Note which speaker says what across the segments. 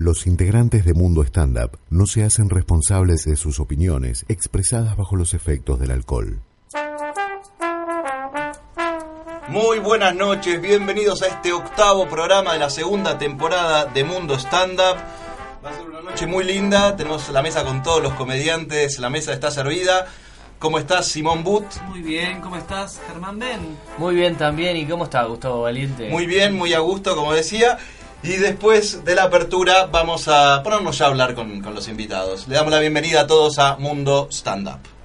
Speaker 1: Los integrantes de Mundo Stand Up no se hacen responsables de sus opiniones expresadas bajo los efectos del alcohol.
Speaker 2: Muy buenas noches, bienvenidos a este octavo programa de la segunda temporada de Mundo Stand Up. Va a ser una noche muy linda, tenemos la mesa con todos los comediantes, la mesa está servida. ¿Cómo estás, Simón But?
Speaker 3: Muy bien, ¿cómo estás, Germán Ben?
Speaker 4: Muy bien también, ¿y cómo está Gustavo Valiente?
Speaker 2: Muy bien, muy a gusto, como decía. Y después de la apertura vamos a ponernos ya a hablar con, con los invitados. Le damos la bienvenida a todos a Mundo Stand Up.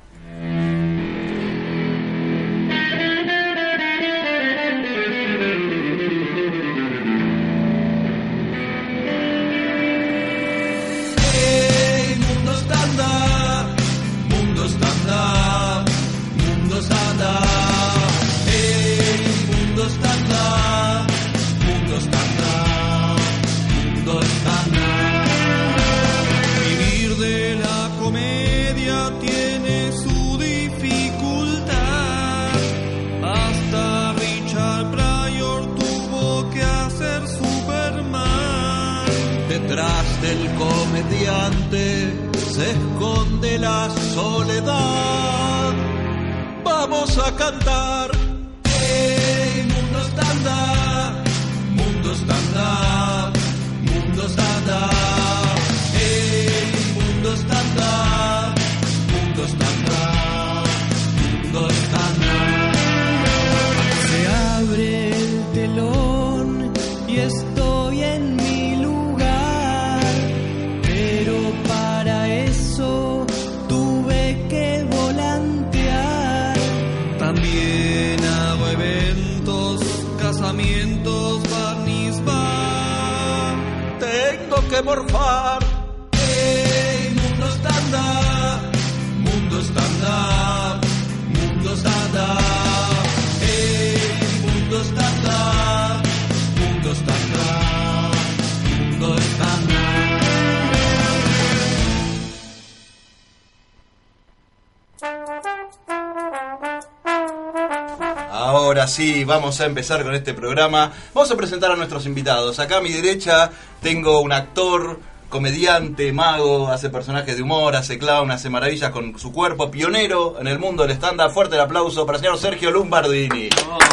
Speaker 5: Vamos a
Speaker 2: empezar con este programa. Vamos a presentar a nuestros invitados. Acá a mi derecha tengo un actor, comediante, mago, hace personajes de humor, hace clown, hace maravillas con su cuerpo, pionero en el mundo del stand-up. Fuerte el aplauso para el señor Sergio Lumbardini.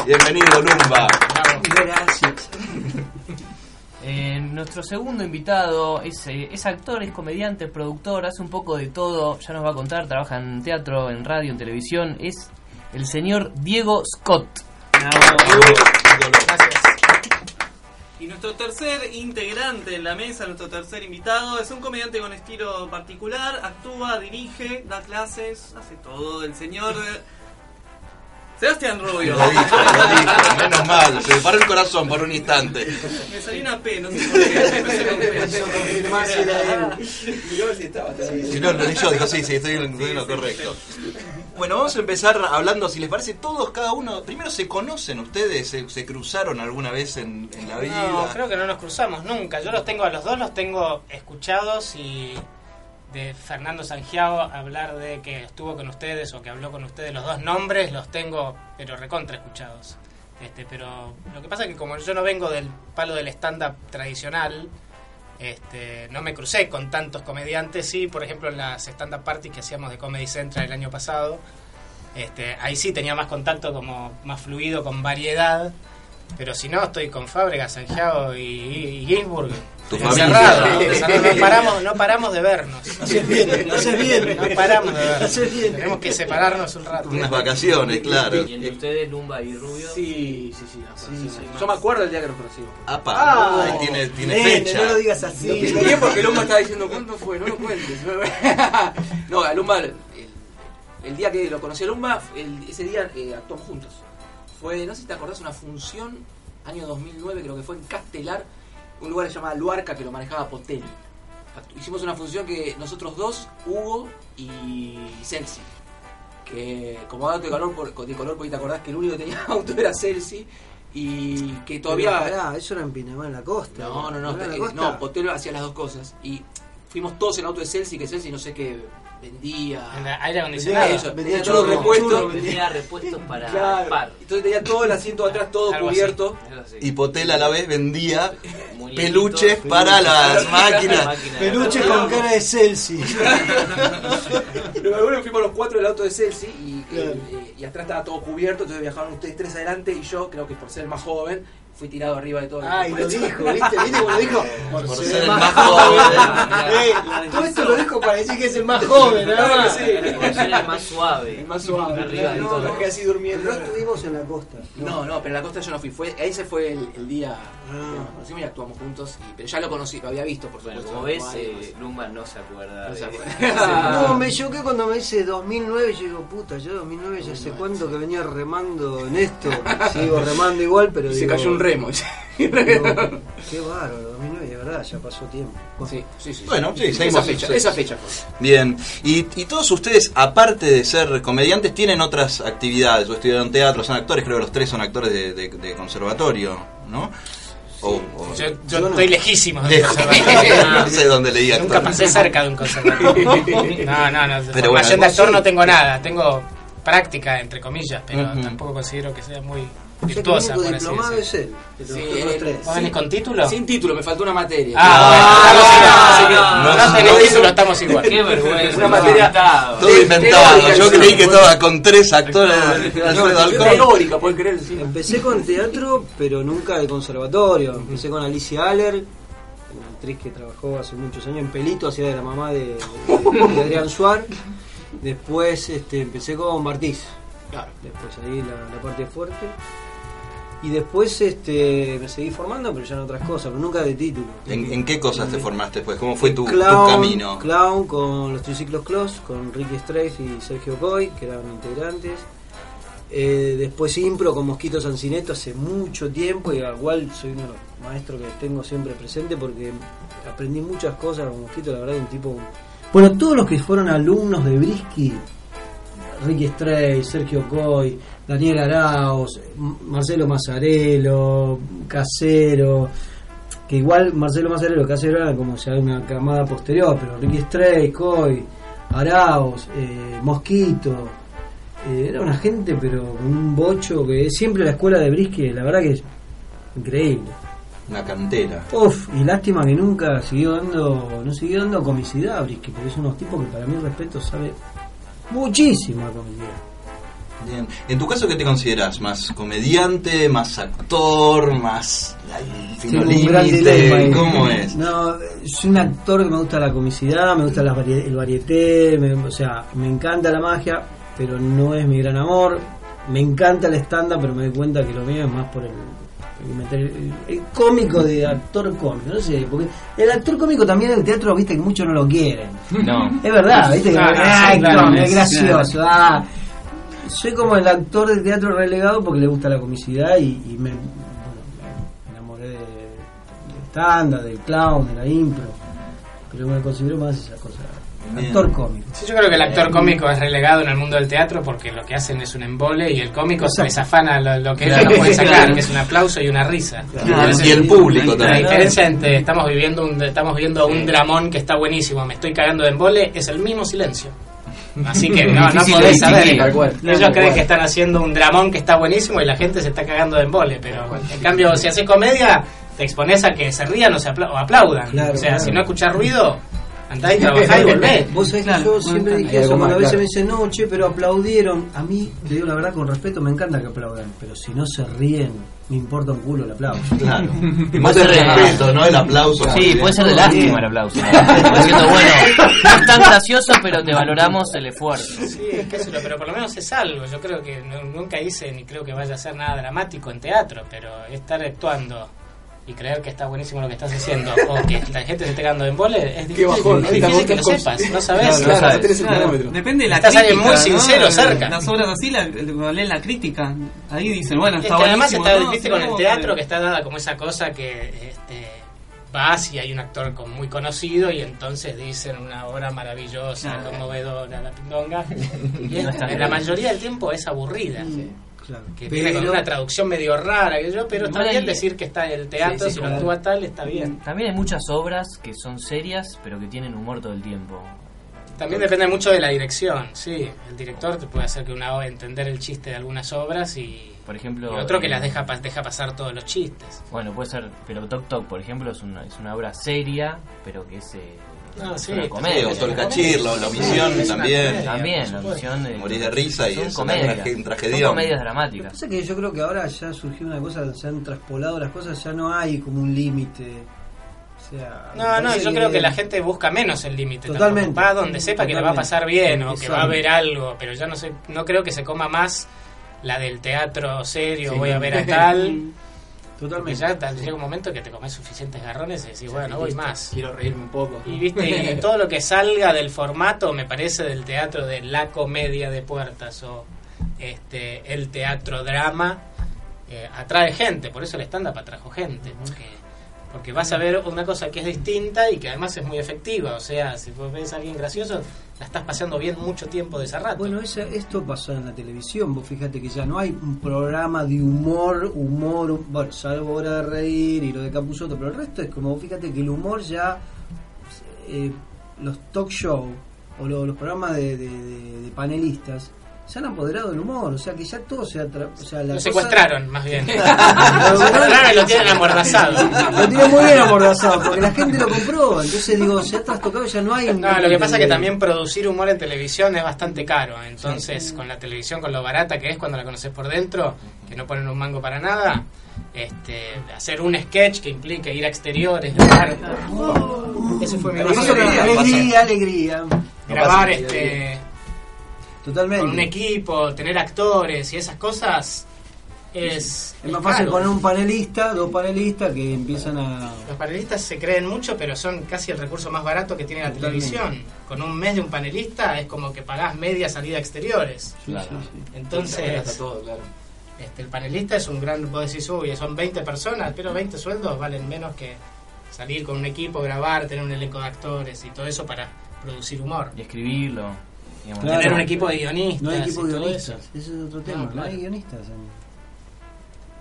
Speaker 2: Bienvenido, Lumba.
Speaker 6: Gracias.
Speaker 4: Eh, nuestro segundo invitado es, eh, es actor, es comediante, es productor, hace un poco de todo, ya nos va a contar, trabaja en teatro, en radio, en televisión, es el señor Diego Scott.
Speaker 3: Gracias. Y nuestro tercer integrante en la mesa, nuestro tercer invitado, es un comediante con estilo particular, actúa, dirige, da clases, hace todo. El señor eh, Sebastián Rubio.
Speaker 2: Lo dije, lo dije, menos mal, se me paró el corazón por un instante.
Speaker 3: Me salió una P, no sé por qué.
Speaker 2: Si no, lo di yo, digo, sí, sí, estoy en en lo correcto. Bueno, vamos a empezar hablando, si les parece, todos, cada uno. Primero, ¿se conocen ustedes? ¿Se, se cruzaron alguna vez en, en la vida?
Speaker 6: No, creo que no nos cruzamos nunca. Yo los tengo a los dos, los tengo escuchados y de Fernando Sangiao hablar de que estuvo con ustedes o que habló con ustedes, los dos nombres los tengo, pero recontra escuchados. Este, pero lo que pasa es que como yo no vengo del palo del stand-up tradicional, este, no me crucé con tantos comediantes, sí, por ejemplo en las stand-up parties que hacíamos de Comedy Central el año pasado, este, ahí sí tenía más contacto como más fluido, con variedad, pero si no estoy con Fábregas, Sangiao y, y Ginsburg.
Speaker 2: Tu
Speaker 6: encerrado, no paramos, no paramos de vernos.
Speaker 7: Haces bien, haces bien.
Speaker 6: No paramos de vernos.
Speaker 7: Haces bien.
Speaker 6: Tenemos que separarnos un rato.
Speaker 2: Unas vacaciones, claro.
Speaker 4: ¿Y entre ustedes, Lumba y Rubio?
Speaker 7: Sí, sí, sí.
Speaker 3: Sí, sí.
Speaker 7: Yo me acuerdo el día que nos conocimos.
Speaker 2: Apa,
Speaker 7: Ah,
Speaker 2: ahí tiene, tiene
Speaker 7: nene,
Speaker 2: fecha.
Speaker 7: No lo digas así.
Speaker 8: Lo expliqué porque Lumba estaba diciendo, ¿cuándo fue? No lo cuentes. no, a Lumba, el, el día que lo conocí a Lumba, el- ese día eh, actuamos juntos. Fue, no sé si te acordás, una función, año 2009, creo que fue en Castelar, un lugar que se llamaba Luarca, que lo manejaba Potel. Actu- Hicimos una función que nosotros dos, Hugo y Celsi. Que como dato de, calor, por- de color, porque te acordás que el único que tenía auto era Celsi. Y que todavía...
Speaker 7: Pero pará, eso era en Pinamar en la costa.
Speaker 8: No, no, no,
Speaker 7: ¿Era en la
Speaker 8: eh, no, Potelo hacía las dos cosas. Y fuimos todos en el auto de Celsi, que Celsi no sé qué vendía.
Speaker 6: Aire acondicionado.
Speaker 8: Eso,
Speaker 7: vendía
Speaker 8: vendía todo
Speaker 7: churros,
Speaker 8: repuesto.
Speaker 7: churros,
Speaker 4: Tenía repuestos para
Speaker 8: Claro.
Speaker 4: par.
Speaker 8: Entonces tenía todo el asiento de atrás todo
Speaker 6: Algo
Speaker 8: cubierto.
Speaker 4: Así.
Speaker 5: Y Potel a la vez vendía
Speaker 4: Muñequitos,
Speaker 5: peluches para las máquinas.
Speaker 4: máquinas.
Speaker 7: Peluche con cara de Celsi.
Speaker 8: Bueno, fuimos los cuatro del auto de Celsi y,
Speaker 7: Claro.
Speaker 8: y atrás estaba todo cubierto, entonces viajaban ustedes tres adelante y yo, creo que por ser el más joven, fui tirado arriba de todo. el
Speaker 7: Ay, lo dijo, ¿viste? ¿Viste cómo lo dijo?
Speaker 5: Por ser el más joven.
Speaker 7: Eh, todo esto lo dijo para decir que es el más joven, más.
Speaker 8: sí.
Speaker 4: Por ser el más suave.
Speaker 8: El más suave.
Speaker 4: Arriba de
Speaker 8: no, quedé así durmiendo.
Speaker 7: No estuvimos en la costa.
Speaker 8: No, no, pero en la costa yo no fui. Fue, ese fue el, el día
Speaker 7: Ah.
Speaker 8: que nos conocimos y actuamos juntos. y- pero ya lo conocí, lo había visto, por
Speaker 4: Bueno,
Speaker 8: supuesto.
Speaker 4: como ves, eh, Lumba no se acuerda.
Speaker 8: no se acuerda.
Speaker 7: No, me choqué cuando me dice 2009. Yo digo, puta, yo 2009 ya sé cuánto que venía remando en esto. Sigo remando igual, pero
Speaker 8: se
Speaker 7: digo,
Speaker 8: cayó un remo.
Speaker 7: qué bárbaro, 2009, de verdad, ya pasó tiempo.
Speaker 8: sí, sí, sí.
Speaker 5: Bueno, sí,
Speaker 8: esa
Speaker 5: seguimos.
Speaker 8: fecha,
Speaker 5: sí.
Speaker 8: esa fecha fue.
Speaker 5: Bien, y, y todos ustedes, aparte de ser comediantes, tienen otras actividades, o estudiaron teatro, son actores, creo que los tres son actores de, de- de conservatorio, ¿no? O, o-
Speaker 6: Yo, yo
Speaker 7: Yo no.
Speaker 6: estoy lejísimo de un conservatorio.
Speaker 5: no sé dónde leí
Speaker 6: Nunca
Speaker 5: actor.
Speaker 6: pasé cerca de un conservatorio. No, no, no.
Speaker 5: Pero
Speaker 6: formación
Speaker 5: bueno,
Speaker 6: de actor
Speaker 5: sí.
Speaker 6: no tengo nada. Tengo práctica, entre comillas, pero
Speaker 5: Ujú.
Speaker 6: tampoco considero que sea muy
Speaker 7: El
Speaker 6: virtuosa,
Speaker 7: diplomado es él. Que
Speaker 8: Sí,
Speaker 7: trabajó los
Speaker 8: él-
Speaker 7: tres.
Speaker 6: ¿Vos venís con título?
Speaker 8: Sin título, me faltó una materia.
Speaker 6: Ah,
Speaker 5: no,
Speaker 6: no,
Speaker 5: no,
Speaker 6: no tenés
Speaker 5: no,
Speaker 6: título, estamos igual.
Speaker 4: Qué vergüenza.
Speaker 8: Una materia-.
Speaker 5: Todo inventado,
Speaker 8: teórica,
Speaker 5: yo
Speaker 8: sí.
Speaker 5: creí que estaba con tres actores
Speaker 8: teórica, pueden creer. sí.
Speaker 7: Empecé con teatro, pero nunca de conservatorio. Empecé con Alicia Aller, una actriz que trabajó hace muchos años en Pelito, hacía de la mamá de, de Adrián Suar. Después este, empecé con Martís,
Speaker 8: Claro.
Speaker 7: después ahí la, la parte fuerte. Y después este, me seguí formando, pero ya en otras cosas, pero nunca de título.
Speaker 5: ¿En, en qué cosas te formaste pues? ¿Cómo fue tu, camino?
Speaker 7: Clown con los triciclos Clos, con Ricky Strafe y Sergio Coy, que eran integrantes. Eh, después impro con Mosquito Sancineto hace mucho tiempo y igual soy uno de los maestros que tengo siempre presente porque aprendí muchas cosas con Mosquito, la verdad, un tipo... Bueno, todos los que fueron alumnos de Brisky, Ricky Stray, Sergio Coy, Daniel Arauz, M- Marcelo Mazzarello, Casero, que igual Marcelo Mazzarello Casero eran como sea una camada posterior, pero Ricky Stray, Coy, Arauz, eh, Mosquito, eh, era una gente pero un bocho que siempre la escuela de Brisky, la verdad que es increíble.
Speaker 5: Una cantera.
Speaker 7: Uf, y lástima que nunca siguió dando, no siguió dando comicidad a Brisky, porque es unos tipos que para mi respeto sabe muchísimo a comicidad.
Speaker 5: Bien. En tu caso, ¿qué te consideras? ¿Más comediante, más actor, más fino límite? ¿Cómo es?
Speaker 7: No, soy un actor que me gusta la comicidad, me gusta la varie- el varieté, me- o sea, me encanta la magia, pero no es mi gran amor. Me encanta el stand-up, pero me doy cuenta que lo mío es más por el, el cómico de actor cómico, no sé, porque el actor cómico también en el teatro, viste que muchos no lo quieren.
Speaker 4: No.
Speaker 7: Es verdad, viste que
Speaker 6: Ah, claro,
Speaker 7: es gracioso. ah. Soy como el actor de teatro relegado porque le gusta la comicidad y, y me, bueno, me enamoré de, del stand del clown, de la impro. Pero me considero más esa cosa.
Speaker 5: Bien.
Speaker 7: Actor cómico.
Speaker 6: Sí, yo creo que el actor cómico es relegado en el mundo del teatro porque lo que hacen es un embole y el cómico se les afana lo, lo que ellos no pueden sacar, que es un aplauso y una risa.
Speaker 7: Claro.
Speaker 5: Y el público
Speaker 6: La
Speaker 5: también.
Speaker 6: diferencia entre estamos viviendo un estamos viviendo un dramón que está buenísimo, me estoy cagando de embole, es el mismo silencio. Así que no, no podés saber. Ellos creen que están haciendo un dramón que está buenísimo y la gente se está cagando de embole, pero en cambio si haces comedia te expones a que se rían o, se apla- o aplaudan.
Speaker 7: Claro,
Speaker 6: o sea,
Speaker 7: claro.
Speaker 6: si no escuchás ruido, andá y trabajá y volvé.
Speaker 7: Vos sabés
Speaker 4: Claro,
Speaker 7: que yo siempre dije eso, cuando a veces
Speaker 8: claro.
Speaker 7: me dicen, no, che, pero aplaudieron. A mí, te digo la verdad, con respeto, me encanta que aplaudan. Pero si no se ríen, me importa un culo el aplauso.
Speaker 5: Claro. Y más el respeto, ¿no? El aplauso.
Speaker 4: Sí, puede ser de lástima el aplauso. ¿no? Diciendo, bueno, no es tan gracioso, pero te valoramos el esfuerzo.
Speaker 6: Sí, qué sé yo, pero por lo menos es algo. Yo creo que no- nunca hice ni creo que vaya a ser nada dramático en teatro, pero estar actuando y creer que está buenísimo lo que estás haciendo o que la gente se esté cagando de embole es difícil,
Speaker 8: bajón,
Speaker 6: es que lo sepas, no sabes.
Speaker 8: Claro,
Speaker 6: no
Speaker 8: claro,
Speaker 6: sabes.
Speaker 8: no
Speaker 3: Claro, depende de la
Speaker 6: Estás
Speaker 3: crítica.
Speaker 6: alguien muy sincero,
Speaker 3: ¿no?
Speaker 6: cerca.
Speaker 3: Las obras así, la, cuando leen la crítica, ahí dicen, bueno,
Speaker 6: Es
Speaker 3: está
Speaker 6: que además está,
Speaker 3: ¿no?
Speaker 6: viste, con el teatro que está dada como esa cosa que este, vas y hay un actor con muy conocido y entonces dicen una obra maravillosa,
Speaker 3: Claro.
Speaker 6: conmovedora, la pindonga. Y es- en la mayoría del tiempo es aburrida.
Speaker 7: Claro.
Speaker 6: que viene con
Speaker 7: Pero-
Speaker 6: una traducción medio rara, que yo, pero está bien decir que está en el teatro,
Speaker 8: Sí, sí,
Speaker 6: si
Speaker 8: claro.
Speaker 6: lo actúa tal, está bien.
Speaker 4: También hay muchas obras que son serias, pero que tienen humor todo el tiempo.
Speaker 6: También depende mucho de la dirección, sí. El director te puede hacer que una obra entender el chiste de algunas obras y,
Speaker 4: Por ejemplo,
Speaker 6: y otro que
Speaker 4: eh,
Speaker 6: las deja, deja pasar todos los chistes.
Speaker 4: Bueno, puede ser, pero Tok Tok, por ejemplo, es una, es una obra seria, pero que es, eh, Es
Speaker 6: sí,
Speaker 4: una
Speaker 5: Sí,
Speaker 4: comedia.
Speaker 5: o la, la omisión
Speaker 6: una
Speaker 5: también.
Speaker 6: comedia.
Speaker 4: También, la
Speaker 6: supuesto.
Speaker 4: misión de...
Speaker 5: Morís de risa y
Speaker 4: son
Speaker 5: es una
Speaker 4: comedias,
Speaker 5: traje- un
Speaker 4: son
Speaker 5: tragedión.
Speaker 4: comedias
Speaker 7: Lo que
Speaker 4: dramáticas.
Speaker 7: pasa que yo creo que ahora ya surgió una cosa, se han traspolado las cosas, ya no hay como un límite. O sea,
Speaker 6: No, no, yo creo que la gente busca menos el límite.
Speaker 7: Totalmente.
Speaker 6: Va donde sepa que le va a pasar bien o que va a haber algo, pero ya no sé, no creo que se coma más la del teatro serio,
Speaker 8: Sí.
Speaker 6: voy a ver a tal.
Speaker 7: Totalmente.
Speaker 6: ya tal- llega un momento que te comes suficientes garrones y decís, bueno, no voy más.
Speaker 8: Quiero reírme un poco.
Speaker 6: Y viste, y todo lo que salga del formato me parece del teatro de la comedia de puertas o este el teatro drama eh, atrae gente, por eso el stand-up atrajo gente, porque, porque vas a ver una cosa que es distinta y que además es muy efectiva, o sea, si vos ves a alguien gracioso, la estás pasando bien mucho tiempo de ese rato.
Speaker 7: Bueno, esa- esto pasó en la televisión, vos fíjate que ya no hay un programa de humor, humor, bueno, salvo Hora de Reír y lo de Capuzotto, pero el resto es como, fíjate que el humor ya, eh, los talk show o lo- los programas de, de- de- de panelistas se han apoderado del humor, o sea que ya todo se ha... O sea, la
Speaker 6: lo
Speaker 7: cosa-
Speaker 6: secuestraron, más bien. lo secuestraron y lo tienen amordazado.
Speaker 7: Lo tiene muy bien amordazado, porque la gente lo compró, entonces digo, se ha trastocado, ya no hay...
Speaker 6: No, lo que pasa es que también producir humor en televisión es bastante caro. Entonces, con la televisión, con lo barata que es cuando la conoces por dentro, que no ponen un mango para nada, este, hacer un sketch que implique ir a exteriores, grabar. Ese fue mi
Speaker 7: Alegría, alegría, alegría.
Speaker 6: Grabar este,
Speaker 7: Totalmente.
Speaker 6: con un equipo, tener actores y esas cosas es.
Speaker 7: Es más fácil
Speaker 6: caro.
Speaker 7: poner un panelista, dos panelistas que empiezan a...
Speaker 6: Los panelistas se creen mucho, pero son casi el recurso más barato que tiene la
Speaker 7: Totalmente.
Speaker 6: televisión. Con un mes de un panelista es como que pagás media salida a exteriores.
Speaker 4: Claro.
Speaker 6: Entonces,
Speaker 8: Está todo, claro.
Speaker 6: este, el panelista es un gran. Vos decís, uy, son 20 personas, pero 20 sueldos valen menos que salir con un equipo, grabar, tener un elenco de actores y todo eso para producir humor.
Speaker 4: Y escribirlo. Digamos.
Speaker 7: Claro.
Speaker 6: Tener un equipo de guionistas.
Speaker 7: No hay equipo
Speaker 6: y
Speaker 7: de
Speaker 6: todo
Speaker 7: guionistas,
Speaker 6: eso.
Speaker 7: ese es otro tema,
Speaker 6: No,
Speaker 7: hay guionistas. eh.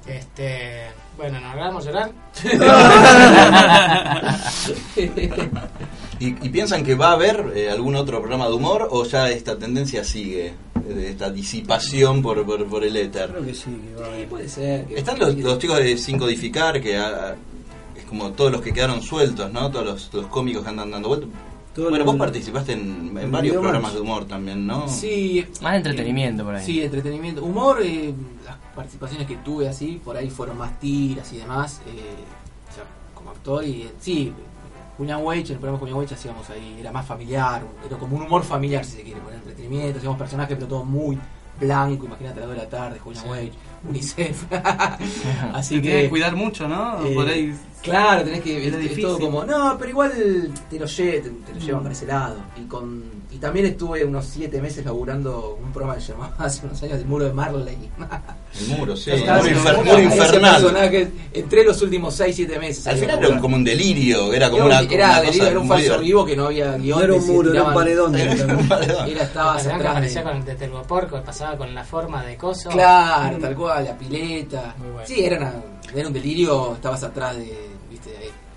Speaker 6: Este, bueno, ¿nos hagamos llorar?
Speaker 5: ¿Y, y piensan que va a haber eh, algún otro programa de humor o ya esta tendencia sigue? De esta disipación por, por, por el éter.
Speaker 7: Creo que sí, que va a
Speaker 8: Sí,
Speaker 7: haber.
Speaker 8: puede ser. que-
Speaker 5: Están los, los chicos de Sin Codificar, que ah, es como todos los que quedaron sueltos, ¿no? Todos los, los cómicos que andan dando vueltas.
Speaker 7: Todo
Speaker 5: Bueno, vos participaste en, varios
Speaker 7: video
Speaker 5: programas
Speaker 7: más.
Speaker 5: de humor también, ¿no?
Speaker 8: Sí.
Speaker 4: Más entretenimiento por ahí.
Speaker 8: Sí, entretenimiento. Humor, eh, las participaciones que tuve así, por ahí fueron más tiras y demás. eh, o sea, como actor y eh, sí, Julian Wage, en el programa Julian Wage hacíamos ahí, era más familiar, era como un humor familiar si se quiere, con entretenimiento, hacíamos personajes pero todo muy blanco, imagínate a las 2 de la tarde, Julian Wage, UNICEF. así
Speaker 3: Te tienes
Speaker 8: que...
Speaker 3: que cuidar mucho, ¿no?
Speaker 8: Eh,
Speaker 3: Por ahí.
Speaker 8: Claro, tenés que. Es, todo como. No, pero igual te lo, lle- te, te lo llevan para ese lado. Y con y también estuve unos siete meses laburando un programa que se llamaba hace unos años El Muro de Marley.
Speaker 5: El muro, sí.
Speaker 8: Estaba
Speaker 5: Muro, infer- muro infernal.
Speaker 8: personaje, entré los últimos 6, 7 meses.
Speaker 5: Al final
Speaker 8: a
Speaker 5: era como un delirio, era como
Speaker 8: Era
Speaker 5: una,
Speaker 8: un- era
Speaker 5: una
Speaker 8: delirio,
Speaker 5: cosa
Speaker 8: era un falso
Speaker 5: divertida.
Speaker 8: vivo que no había guion.
Speaker 7: No era un muro, era un paredón.
Speaker 5: Era un paredón.
Speaker 8: Era, atrás.
Speaker 6: aparecía
Speaker 8: de-
Speaker 6: con el tetelgoporco, que pasaba con la forma de coso.
Speaker 8: Claro, tal cual, la pileta.
Speaker 6: Muy bueno.
Speaker 8: Sí, era, una- era un delirio, estabas atrás de,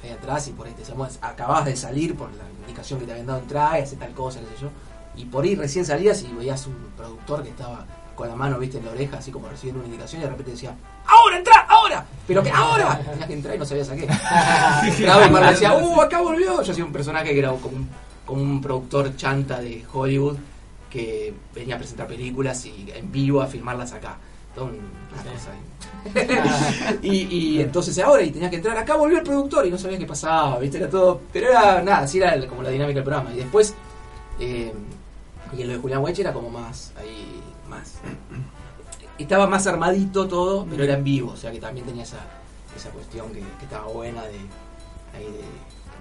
Speaker 8: ahí, atrás y por ahí te llamabas, acababas de salir por la indicación que te habían dado en trae, hace tal cosa, qué sé yo. Y por ahí recién salías y veías un productor que estaba con la mano, viste, en la oreja, así como recibiendo una indicación y de repente decía, ¡Ahora, entra! ¡Ahora! ¿Pero qué? ¡Ahora! Tenías que entrar y no sabías a qué. Y decía, ¡Uh, acá volvió! Yo hacía un personaje que era como un, como un productor chanta de Hollywood que venía a presentar películas y en vivo a filmarlas acá. Toda cosa ahí. y, y entonces ahora y tenías que entrar, acá volvió el productor y no sabías qué pasaba, viste, era todo. Pero era nada, así era como la dinámica del programa. Y después, eh, y en lo de Julián Weche era como más, ahí, más. Estaba más armadito todo, pero era en vivo, o sea que también tenía esa, esa cuestión que, que estaba buena de, ahí de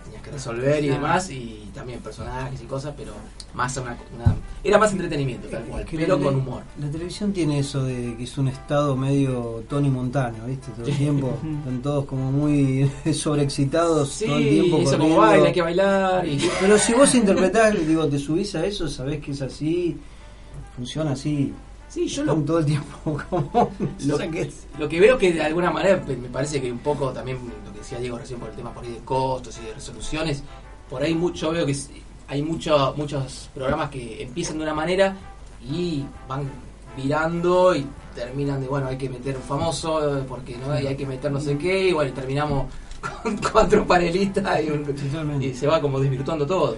Speaker 8: tenías que resolver y demás, y también personajes y cosas, pero más una, una- era más entretenimiento, tal cual,
Speaker 7: Que
Speaker 8: pero
Speaker 7: la-
Speaker 8: con humor.
Speaker 7: La televisión tiene eso de que es un estado medio Tony Montana, ¿viste? Todo el tiempo están todos como muy sobreexcitados
Speaker 8: Sí,
Speaker 7: todo el tiempo.
Speaker 8: eso como baila, hay que bailar. Y...
Speaker 7: Pero si vos interpretás, digo, te subís a eso, sabés que es así, funciona así.
Speaker 8: Sí, yo lo,
Speaker 7: todo el tiempo como...
Speaker 8: Lo,
Speaker 7: que-
Speaker 8: lo que veo que de alguna manera me parece que un poco también lo que decía Diego recién por el tema por ahí de costos y de resoluciones, por ahí mucho veo que hay mucho, muchos programas que empiezan de una manera y van virando y terminan de bueno hay que meter un famoso eh, porque no y hay que meter no sé qué y bueno y terminamos con cuatro panelistas y, un- y se va como desvirtuando todo.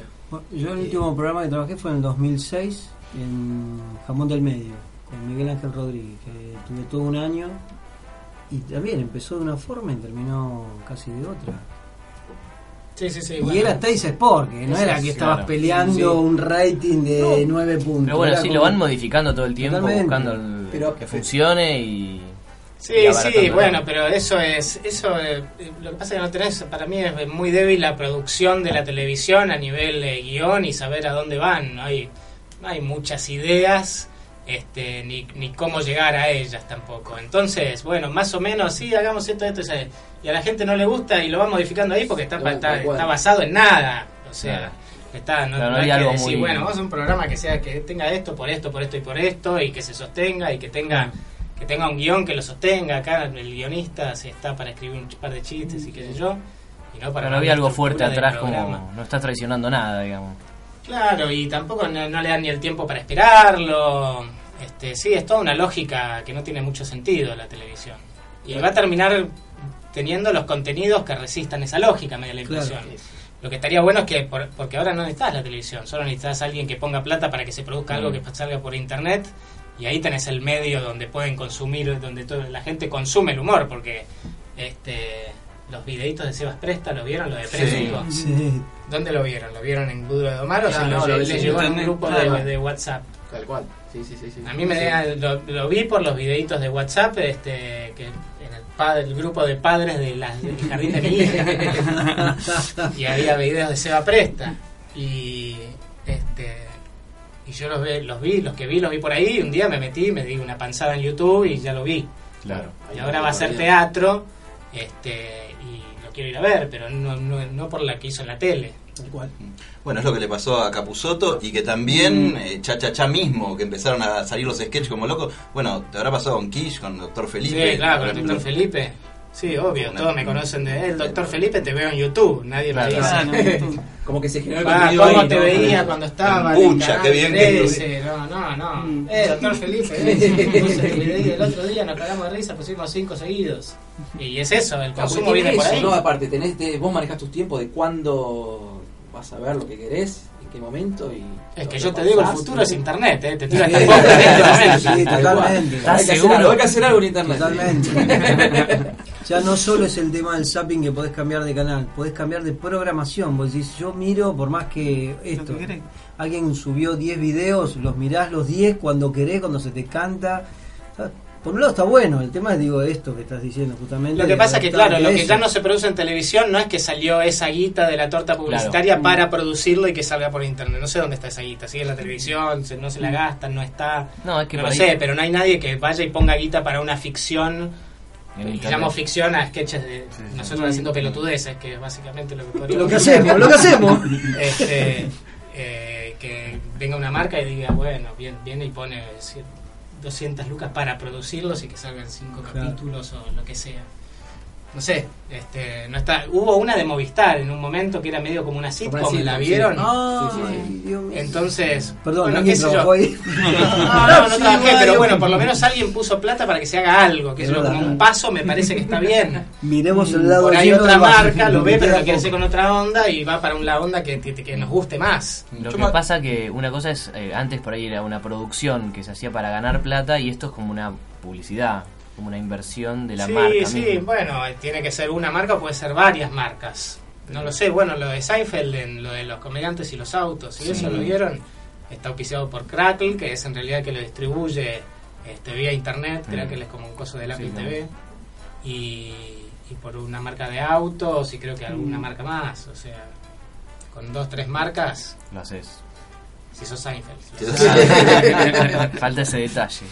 Speaker 7: Yo el último programa que trabajé fue en el 2006 en Jamón del Medio con Miguel Ángel Rodríguez, que tuve todo un año y también empezó de una forma y terminó casi de otra.
Speaker 6: Sí, sí, sí.
Speaker 7: Y
Speaker 6: bueno.
Speaker 7: era Teis Sport, que no era que estabas
Speaker 4: claro.
Speaker 7: peleando
Speaker 8: Sí.
Speaker 7: un rating de 9 puntos.
Speaker 4: Pero bueno,
Speaker 7: Era
Speaker 4: sí,
Speaker 7: como-
Speaker 4: lo van modificando todo el tiempo,
Speaker 7: Totalmente.
Speaker 4: buscando el-
Speaker 8: Pero-
Speaker 4: que funcione y...
Speaker 6: Sí,
Speaker 4: y
Speaker 6: sí, bueno, pero eso es, eso eh, lo que pasa es que no tenés, para mí es muy débil la producción de la televisión a nivel de guion y saber a dónde van, no hay, no hay muchas ideas, este, ni, ni cómo llegar a ellas tampoco. Entonces, bueno, más o menos, sí, hagamos esto, esto, y a la gente no le gusta y lo va modificando ahí porque está,
Speaker 8: Tal
Speaker 6: está, está basado en nada, o sea... Está, no, no
Speaker 4: hay
Speaker 6: hay que
Speaker 4: algo
Speaker 6: decir,
Speaker 4: muy-
Speaker 6: bueno, vamos a un programa que sea que tenga esto, por esto, por esto y por esto, y que se sostenga y que tenga que tenga un guion que lo sostenga. Acá el guionista se está para escribir un par de chistes y qué sé yo. Y no para
Speaker 4: Pero había
Speaker 6: una
Speaker 4: algo fuerte atrás como... No estás traicionando nada, digamos.
Speaker 6: Claro, y tampoco no, no le dan ni el tiempo para esperarlo. Este, sí, es toda una lógica que no tiene mucho sentido la televisión. Y va a terminar teniendo los contenidos que resistan esa lógica, me da la
Speaker 7: Claro.
Speaker 6: impresión. Lo que estaría bueno es que, por- porque ahora no necesitas la televisión, solo necesitas a alguien que ponga plata para que se produzca algo que salga por internet y ahí tenés el medio donde pueden consumir, donde toda la gente consume el humor, porque este los videitos de Sebas Presta, ¿lo vieron? Lo de Préstico.
Speaker 7: Sí.
Speaker 6: ¿Dónde lo vieron? ¿Lo vieron en Duro de Domar o
Speaker 8: Claro,
Speaker 6: se
Speaker 8: no, lo
Speaker 6: le llegó en un grupo de, de WhatsApp?
Speaker 8: Tal cual. Sí, sí, sí, sí.
Speaker 6: A mí me lo, lo vi por los videitos de WhatsApp, este, que en el, pa- el grupo de padres de del jardín de mi hija. y había videos de Seba Presta. Y este y yo los, ve- los vi, los que vi, los vi por ahí. Y un día me metí, me di una panzada en YouTube y ya lo vi.
Speaker 4: Claro.
Speaker 6: Y ahora va a ser teatro. Este, quiero ir a ver, pero no, no, no por la que hizo en la tele.
Speaker 7: Tal cual.
Speaker 5: Bueno, es lo que le pasó a Capusoto y que también eh, Cha Cha Cha mismo, que empezaron a salir los sketches como locos. Bueno, te habrá pasado con Kish, con Doctor Felipe.
Speaker 6: Sí, claro, con doctor Felipe. Sí, obvio, todos me conocen de él. Doctor Felipe te veo en YouTube, nadie me dice.
Speaker 3: No,
Speaker 8: Como que se generó el contenido
Speaker 6: ¿Cómo
Speaker 8: ahí,
Speaker 6: te
Speaker 8: ¿no?
Speaker 6: veía cuando estaba? el
Speaker 5: Pucha, qué bien que
Speaker 6: 13? No, no, no.
Speaker 3: Mm.
Speaker 6: Eh, doctor Felipe. Puse el el otro día, nos cagamos de risa, pusimos cinco seguidos. Y es eso, el consumo viene por ahí.
Speaker 8: ¿no? Aparte, tenés, te- vos manejás tus tiempos de cuándo vas a ver lo que querés, en qué momento y...
Speaker 6: Es que yo te digo, el futuro es internet, ¿eh? Te tiro
Speaker 7: Sí,
Speaker 6: esta posta en este momento.
Speaker 7: sí,
Speaker 8: Tal cual.
Speaker 7: totalmente.
Speaker 8: Hay que, hacer
Speaker 4: seguro?
Speaker 8: algo, hay que hacer algo en internet.
Speaker 7: Totalmente. ya no solo es el tema del zapping que podés cambiar de canal, podés cambiar de programación. Vos decís, yo miro, por más que esto,
Speaker 3: que
Speaker 7: alguien subió 10 videos, los mirás los 10 cuando querés, cuando se te canta. Por un lado está bueno, el tema es, digo, esto que estás diciendo justamente.
Speaker 6: Lo que pasa es que, claro, lo que ya no se produce en televisión no es que salió esa guita de la torta publicitaria para producirlo y que salga por internet. No sé dónde está esa guita. Sigue en la televisión, se- no se la gastan, no está.
Speaker 4: No, es que
Speaker 6: no lo
Speaker 4: ahí-
Speaker 6: sé, pero no hay nadie que vaya y ponga guita para una ficción. Y llamo ficción a sketches de
Speaker 4: sí.
Speaker 6: nosotros haciendo pelotudeces, que es básicamente lo que podríamos
Speaker 7: Lo que hacemos, lo que hacemos.
Speaker 6: este, eh, que venga una marca y diga, bueno, bien, viene y pone cien- 200 lucas para producirlos y que salgan 5
Speaker 7: Claro.
Speaker 6: capítulos o lo que sea. No sé, este, no está. Hubo una de Movistar en un momento que era medio como una sitcom,
Speaker 8: Como
Speaker 6: ¿la vieron?
Speaker 8: sí.
Speaker 7: Ay,
Speaker 8: Sí.
Speaker 6: Entonces,
Speaker 7: Perdón,
Speaker 6: bueno,
Speaker 7: ¿alguien
Speaker 6: qué sé yo.
Speaker 7: ahí?
Speaker 6: No, no, no
Speaker 7: Sí,
Speaker 6: trabajé, pero bueno, por lo menos alguien puso plata para que se haga algo, que
Speaker 7: Es
Speaker 6: es como un paso me parece que está bien.
Speaker 7: Miremos el lado
Speaker 6: Por ahí otra marca lo ve, pero lo quiere hacer con otra onda y va para una onda que, que, que nos guste más.
Speaker 4: Lo que pasa que una cosa es, eh, antes por ahí era una producción que se hacía para ganar plata y esto es como una publicidad, como una inversión de la
Speaker 6: sí,
Speaker 4: marca
Speaker 6: sí,
Speaker 4: misma.
Speaker 6: bueno, tiene que ser una marca o puede ser varias marcas. No lo sé, bueno, lo de Seinfeld, en lo de los comediantes y los autos, y
Speaker 4: Sí.
Speaker 6: eso lo vieron, está auspiciado por Crackle, que es en realidad que lo distribuye este, vía internet,
Speaker 4: Mm.
Speaker 6: Crackle es como un coso del Apple
Speaker 4: Sí,
Speaker 6: TV, y, y por una marca de autos, y creo que
Speaker 4: Mm.
Speaker 6: alguna marca más, o sea, con dos, tres marcas,
Speaker 4: Lo haces.
Speaker 6: Si sos Seinfeld.
Speaker 5: Si sos
Speaker 4: Falta ese detalle.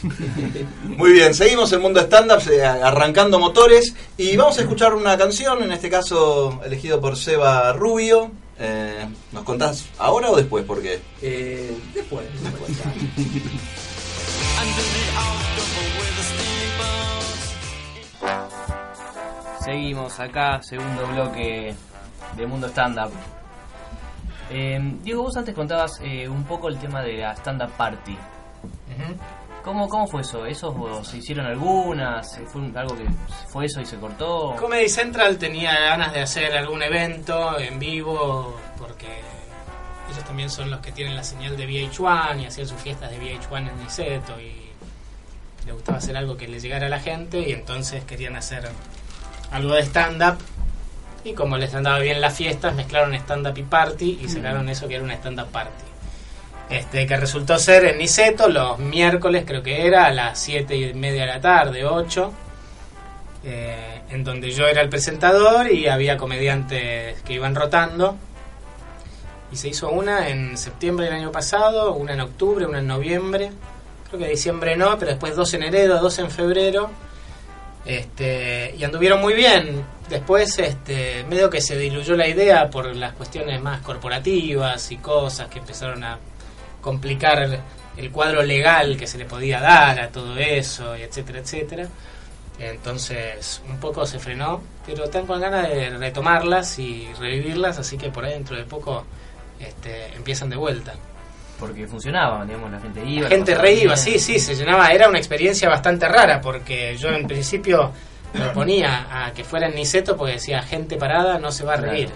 Speaker 5: Muy bien, seguimos el mundo stand-up, eh, arrancando motores y vamos a escuchar una canción, en este caso elegido por Seba Rubio. Eh, ¿Nos contás ahora o después? Porque
Speaker 8: Eh, después, después.
Speaker 4: Seguimos acá, segundo bloque de Mundo Stand Up. Eh, Diego, vos antes contabas eh, un poco el tema de la stand up party.
Speaker 6: Ujú.
Speaker 4: ¿Cómo, ¿Cómo fue eso? ¿Eso o se hicieron algunas? ¿Fue algo que fue eso y se cortó?
Speaker 6: Comedy Central tenía ganas de hacer algún evento en vivo porque ellos también son los que tienen la señal de VH1 y hacían sus fiestas de VH1 en Niceto y le gustaba hacer algo que le llegara a la gente y entonces querían hacer algo de stand-up y como les andaba bien las fiestas mezclaron stand-up y party y sacaron eso que era una stand-up party. Este, que resultó ser en Niceto los miércoles creo que era a las 7 y media de la tarde, 8 eh, en donde yo era el presentador y había comediantes que iban rotando. Y se hizo una en septiembre del año pasado, una en octubre, una en noviembre. Creo que diciembre no, pero después dos en enero, dos en febrero. Este, y anduvieron muy bien. Después, este, medio que se diluyó la idea por las cuestiones más corporativas y cosas que empezaron a complicar el cuadro legal que se le podía dar a todo eso, y etcétera, etcétera. Entonces, un poco se frenó, pero están con ganas de retomarlas y revivirlas, así que por ahí dentro de poco este, empiezan de vuelta.
Speaker 4: Porque funcionaba, digamos, la gente iba.
Speaker 6: La gente re iba,
Speaker 4: bien.
Speaker 6: sí, sí, se llenaba. Era una experiencia bastante rara porque yo en principio proponía a que fuera en Niceto porque decía gente parada no se va a
Speaker 4: Claro.
Speaker 6: reír.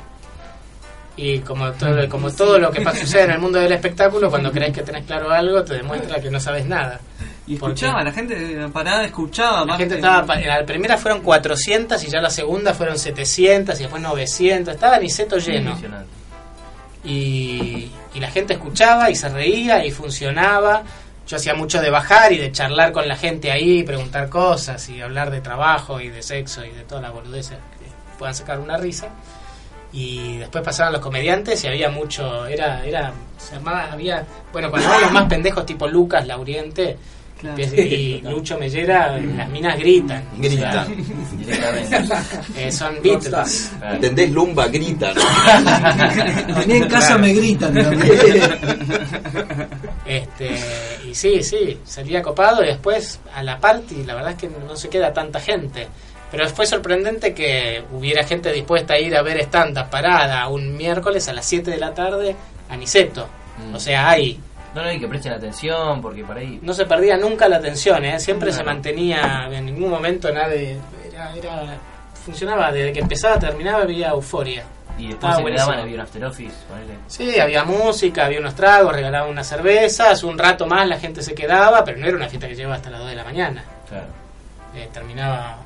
Speaker 6: Y como todo, como todo lo que pasa, sucede en el mundo del espectáculo, cuando crees que tenés claro algo, te demuestra que no sabes nada.
Speaker 3: Y
Speaker 6: ¿Por
Speaker 3: escuchaba, la gente parada escuchaba.
Speaker 6: La
Speaker 3: más
Speaker 6: gente
Speaker 3: que-
Speaker 6: estaba, en la primera fueron 400 y ya la segunda fueron 700 y después 900. Estaba Niceto lleno. Y, y la gente escuchaba y se reía y funcionaba. Yo hacía mucho de bajar y de charlar con la gente ahí, preguntar cosas y hablar de trabajo y de sexo y de toda la boludez que puedan sacar una risa. Y después pasaban los comediantes y había mucho, era, era, se había, bueno, cuando estaban los más pendejos tipo Lucas, Lauriente
Speaker 3: Claro.
Speaker 6: y Lucho Mellera, las minas gritan.
Speaker 5: Gritan.
Speaker 6: Eh, son Beatles.
Speaker 4: Claro.
Speaker 5: ¿Entendés? Lumba, gritan.
Speaker 7: A mí en casa me gritan también.
Speaker 6: Este, y sí, sí, salía copado y después a la party, la verdad es que no se queda tanta gente. Pero fue sorprendente que hubiera gente dispuesta a ir a ver stand-up parada un miércoles a las 7 de la tarde a Niceto.
Speaker 4: Mm.
Speaker 6: O sea, hay.
Speaker 4: No, no, y que presten atención, porque por ahí.
Speaker 6: No se perdía nunca la atención, ¿eh? siempre se mantenía, en ningún momento nadie. Era, era- funcionaba, desde que empezaba a terminaba había euforia.
Speaker 4: Y después
Speaker 6: Ah,
Speaker 4: se quedaban, había un after office, ponele.
Speaker 6: Sí, había música, había unos tragos, regalaban unas cervezas, un rato más la gente se quedaba, pero no era una fiesta que llevaba hasta las 2 de la mañana.
Speaker 4: Claro.
Speaker 6: Eh, terminaba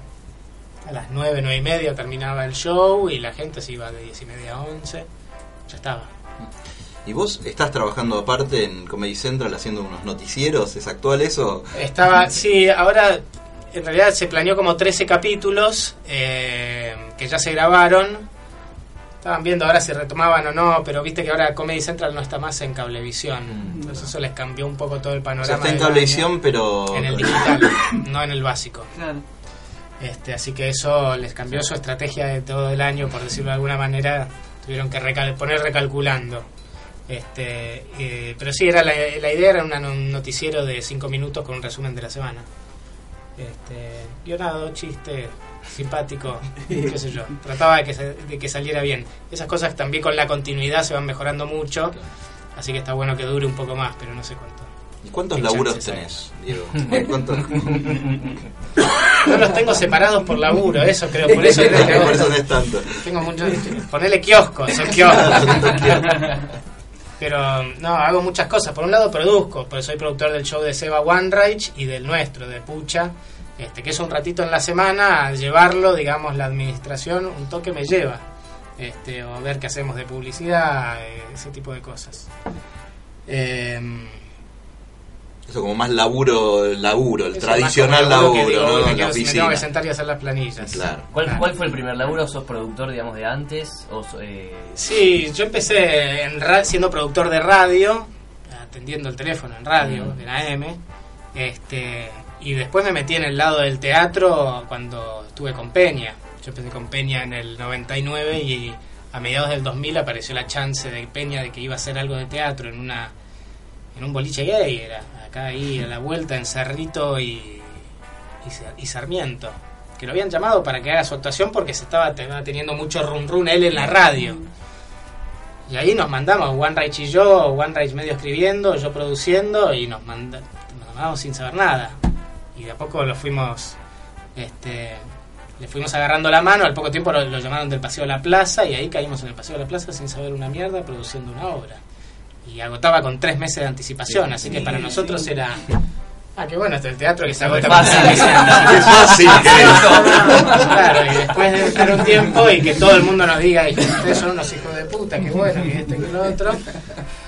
Speaker 6: a las 9, 9 y media, terminaba el show y la gente se iba de 10 y media a 11. Ya estaba.
Speaker 5: ¿Y vos estás trabajando aparte en Comedy Central haciendo unos noticieros? ¿Es actual eso?
Speaker 6: Estaba, sí, ahora en realidad se planeó como 13 capítulos eh, que ya se grabaron. Estaban viendo ahora si retomaban o no, pero viste que ahora Comedy Central no está más en Cablevisión.
Speaker 4: Mm.
Speaker 6: Entonces eso les cambió un poco todo el
Speaker 5: O
Speaker 6: panorama.
Speaker 5: sea, está en Cablevisión, pero...
Speaker 6: En el digital, no en el básico.
Speaker 3: Claro.
Speaker 6: Este, así que eso les cambió su estrategia de todo el año, por decirlo de alguna manera. Tuvieron que recal- poner recalculando. Este, eh, pero sí, era la, la idea era una- un noticiero de 5 minutos con un resumen de la semana. Este, guionado, chiste, simpático, qué sé yo. Trataba de que, se- de que saliera bien. Esas cosas también con la continuidad se van mejorando mucho, así que está bueno que dure un poco más, pero no sé cuánto.
Speaker 5: ¿Y cuántos laburos
Speaker 6: hay.
Speaker 5: tenés, Diego? ¿Cuántos?
Speaker 6: No los tengo separados por laburo, eso creo, por eso creo que
Speaker 5: Por eso no es tanto.
Speaker 6: Tengo mucho. Ponele kioscos, son kioscos. Pero no, hago muchas cosas. Por un lado produzco, porque soy productor del show de Seba One y del nuestro, de Pucha. Este, que es un ratito en la semana llevarlo, digamos, la administración, un toque me lleva. Este, o ver qué hacemos de publicidad, eh, ese tipo de cosas. Em,
Speaker 5: Eso como más laburo, laburo, el
Speaker 6: eso
Speaker 5: tradicional laburo,
Speaker 6: que digo,
Speaker 5: ¿no?
Speaker 6: me,
Speaker 5: la
Speaker 6: quiero- me tengo
Speaker 5: oficina.
Speaker 6: que sentar y hacer las planillas.
Speaker 5: Claro.
Speaker 4: ¿Cuál,
Speaker 6: Claro.
Speaker 4: ¿Cuál fue el primer laburo? ¿Sos productor, digamos, de antes? O, eh,
Speaker 6: Sí, yo empecé en ra- siendo productor de radio, atendiendo el teléfono en radio,
Speaker 4: Mm.
Speaker 6: en AM, este, y después me metí en el lado del teatro cuando estuve con Peña. Yo empecé con Peña en el 99 y a mediados del 2000 apareció la chance de Peña de que iba a hacer algo de teatro en una en un boliche gay, era acá ahí a la vuelta en Cerrito y, y, Sa- y Sarmiento. Que lo habían llamado para que haga su actuación porque se estaba, teniendo mucho run run él en la radio. Y ahí nos mandamos, One y yo, One medio escribiendo, yo produciendo, y nos, manda, nos mandamos sin saber nada. Y de a poco lo fuimos, este, le fuimos agarrando la mano, al poco tiempo lo llamaron del Paseo de la Plaza, y ahí caímos en el Paseo de la Plaza sin saber una mierda, produciendo una obra. Y agotaba con tres meses de anticipación, así que para nosotros era... Ah, qué bueno, esto el teatro que se agota
Speaker 4: Fácil.
Speaker 6: meses de. Claro, y después de estar un tiempo y que todo el mundo nos diga, "Y ustedes son unos hijos de puta, qué bueno, que esto y que lo otro,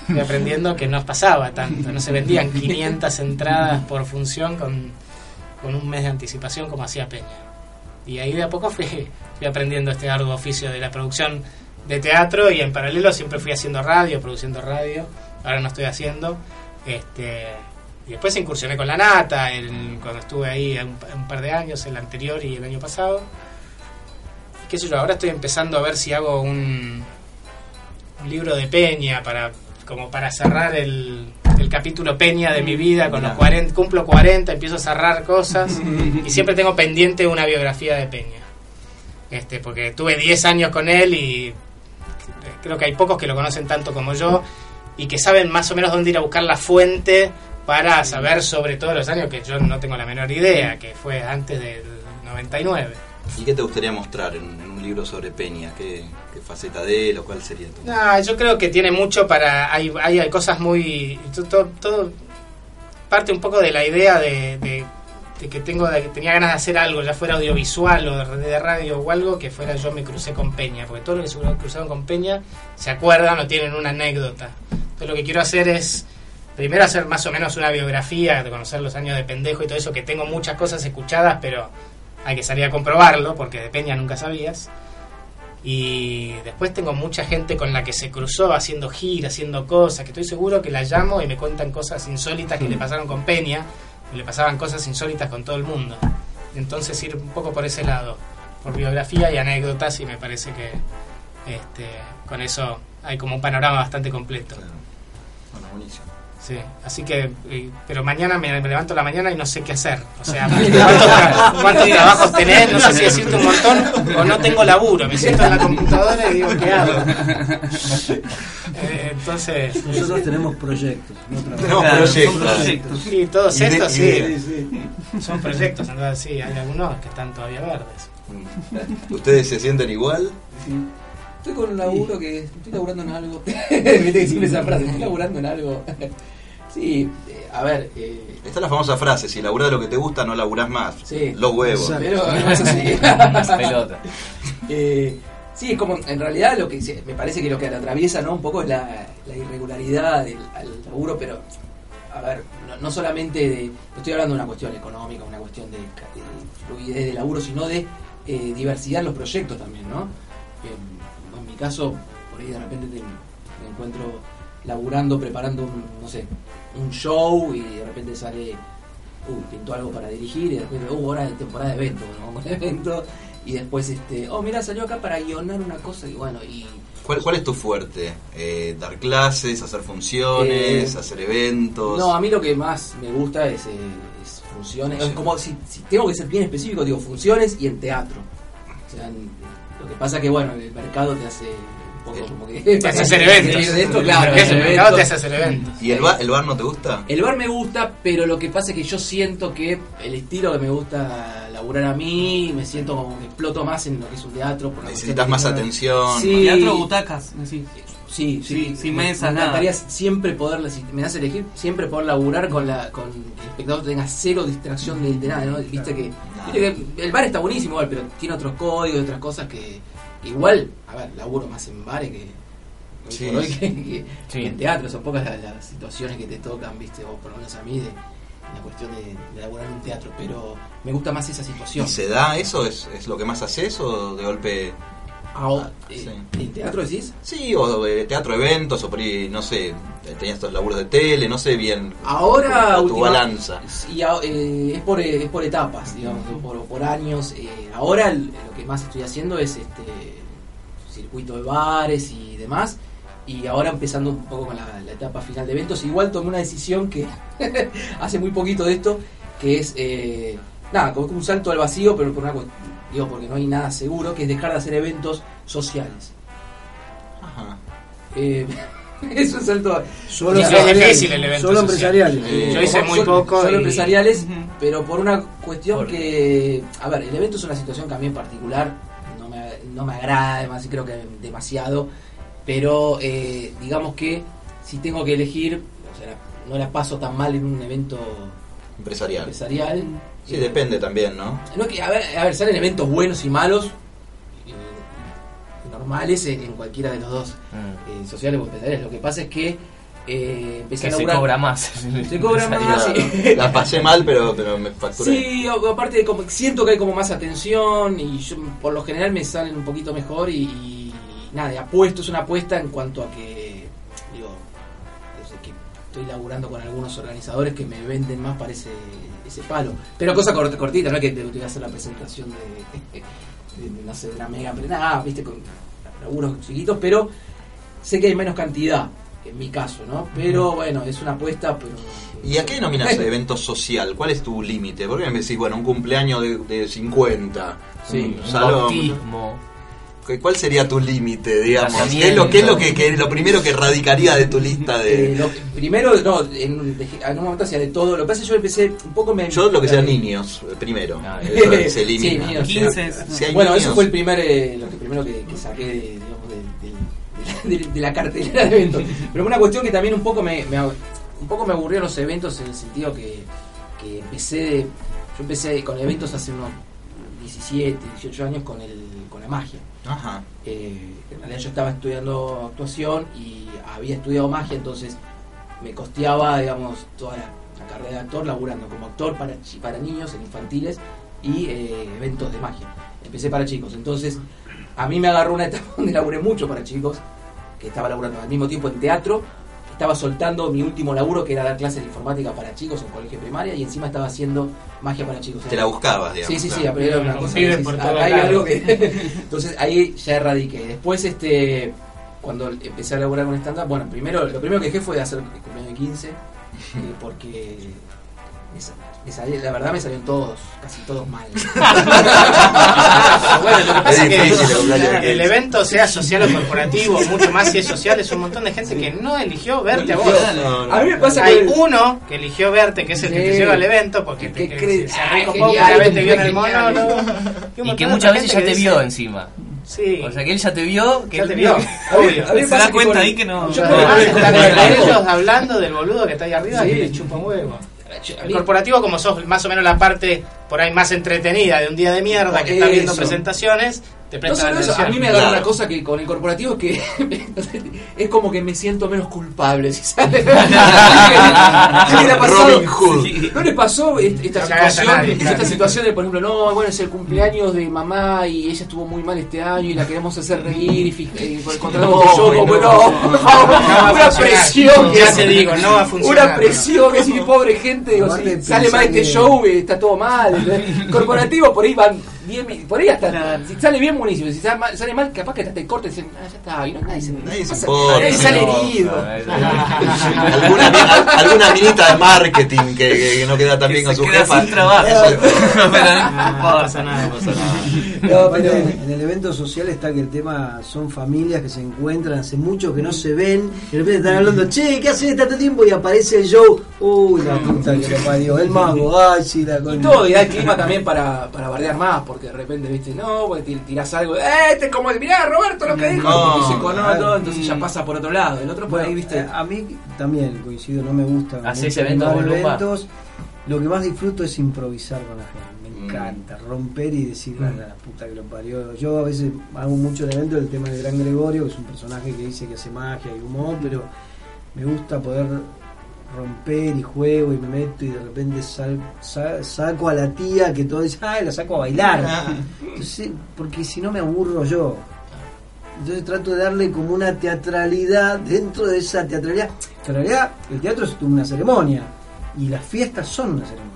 Speaker 6: y aprendiendo que no pasaba tanto, no se vendían 500 entradas por función con, con un mes de anticipación como hacía Peña. Y ahí de a poco fui, fui aprendiendo este arduo oficio de la producción de teatro y en paralelo siempre fui haciendo radio, produciendo radio, ahora no estoy haciendo. Este, y después incursioné con la nata, el- cuando estuve ahí un, un par de años, el anterior y el año pasado. Y qué sé yo, ahora estoy empezando a ver si hago un, un libro de Peña para como para cerrar el, el capítulo Peña de mi vida con los 40, cumplo 40, empiezo a cerrar cosas y siempre tengo pendiente una biografía de Peña. Este, porque tuve 10 años con él y creo que hay pocos que lo conocen tanto como yo y que saben más o menos dónde ir a buscar la fuente para saber sobre todos los años que yo no tengo la menor idea, que fue antes del 99.
Speaker 5: ¿Y qué te gustaría mostrar en, en un libro sobre Peña? ¿Qué, qué faceta de él o cuál sería tu?
Speaker 6: No, yo creo que tiene mucho para... Hay, hay, hay cosas muy... to- Todo, todo parte un poco de la idea de, de- de que tengo de tenía ganas de hacer algo, ya fuera audiovisual o de, radio o algo, que fuera yo me crucé con Peña, porque todos los que se cruzaron con Peña se acuerdan o tienen una anécdota. Entonces lo que quiero hacer es primero hacer más o menos una biografía, de conocer los años de pendejo y todo eso, que tengo muchas cosas escuchadas, pero hay que salir a comprobarlo, porque de Peña nunca sabías. Y después tengo mucha gente con la que se cruzó haciendo gira, haciendo cosas, que estoy seguro que la llamo y me cuentan cosas insólitas que le pasaron con Peña, le pasaban cosas insólitas con todo el mundo. Entonces ir un poco por ese lado, por biografía y anécdotas, y me parece que este, con eso hay como un panorama bastante completo.
Speaker 5: Bueno, buenísimo.
Speaker 6: Sí, así que, eh, pero mañana me, me levanto a la mañana y no sé qué hacer. O sea, ¿cuántos, tra- cuántos trabajos tenés? No sé si decirte un montón o no tengo laburo. Me siento en la computadora y digo, ¿qué hago? Eh, entonces,
Speaker 7: Nosotros tenemos proyectos, no trabajamos.
Speaker 5: Tenemos
Speaker 3: Claro,
Speaker 5: proyectos.
Speaker 3: son proyectos.
Speaker 6: sí, todos
Speaker 5: Y
Speaker 6: estos sí,
Speaker 7: Sí, sí.
Speaker 6: son proyectos. Entonces, sí, hay algunos que están todavía verdes.
Speaker 5: ¿Ustedes se sienten igual?
Speaker 8: Estoy con un laburo que estoy laburando en algo. Viste que siempre esa frase, estoy laburando en algo. sí, eh, a ver, eh,
Speaker 5: Está la famosa frase, si laburás de lo que te gusta, no laburás más.
Speaker 8: Sí.
Speaker 5: Los huevos.
Speaker 8: Pero
Speaker 4: pelota.
Speaker 8: Eh, sí, es como en realidad lo que me parece que lo que atraviesa ¿no? un poco es la, la irregularidad del al laburo, pero a ver, no, no solamente de, no estoy hablando de una cuestión económica, una cuestión de, de fluidez de laburo, sino de eh, diversidad en los proyectos también, ¿no? En mi caso, por ahí de repente te- me encuentro laburando, preparando un, no sé, un show y de repente sale uy, pintó algo para dirigir y de repente, uh, ahora es temporada de eventos, bueno, vamos y después, este, oh, mira, salió acá para guionar una cosa y bueno, y
Speaker 5: ¿Cuál, ¿Cuál es tu fuerte? Eh, ¿Dar clases, hacer funciones,
Speaker 8: Eh,
Speaker 5: hacer eventos?
Speaker 8: no, a mí lo que más me gusta es, eh, es funciones, es como si, si tengo que ser bien específico, digo funciones y en teatro. O sea, en- lo que pasa que, bueno, el mercado te hace un poco
Speaker 5: El-
Speaker 8: como que...
Speaker 6: Te hace hacer eventos.
Speaker 8: De esto, claro,
Speaker 6: Porque es el mercado te hace hacer eventos.
Speaker 5: ¿Y el bar, el bar no te gusta?
Speaker 8: El bar me gusta, pero lo que pasa es que yo siento que el estilo que me gusta laburar a mí, me siento como que exploto más en lo que es un teatro. por
Speaker 5: Necesitas más atención.
Speaker 8: Sí.
Speaker 3: Teatro butacas, decís.
Speaker 8: Sí, sí,
Speaker 3: Sí, sin
Speaker 8: me-
Speaker 3: mesas,
Speaker 8: Me
Speaker 3: nada.
Speaker 8: encantaría siempre poder, si me das a elegir, siempre poder laburar con la con que el espectador tenga cero distracción de, de nada, ¿no? Viste que, viste que el bar está buenísimo, igual, pero tiene otros códigos, otras cosas que igual, a ver, laburo más en bares que, hoy
Speaker 5: Sí, sí.
Speaker 8: que, que-
Speaker 4: Sí.
Speaker 8: que en teatro, son pocas las, las situaciones que te tocan, viste, o por lo menos a mí, de la cuestión de, de laburar en un teatro, pero me gusta más esa situación.
Speaker 5: ¿Y se da eso? ¿Es, es lo que más haces o de golpe
Speaker 8: Ahora, eh,
Speaker 5: Sí.
Speaker 8: ¿En teatro decís?
Speaker 5: Sí, o de teatro, eventos, o por ahí, no sé, eh, tenías estos laburos de tele, no sé bien.
Speaker 8: Ahora,
Speaker 5: tu
Speaker 8: última-
Speaker 5: balanza.
Speaker 8: Sí, eh, es, por, eh, es por etapas, digamos, por, por años. eh, ahora lo que más estoy haciendo es este circuito de bares y demás. y ahora empezando un poco con la, la etapa final de eventos. Igual tomé una decisión que hace muy poquito de esto, que es, eh, nada, como un salto al vacío, pero por una cu- digo, porque no hay nada seguro, que es dejar de hacer eventos sociales.
Speaker 5: Ajá.
Speaker 8: Eh, es un salto...
Speaker 7: Solo
Speaker 6: es difícil el evento
Speaker 7: Solo
Speaker 6: social.
Speaker 7: empresariales.
Speaker 8: Eh,
Speaker 6: Yo hice muy poco
Speaker 8: Solo
Speaker 6: y-
Speaker 8: empresariales, pero por una cuestión
Speaker 4: Por-
Speaker 8: que. A ver, el evento es una situación que a mí en particular no me, no me agrada, además, y creo que demasiado. Pero eh, digamos que si tengo que elegir, o sea, no la paso tan mal en un evento
Speaker 5: Empresarial.
Speaker 8: empresarial.
Speaker 5: Sí,
Speaker 8: Eh,
Speaker 5: depende también, ¿no?
Speaker 8: No que, a ver, a ver, salen eventos buenos y malos, eh, normales en, en cualquiera de los dos,
Speaker 4: Mm.
Speaker 8: eh, sociales o empresariales. Lo que pasa es que eh, empecé
Speaker 4: Que
Speaker 8: a
Speaker 4: se
Speaker 8: laburar-
Speaker 4: cobra más.
Speaker 8: Se cobra más.
Speaker 5: La pasé mal, pero, pero me facturé.
Speaker 8: Sí, aparte de como siento que hay como más atención y yo por lo general me salen un poquito mejor y, y nada, apuesto, es una apuesta en cuanto a que, digo, desde que estoy laburando con algunos organizadores que me venden más para ese, palo. Pero cosa cort- cortita, no es que te voy a hacer la presentación de, de, no sé, de una mega, nada, viste, con laburos chiquitos, pero sé que hay menos cantidad en mi caso, ¿no? Pero bueno, es una apuesta, pero...
Speaker 5: ¿Y a qué denominas evento social? ¿Cuál es tu límite? Porque me decís, bueno, un cumpleaños de, de 50,
Speaker 8: Sí,
Speaker 5: un
Speaker 4: Un
Speaker 5: salón.
Speaker 4: bautismo.
Speaker 5: ¿Qué- ¿Cuál sería tu límite, digamos? ¿Qué es lo, qué es lo que, que es lo primero que radicaría de tu lista de...?
Speaker 8: Eh, lo- primero, no, en, en un momento hacía de todo. Lo que pasa es que yo empecé un poco me.
Speaker 5: Yo lo que sean
Speaker 8: eh,
Speaker 5: niños, eh, primero.
Speaker 4: Ah,
Speaker 5: Eso se
Speaker 8: Sí, niños, sí.
Speaker 9: 15.
Speaker 5: Si hay
Speaker 8: Bueno,
Speaker 5: niños-
Speaker 8: eso fue el primer, eh, lo que primero que, que saqué de, digamos, de, de- de- de- de la cartelera de eventos. Pero una cuestión que también un poco me, me- un poco me aburrió los eventos en el sentido que, que empecé de, yo empecé con eventos hace unos 17, 18 años con el con la magia.
Speaker 5: Ajá.
Speaker 8: Eh, en realidad yo estaba estudiando actuación y había estudiado magia, entonces me costeaba, digamos, toda la, la carrera de actor laburando como actor para, para niños, en infantiles y eh, eventos de magia. Empecé para chicos, entonces a mí me agarró una etapa donde laburé mucho para chicos, que estaba laburando al mismo tiempo en teatro, estaba soltando mi último laburo que era dar clases de informática para chicos en colegio primaria y encima estaba haciendo magia para chicos.
Speaker 5: Te la buscabas, digamos.
Speaker 8: Sí, sí, sí,
Speaker 5: claro.
Speaker 8: pero era una cosa que decís, hay algo que... Entonces ahí ya erradiqué. Después, este cuando empecé a laburar con stand-up, bueno, primero, lo primero que dejé fue de hacer el cumpleaños de 15, eh, porque me, sa- me salió- la verdad me salieron todos, casi todos mal.
Speaker 6: Bueno, lo que pasa
Speaker 5: Es
Speaker 6: es que el
Speaker 5: 15.
Speaker 6: evento sea social o corporativo, mucho más si es social, es un montón de gente que no eligió verte a vos.
Speaker 5: No, no.
Speaker 8: A mí me pasa
Speaker 6: Hay
Speaker 8: que...
Speaker 6: uno que eligió verte, que es el que te
Speaker 8: Sí.
Speaker 6: lleva al evento, porque
Speaker 8: ¿Qué
Speaker 6: te,
Speaker 8: crees?
Speaker 6: se
Speaker 8: Ah,
Speaker 6: arrancó
Speaker 8: genial,
Speaker 6: poco, una vez te vio en el
Speaker 8: genial.
Speaker 6: monólogo. un
Speaker 4: Y que muchas veces ya te vio encima.
Speaker 6: Sí.
Speaker 4: O sea que él ya te vio. Que
Speaker 6: Ya
Speaker 4: él-
Speaker 6: te vio, obvio.
Speaker 9: Se da
Speaker 8: que
Speaker 9: cuenta ahí que no-
Speaker 8: yo con-
Speaker 6: ellos hablando del boludo que está ahí arriba
Speaker 8: Sí.
Speaker 6: que le chupa un huevo. El corporativo, como sos más o menos la parte por ahí más entretenida de un día de mierda que está viendo presentaciones, te
Speaker 8: No solo eso, a mí me agarra
Speaker 5: Claro.
Speaker 8: una cosa que con el corporativo es que es como que me siento menos culpable, si sale. ¿Qué le ha pasado? ¿No le pasó est- esta
Speaker 6: No
Speaker 8: situación?
Speaker 6: nadie, claro.
Speaker 8: Esta situación de, por ejemplo, no, bueno, es el cumpleaños de mamá y ella estuvo muy mal este año y la queremos hacer reír y, y contratamos
Speaker 5: No,
Speaker 8: el show, como
Speaker 5: no.
Speaker 8: una presión.
Speaker 6: Ya te digo, no va a funcionar.
Speaker 8: Una presión, que si pobre gente, digo,
Speaker 7: Aparte,
Speaker 8: si sale mal este
Speaker 7: que-
Speaker 8: show, eh, está todo mal. Corporativo, por ahí van bien, por ahí hasta, si sale bien, buenísimo. Si sale mal, sale mal capaz que hasta te corta y dicen, ah, ya está, y no, nadie se,
Speaker 5: Nadie se importa,
Speaker 8: nadie sale herido.
Speaker 5: alguna, al- alguna minita de marketing que, que- que no queda tan bien con su
Speaker 9: queda
Speaker 5: jefa.
Speaker 9: sin trabajo.
Speaker 5: Eso.
Speaker 9: Pero no
Speaker 6: pasa nada, no pasa nada.
Speaker 8: No, pero-
Speaker 7: en el evento social está que el tema son familias que se encuentran hace mucho que no se ven y de repente están hablando, che, ¿qué haces tanto tiempo? Y aparece el show, uy, la puta que lo parió, el mago, ay, sí, la
Speaker 8: Y
Speaker 7: con
Speaker 8: todo, y da clima también para, para bardear más, porque de repente, viste, no, porque tir- tirás algo, eh, este es como, mirá, Roberto lo que dijo,
Speaker 5: No,
Speaker 8: y se conoce,
Speaker 7: claro.
Speaker 8: entonces ya pasa por otro lado. El otro por ahí, viste,
Speaker 7: Eh, A mí también coincido, no me gusta.
Speaker 4: ¿Hacés eventos
Speaker 7: eventos. Lo que más disfruto es improvisar con la gente. Me
Speaker 5: Mm.
Speaker 7: encanta romper y decir "Ah, la puta que lo parió. Yo a veces hago mucho el evento del tema del Gran Gregorio, que es un personaje que dice que hace magia y humor, pero me gusta poder romper y juego y me meto y de repente sal- sa- saco a la tía que todo dice, ay, la saco a bailar. Entonces, porque si no me aburro yo. Entonces trato de darle como una teatralidad dentro de esa teatralidad. Que en realidad el teatro es una ceremonia y las fiestas son una ceremonia.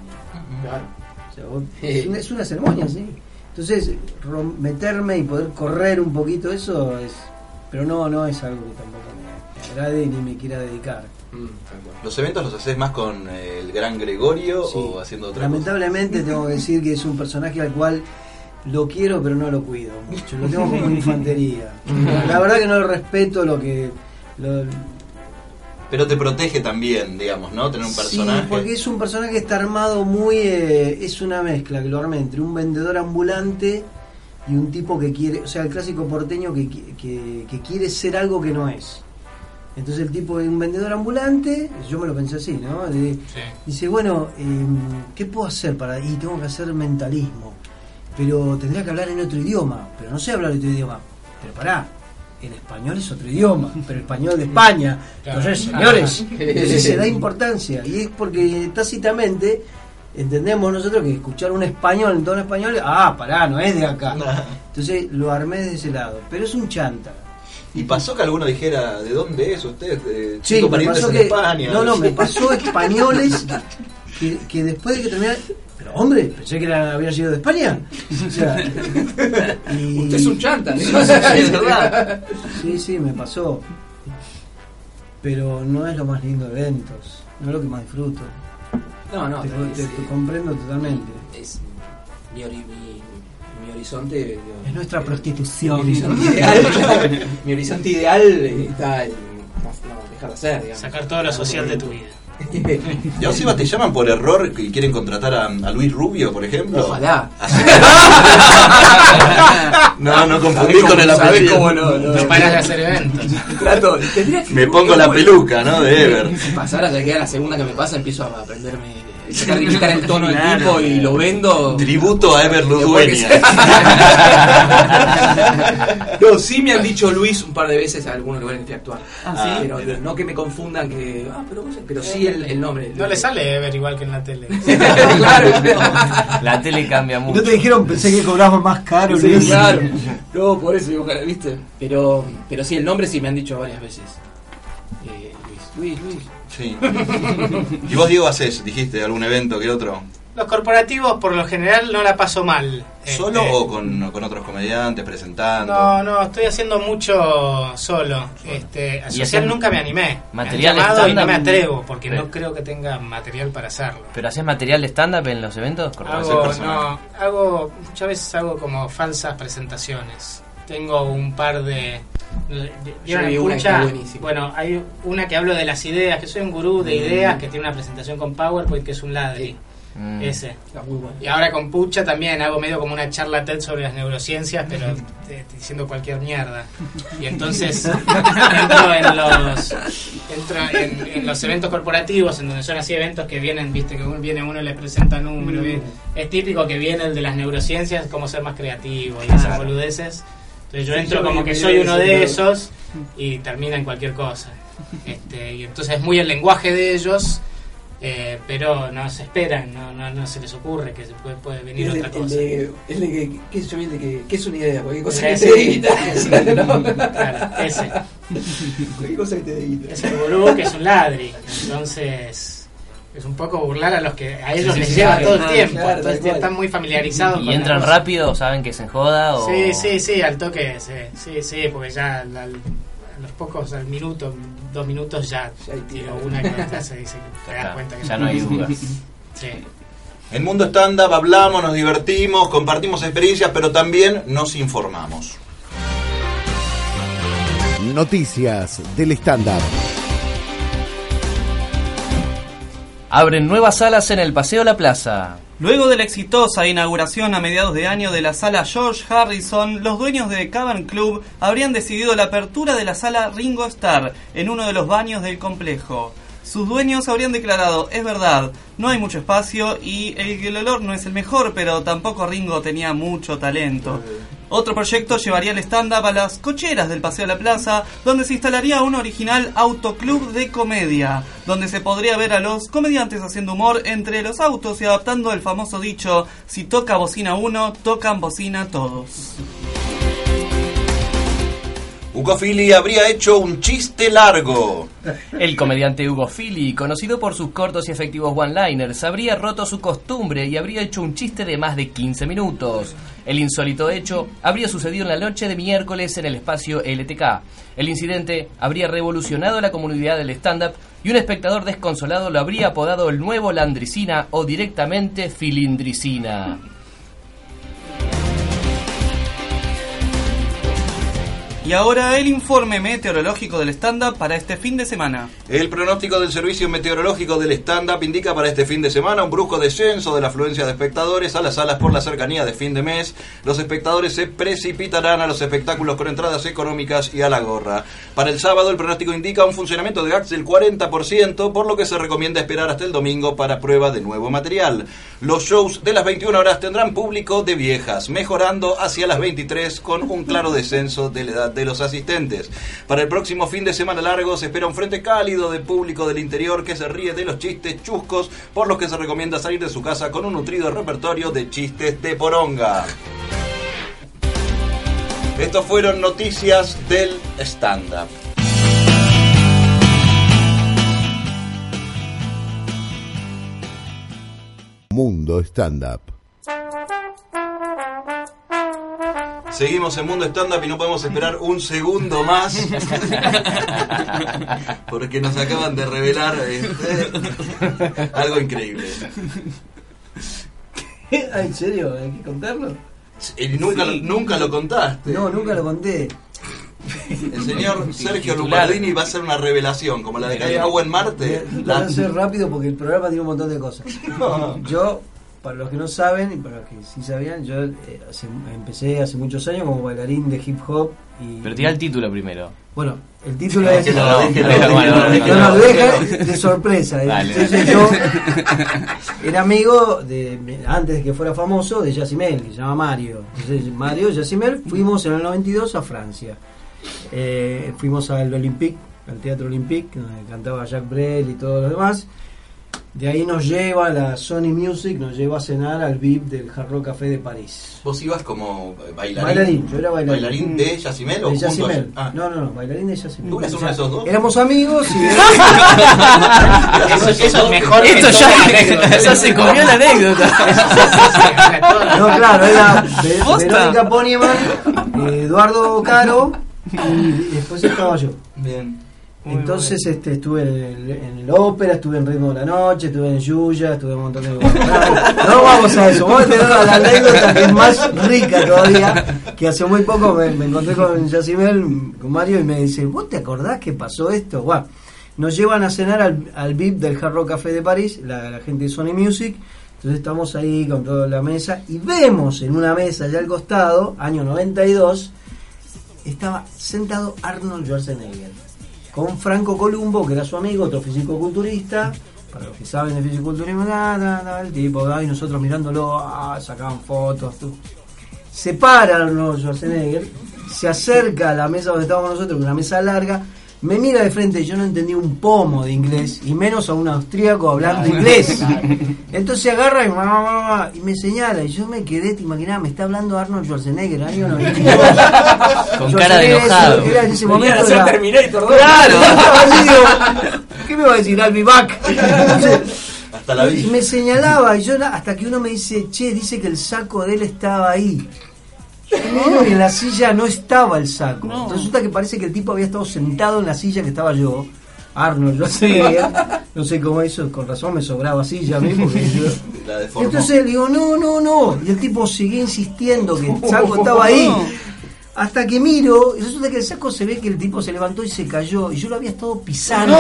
Speaker 8: claro.
Speaker 7: O sea, vos- es, una, es una ceremonia, sí. Entonces rom- meterme y poder correr un poquito eso es... Pero no, no es algo que tampoco me agrade ni me quiera dedicar.
Speaker 8: Mm.
Speaker 5: ¿Los eventos los haces más con eh, el gran Gregorio
Speaker 7: Sí.
Speaker 5: o haciendo otra
Speaker 7: Lamentablemente tengo que decir que es un personaje al cual lo quiero pero no lo cuido mucho, lo tengo como infantería. La verdad que no lo respeto lo que... lo-?
Speaker 5: Pero te protege también, digamos, ¿no? Tener un personaje.
Speaker 7: Sí, porque es un personaje que está armado muy... eh, es una mezcla que lo armé entre un vendedor ambulante y un tipo que quiere... O sea, el clásico porteño que, que, que quiere ser algo que no es. Entonces el tipo es un vendedor ambulante, yo me lo pensé así, ¿no? De-
Speaker 6: Sí.
Speaker 7: Dice, bueno, em, ¿qué puedo hacer para...? Y tengo que hacer mentalismo. Pero tendría que hablar en otro idioma. Pero no sé hablar otro idioma. Pero pará, en español es otro idioma. Pero español de España.
Speaker 6: Claro.
Speaker 7: Entonces, señores, entonces se da importancia. Y es porque tácitamente entendemos nosotros que escuchar un español en tono español, ah, pará, no es de acá. Entonces lo armé desde ese lado. Pero es un chanta.
Speaker 5: ¿Y pasó que alguno dijera de dónde es usted? Eh,
Speaker 7: Sí, me pasó
Speaker 5: en
Speaker 7: que.
Speaker 5: España.
Speaker 7: No, no, me pasó españoles que, que después de que terminé. Pero hombre, pensé que era, había sido de España. O sea, y-
Speaker 8: Usted es un chanta, ¿no?
Speaker 7: Sí, sí, sí, es verdad. Sí, sí, me pasó. Pero no es lo más lindo de eventos. No es lo que más disfruto.
Speaker 8: No, no,
Speaker 7: te,
Speaker 8: es,
Speaker 7: te- te comprendo totalmente.
Speaker 8: es mi, ori- mi, mi horizonte. digo,
Speaker 7: Es nuestra
Speaker 8: mi
Speaker 7: prostitución.
Speaker 8: horizonte ideal, mi horizonte ideal eh, está en no, no, dejar de hacer, digamos.
Speaker 6: Sacar todo lo social de tu vida.
Speaker 5: ¿Y a vos, Eva, te llaman por error y quieren contratar a, a Luis Rubio, por ejemplo?
Speaker 8: Ojalá.
Speaker 5: No, no confundí
Speaker 8: ¿Sabés
Speaker 5: con el apellido.
Speaker 8: cómo no, no,
Speaker 6: No paras de hacer eventos.
Speaker 8: Trato, que-
Speaker 5: Me pongo la peluca, ¿no? De Ever.
Speaker 8: Si pasara, ya queda la segunda que me pasa, empiezo a aprenderme, sacar, quitar el tono del
Speaker 3: Claro.
Speaker 8: tipo y lo vendo.
Speaker 5: Tributo a Ever Ludueña.
Speaker 8: no, sí me han dicho Luis un par de veces a algunos lugares que fui a actuar.
Speaker 5: Ah,
Speaker 8: pero no que me confundan que. Ah, pero, sí el, el nombre.
Speaker 6: No le sale Ever igual que en la tele.
Speaker 8: claro,
Speaker 4: La tele cambia mucho.
Speaker 7: No te dijeron, pensé que cobramos más caro.
Speaker 8: Sí,
Speaker 7: Luis.
Speaker 8: claro. No, por eso digo, ¿viste? Pero, pero sí, el nombre sí me han dicho varias veces. Eh, Luis, Luis, Luis.
Speaker 5: Sí. ¿Y vos, Diego, haces, dijiste, algún evento que otro?
Speaker 6: Los corporativos por lo general no la paso mal.
Speaker 5: ¿Solo
Speaker 6: Este,
Speaker 5: o con, con otros comediantes presentando?
Speaker 6: No, no, estoy haciendo mucho solo. Este, a
Speaker 4: ¿Y
Speaker 6: social nunca me animé.
Speaker 4: material
Speaker 6: me han llamado y no me atrevo porque
Speaker 4: Sí.
Speaker 6: no creo que tenga material para hacerlo.
Speaker 4: ¿Pero haces material de stand-up en los eventos?
Speaker 6: Hago, no, hago, muchas veces hago como falsas presentaciones. Tengo un par de...
Speaker 8: Yo
Speaker 6: ¿vieron
Speaker 8: vi una que.
Speaker 6: Bueno, hay una que hablo de las ideas, que soy un gurú de ideas, que tiene una presentación con PowerPoint que es un ladri.
Speaker 4: Mm.
Speaker 6: Ese.
Speaker 8: Está muy bueno.
Speaker 6: Y ahora con Pucha también hago medio como una charla TED sobre las neurociencias, pero eh, diciendo cualquier mierda. Y entonces entro en los entro en, en los eventos corporativos, en donde son así eventos que vienen, viste, que viene uno y le presenta números. bien. Es típico que viene el de las neurociencias, cómo ser más creativo y esas boludeces. Entonces yo
Speaker 8: Sí,
Speaker 6: entro
Speaker 8: yo
Speaker 6: como que soy uno
Speaker 8: de
Speaker 6: de
Speaker 8: eso.
Speaker 6: esos y termina en cualquier cosa. Este, y entonces es muy el lenguaje de ellos. Eh, pero no se esperan, no, no, no se les ocurre que se puede, puede venir
Speaker 8: El
Speaker 6: otra
Speaker 8: el
Speaker 6: cosa.
Speaker 8: de, el de que, el de que, ¿qué es una idea? Cualquier cosa que te dé.
Speaker 6: Claro, ese.
Speaker 8: Cualquier cosa que te dé.
Speaker 6: Es el gurú que es un ladri. Entonces, es un poco burlar a los que a ellos
Speaker 8: Sí,
Speaker 6: les
Speaker 8: sí,
Speaker 6: lleva todo el
Speaker 8: claro,
Speaker 6: tiempo.
Speaker 8: claro,
Speaker 6: están muy familiarizados
Speaker 4: ¿Y
Speaker 6: con
Speaker 4: entran rápido? ¿Saben que se enjoda? O...
Speaker 6: Sí, sí, sí, al toque, sí, sí, sí, porque ya al- al- a los pocos, al minuto, dos minutos ya
Speaker 8: Ya hay
Speaker 6: tiro una que otra se dice que te das
Speaker 4: está,
Speaker 6: cuenta que
Speaker 4: ya no hay dudas.
Speaker 6: Sí.
Speaker 5: En Mundo Stand-Up hablamos, nos divertimos, compartimos experiencias, pero también nos informamos.
Speaker 1: Noticias del stand-up.
Speaker 4: Abren nuevas salas en el Paseo La Plaza.
Speaker 3: Luego de la exitosa inauguración a mediados de año de la sala George Harrison, los dueños de Cavern Club habrían decidido la apertura de la sala Ringo Starr en uno de los baños del complejo. Sus dueños habrían declarado, es verdad, no hay mucho espacio y el, el olor no es el mejor, pero tampoco Ringo tenía mucho talento. Otro proyecto llevaría el stand-up a las cocheras del Paseo de la Plaza, donde se instalaría un original autoclub de comedia, donde se podría ver a los comediantes haciendo humor entre los autos y adaptando el famoso dicho, si toca bocina uno, tocan bocina todos.
Speaker 5: Ugo Fili habría hecho un chiste largo.
Speaker 4: El comediante Hugo Fili, conocido por sus cortos y efectivos one-liners, habría roto su costumbre y habría hecho un chiste de más de 15 minutos. El insólito hecho habría sucedido en la noche de miércoles en el espacio LTK. El incidente habría revolucionado la comunidad del stand-up y un espectador desconsolado lo habría apodado el nuevo Landricina o directamente Filindricina.
Speaker 3: Y ahora el informe meteorológico del stand-up para este fin de semana.
Speaker 5: El pronóstico del Servicio Meteorológico del Stand-Up indica para este fin de semana un brusco descenso de la afluencia de espectadores a las salas por la cercanía de fin de mes. Los espectadores se precipitarán a los espectáculos con entradas económicas y a la gorra. Para el sábado el pronóstico indica un funcionamiento de gags del 40%, por lo que se recomienda esperar hasta el domingo para prueba de nuevo material. Los shows de las 21 horas tendrán público de viejas, mejorando hacia las 23 con un claro descenso de la edad de los asistentes. Para el próximo fin de semana largo se espera un frente cálido de público del interior que se ríe de los chistes chuscos, por lo que se recomienda salir de su casa con un nutrido repertorio de chistes de poronga. Estos fueron noticias del stand-up.
Speaker 1: Mundo Stand Up.
Speaker 5: Seguimos en Mundo Stand Up y no podemos esperar un segundo más. Porque nos acaban de revelar este, algo increíble.
Speaker 7: Ah, ¿En serio? ¿Hay que contarlo?
Speaker 5: Y nunca, lo- nunca lo contaste.
Speaker 7: No, nunca lo conté.
Speaker 5: El señor Sergio. Lupardini va a hacer una revelación, como la de Calle Agua en Marte.
Speaker 7: Voy a hacer rápido porque el programa tiene un montón de cosas. Yo, para los que no saben y para los que sí sabían, yo eh, hace- empecé hace muchos años como bailarín de hip hop. Y,
Speaker 4: Pero tira el título primero.
Speaker 7: Bueno, el título es.
Speaker 4: No,
Speaker 5: déjelo,
Speaker 4: no,
Speaker 5: déjelo,
Speaker 4: bueno,
Speaker 5: déjelo,
Speaker 4: déjelo.
Speaker 7: No, no, lo
Speaker 5: déjelo.
Speaker 7: deja de sorpresa. eh. Entonces
Speaker 4: dale.
Speaker 7: yo era amigo de antes de que fuera famoso de Yacimel, que se llama Mario. Entonces Mario y Yacimel fuimos en el 92 a Francia. Eh, fuimos al Olympique, al Teatro Olympique, donde cantaba Jacques Brel y todos los demás. De ahí nos lleva la Sony Music, nos lleva a cenar al VIP del Hard Rock Café de París.
Speaker 5: Vos ibas como bailarín.
Speaker 7: Bailarín, yo era bailarín.
Speaker 5: de Yacimel o
Speaker 7: De
Speaker 5: junto a-
Speaker 7: Yacimel.
Speaker 5: Ah.
Speaker 7: No, no, no, bailarín de Yacimel.
Speaker 5: ¿Tú eras uno de esos dos?
Speaker 7: Éramos amigos y...
Speaker 6: Eso, eso es mejor que
Speaker 4: Esto ya, ya se comió la anécdota.
Speaker 7: No, claro, era. Verónica Ponieman, Eduardo Caro y después estaba yo.
Speaker 5: Bien.
Speaker 7: Entonces este, estuve en el, en el ópera, estuve en Ritmo de la Noche, estuve en Yuya, estuve en un montón de lugares. No vamos a eso, vamos a tener la anécdota que es más rica todavía, que hace muy poco me, me encontré con Yacimel, con Mario, y me dice, ¿vos te acordás que pasó esto? Nos llevan a cenar al, al VIP del Hard Rock Café de París, la, la gente de Sony Music, entonces estamos ahí con toda la mesa y vemos en una mesa allá al costado, año 92, estaba sentado Arnold Schwarzenegger con Franco Columbo, que era su amigo, otro fisicoculturista. Para los que saben de fisiculturismo, nada, nada, el tipo, y nosotros mirándolo, ah, sacaban fotos. tú. Se para Arnold Schwarzenegger, se acerca a la mesa donde estábamos nosotros, una mesa larga, me mira de frente, yo no entendí un pomo de inglés, y menos a un austríaco hablando inglés. Entonces agarra y, me señala, y yo me quedé, te imaginabas, me está hablando Arnold Schwarzenegger, año 92.
Speaker 4: Con cara de enojado.
Speaker 7: Era en ese momento era-
Speaker 6: Terminator 2.
Speaker 7: Claro, así digo, ¿qué me va a decir? I'll be back. Entonces,
Speaker 5: Hasta la
Speaker 7: y
Speaker 5: vista.
Speaker 7: me señalaba, y yo hasta que uno me dice, che, dice que el saco de él estaba ahí. Y en la silla no estaba el saco. Entonces resulta que parece que el tipo había estado sentado en la silla que estaba yo. Arnold, yo sé, no sé cómo hizo, con razón me sobraba silla a mí porque yo-
Speaker 5: La deformó.
Speaker 7: entonces le digo, no, no, no. Y el tipo seguía insistiendo que el saco estaba ahí. Hasta que miro, y resulta que el saco se ve que el tipo se levantó y se cayó. Y yo lo había estado pisando.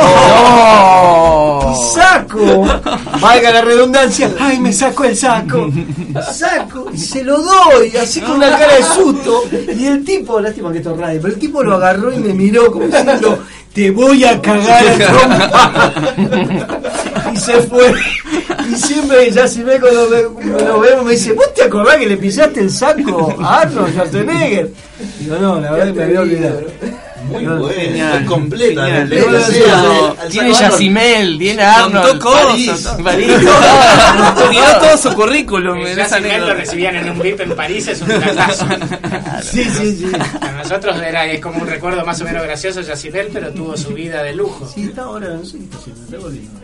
Speaker 7: Y saco, valga la redundancia, ay, me saco el saco. Saco y se lo doy, así con una cara de susto. Y el tipo, lástima que esto es radio, pero el tipo lo agarró y me miró como diciendo, te voy a cagar a trompa. Y se fue. Y siempre, ya si ve cuando me- nos vemos, me dice, ¿vos te acordás que le pisaste el saco a Arnold Schwarzenegger? Digo, no, la verdad que me había olvidado.
Speaker 5: Muy
Speaker 7: No,
Speaker 5: buena, completa.
Speaker 3: genial.
Speaker 5: Le- le-
Speaker 7: No,
Speaker 5: le-
Speaker 7: no,
Speaker 5: al- al
Speaker 4: Tiene. Yacimel, tiene Arnold.
Speaker 3: Contó cosas,
Speaker 5: París.
Speaker 3: Tiró todo su currículum en
Speaker 6: Ya
Speaker 3: esa
Speaker 6: si me lo recibían en un VIP en París es un tratazo.
Speaker 7: Sí, sí, sí.
Speaker 6: Para nosotros era es como un recuerdo más o menos gracioso Yacimel, pero tuvo su vida de lujo.
Speaker 7: Sí, está ahora, está está volviendo.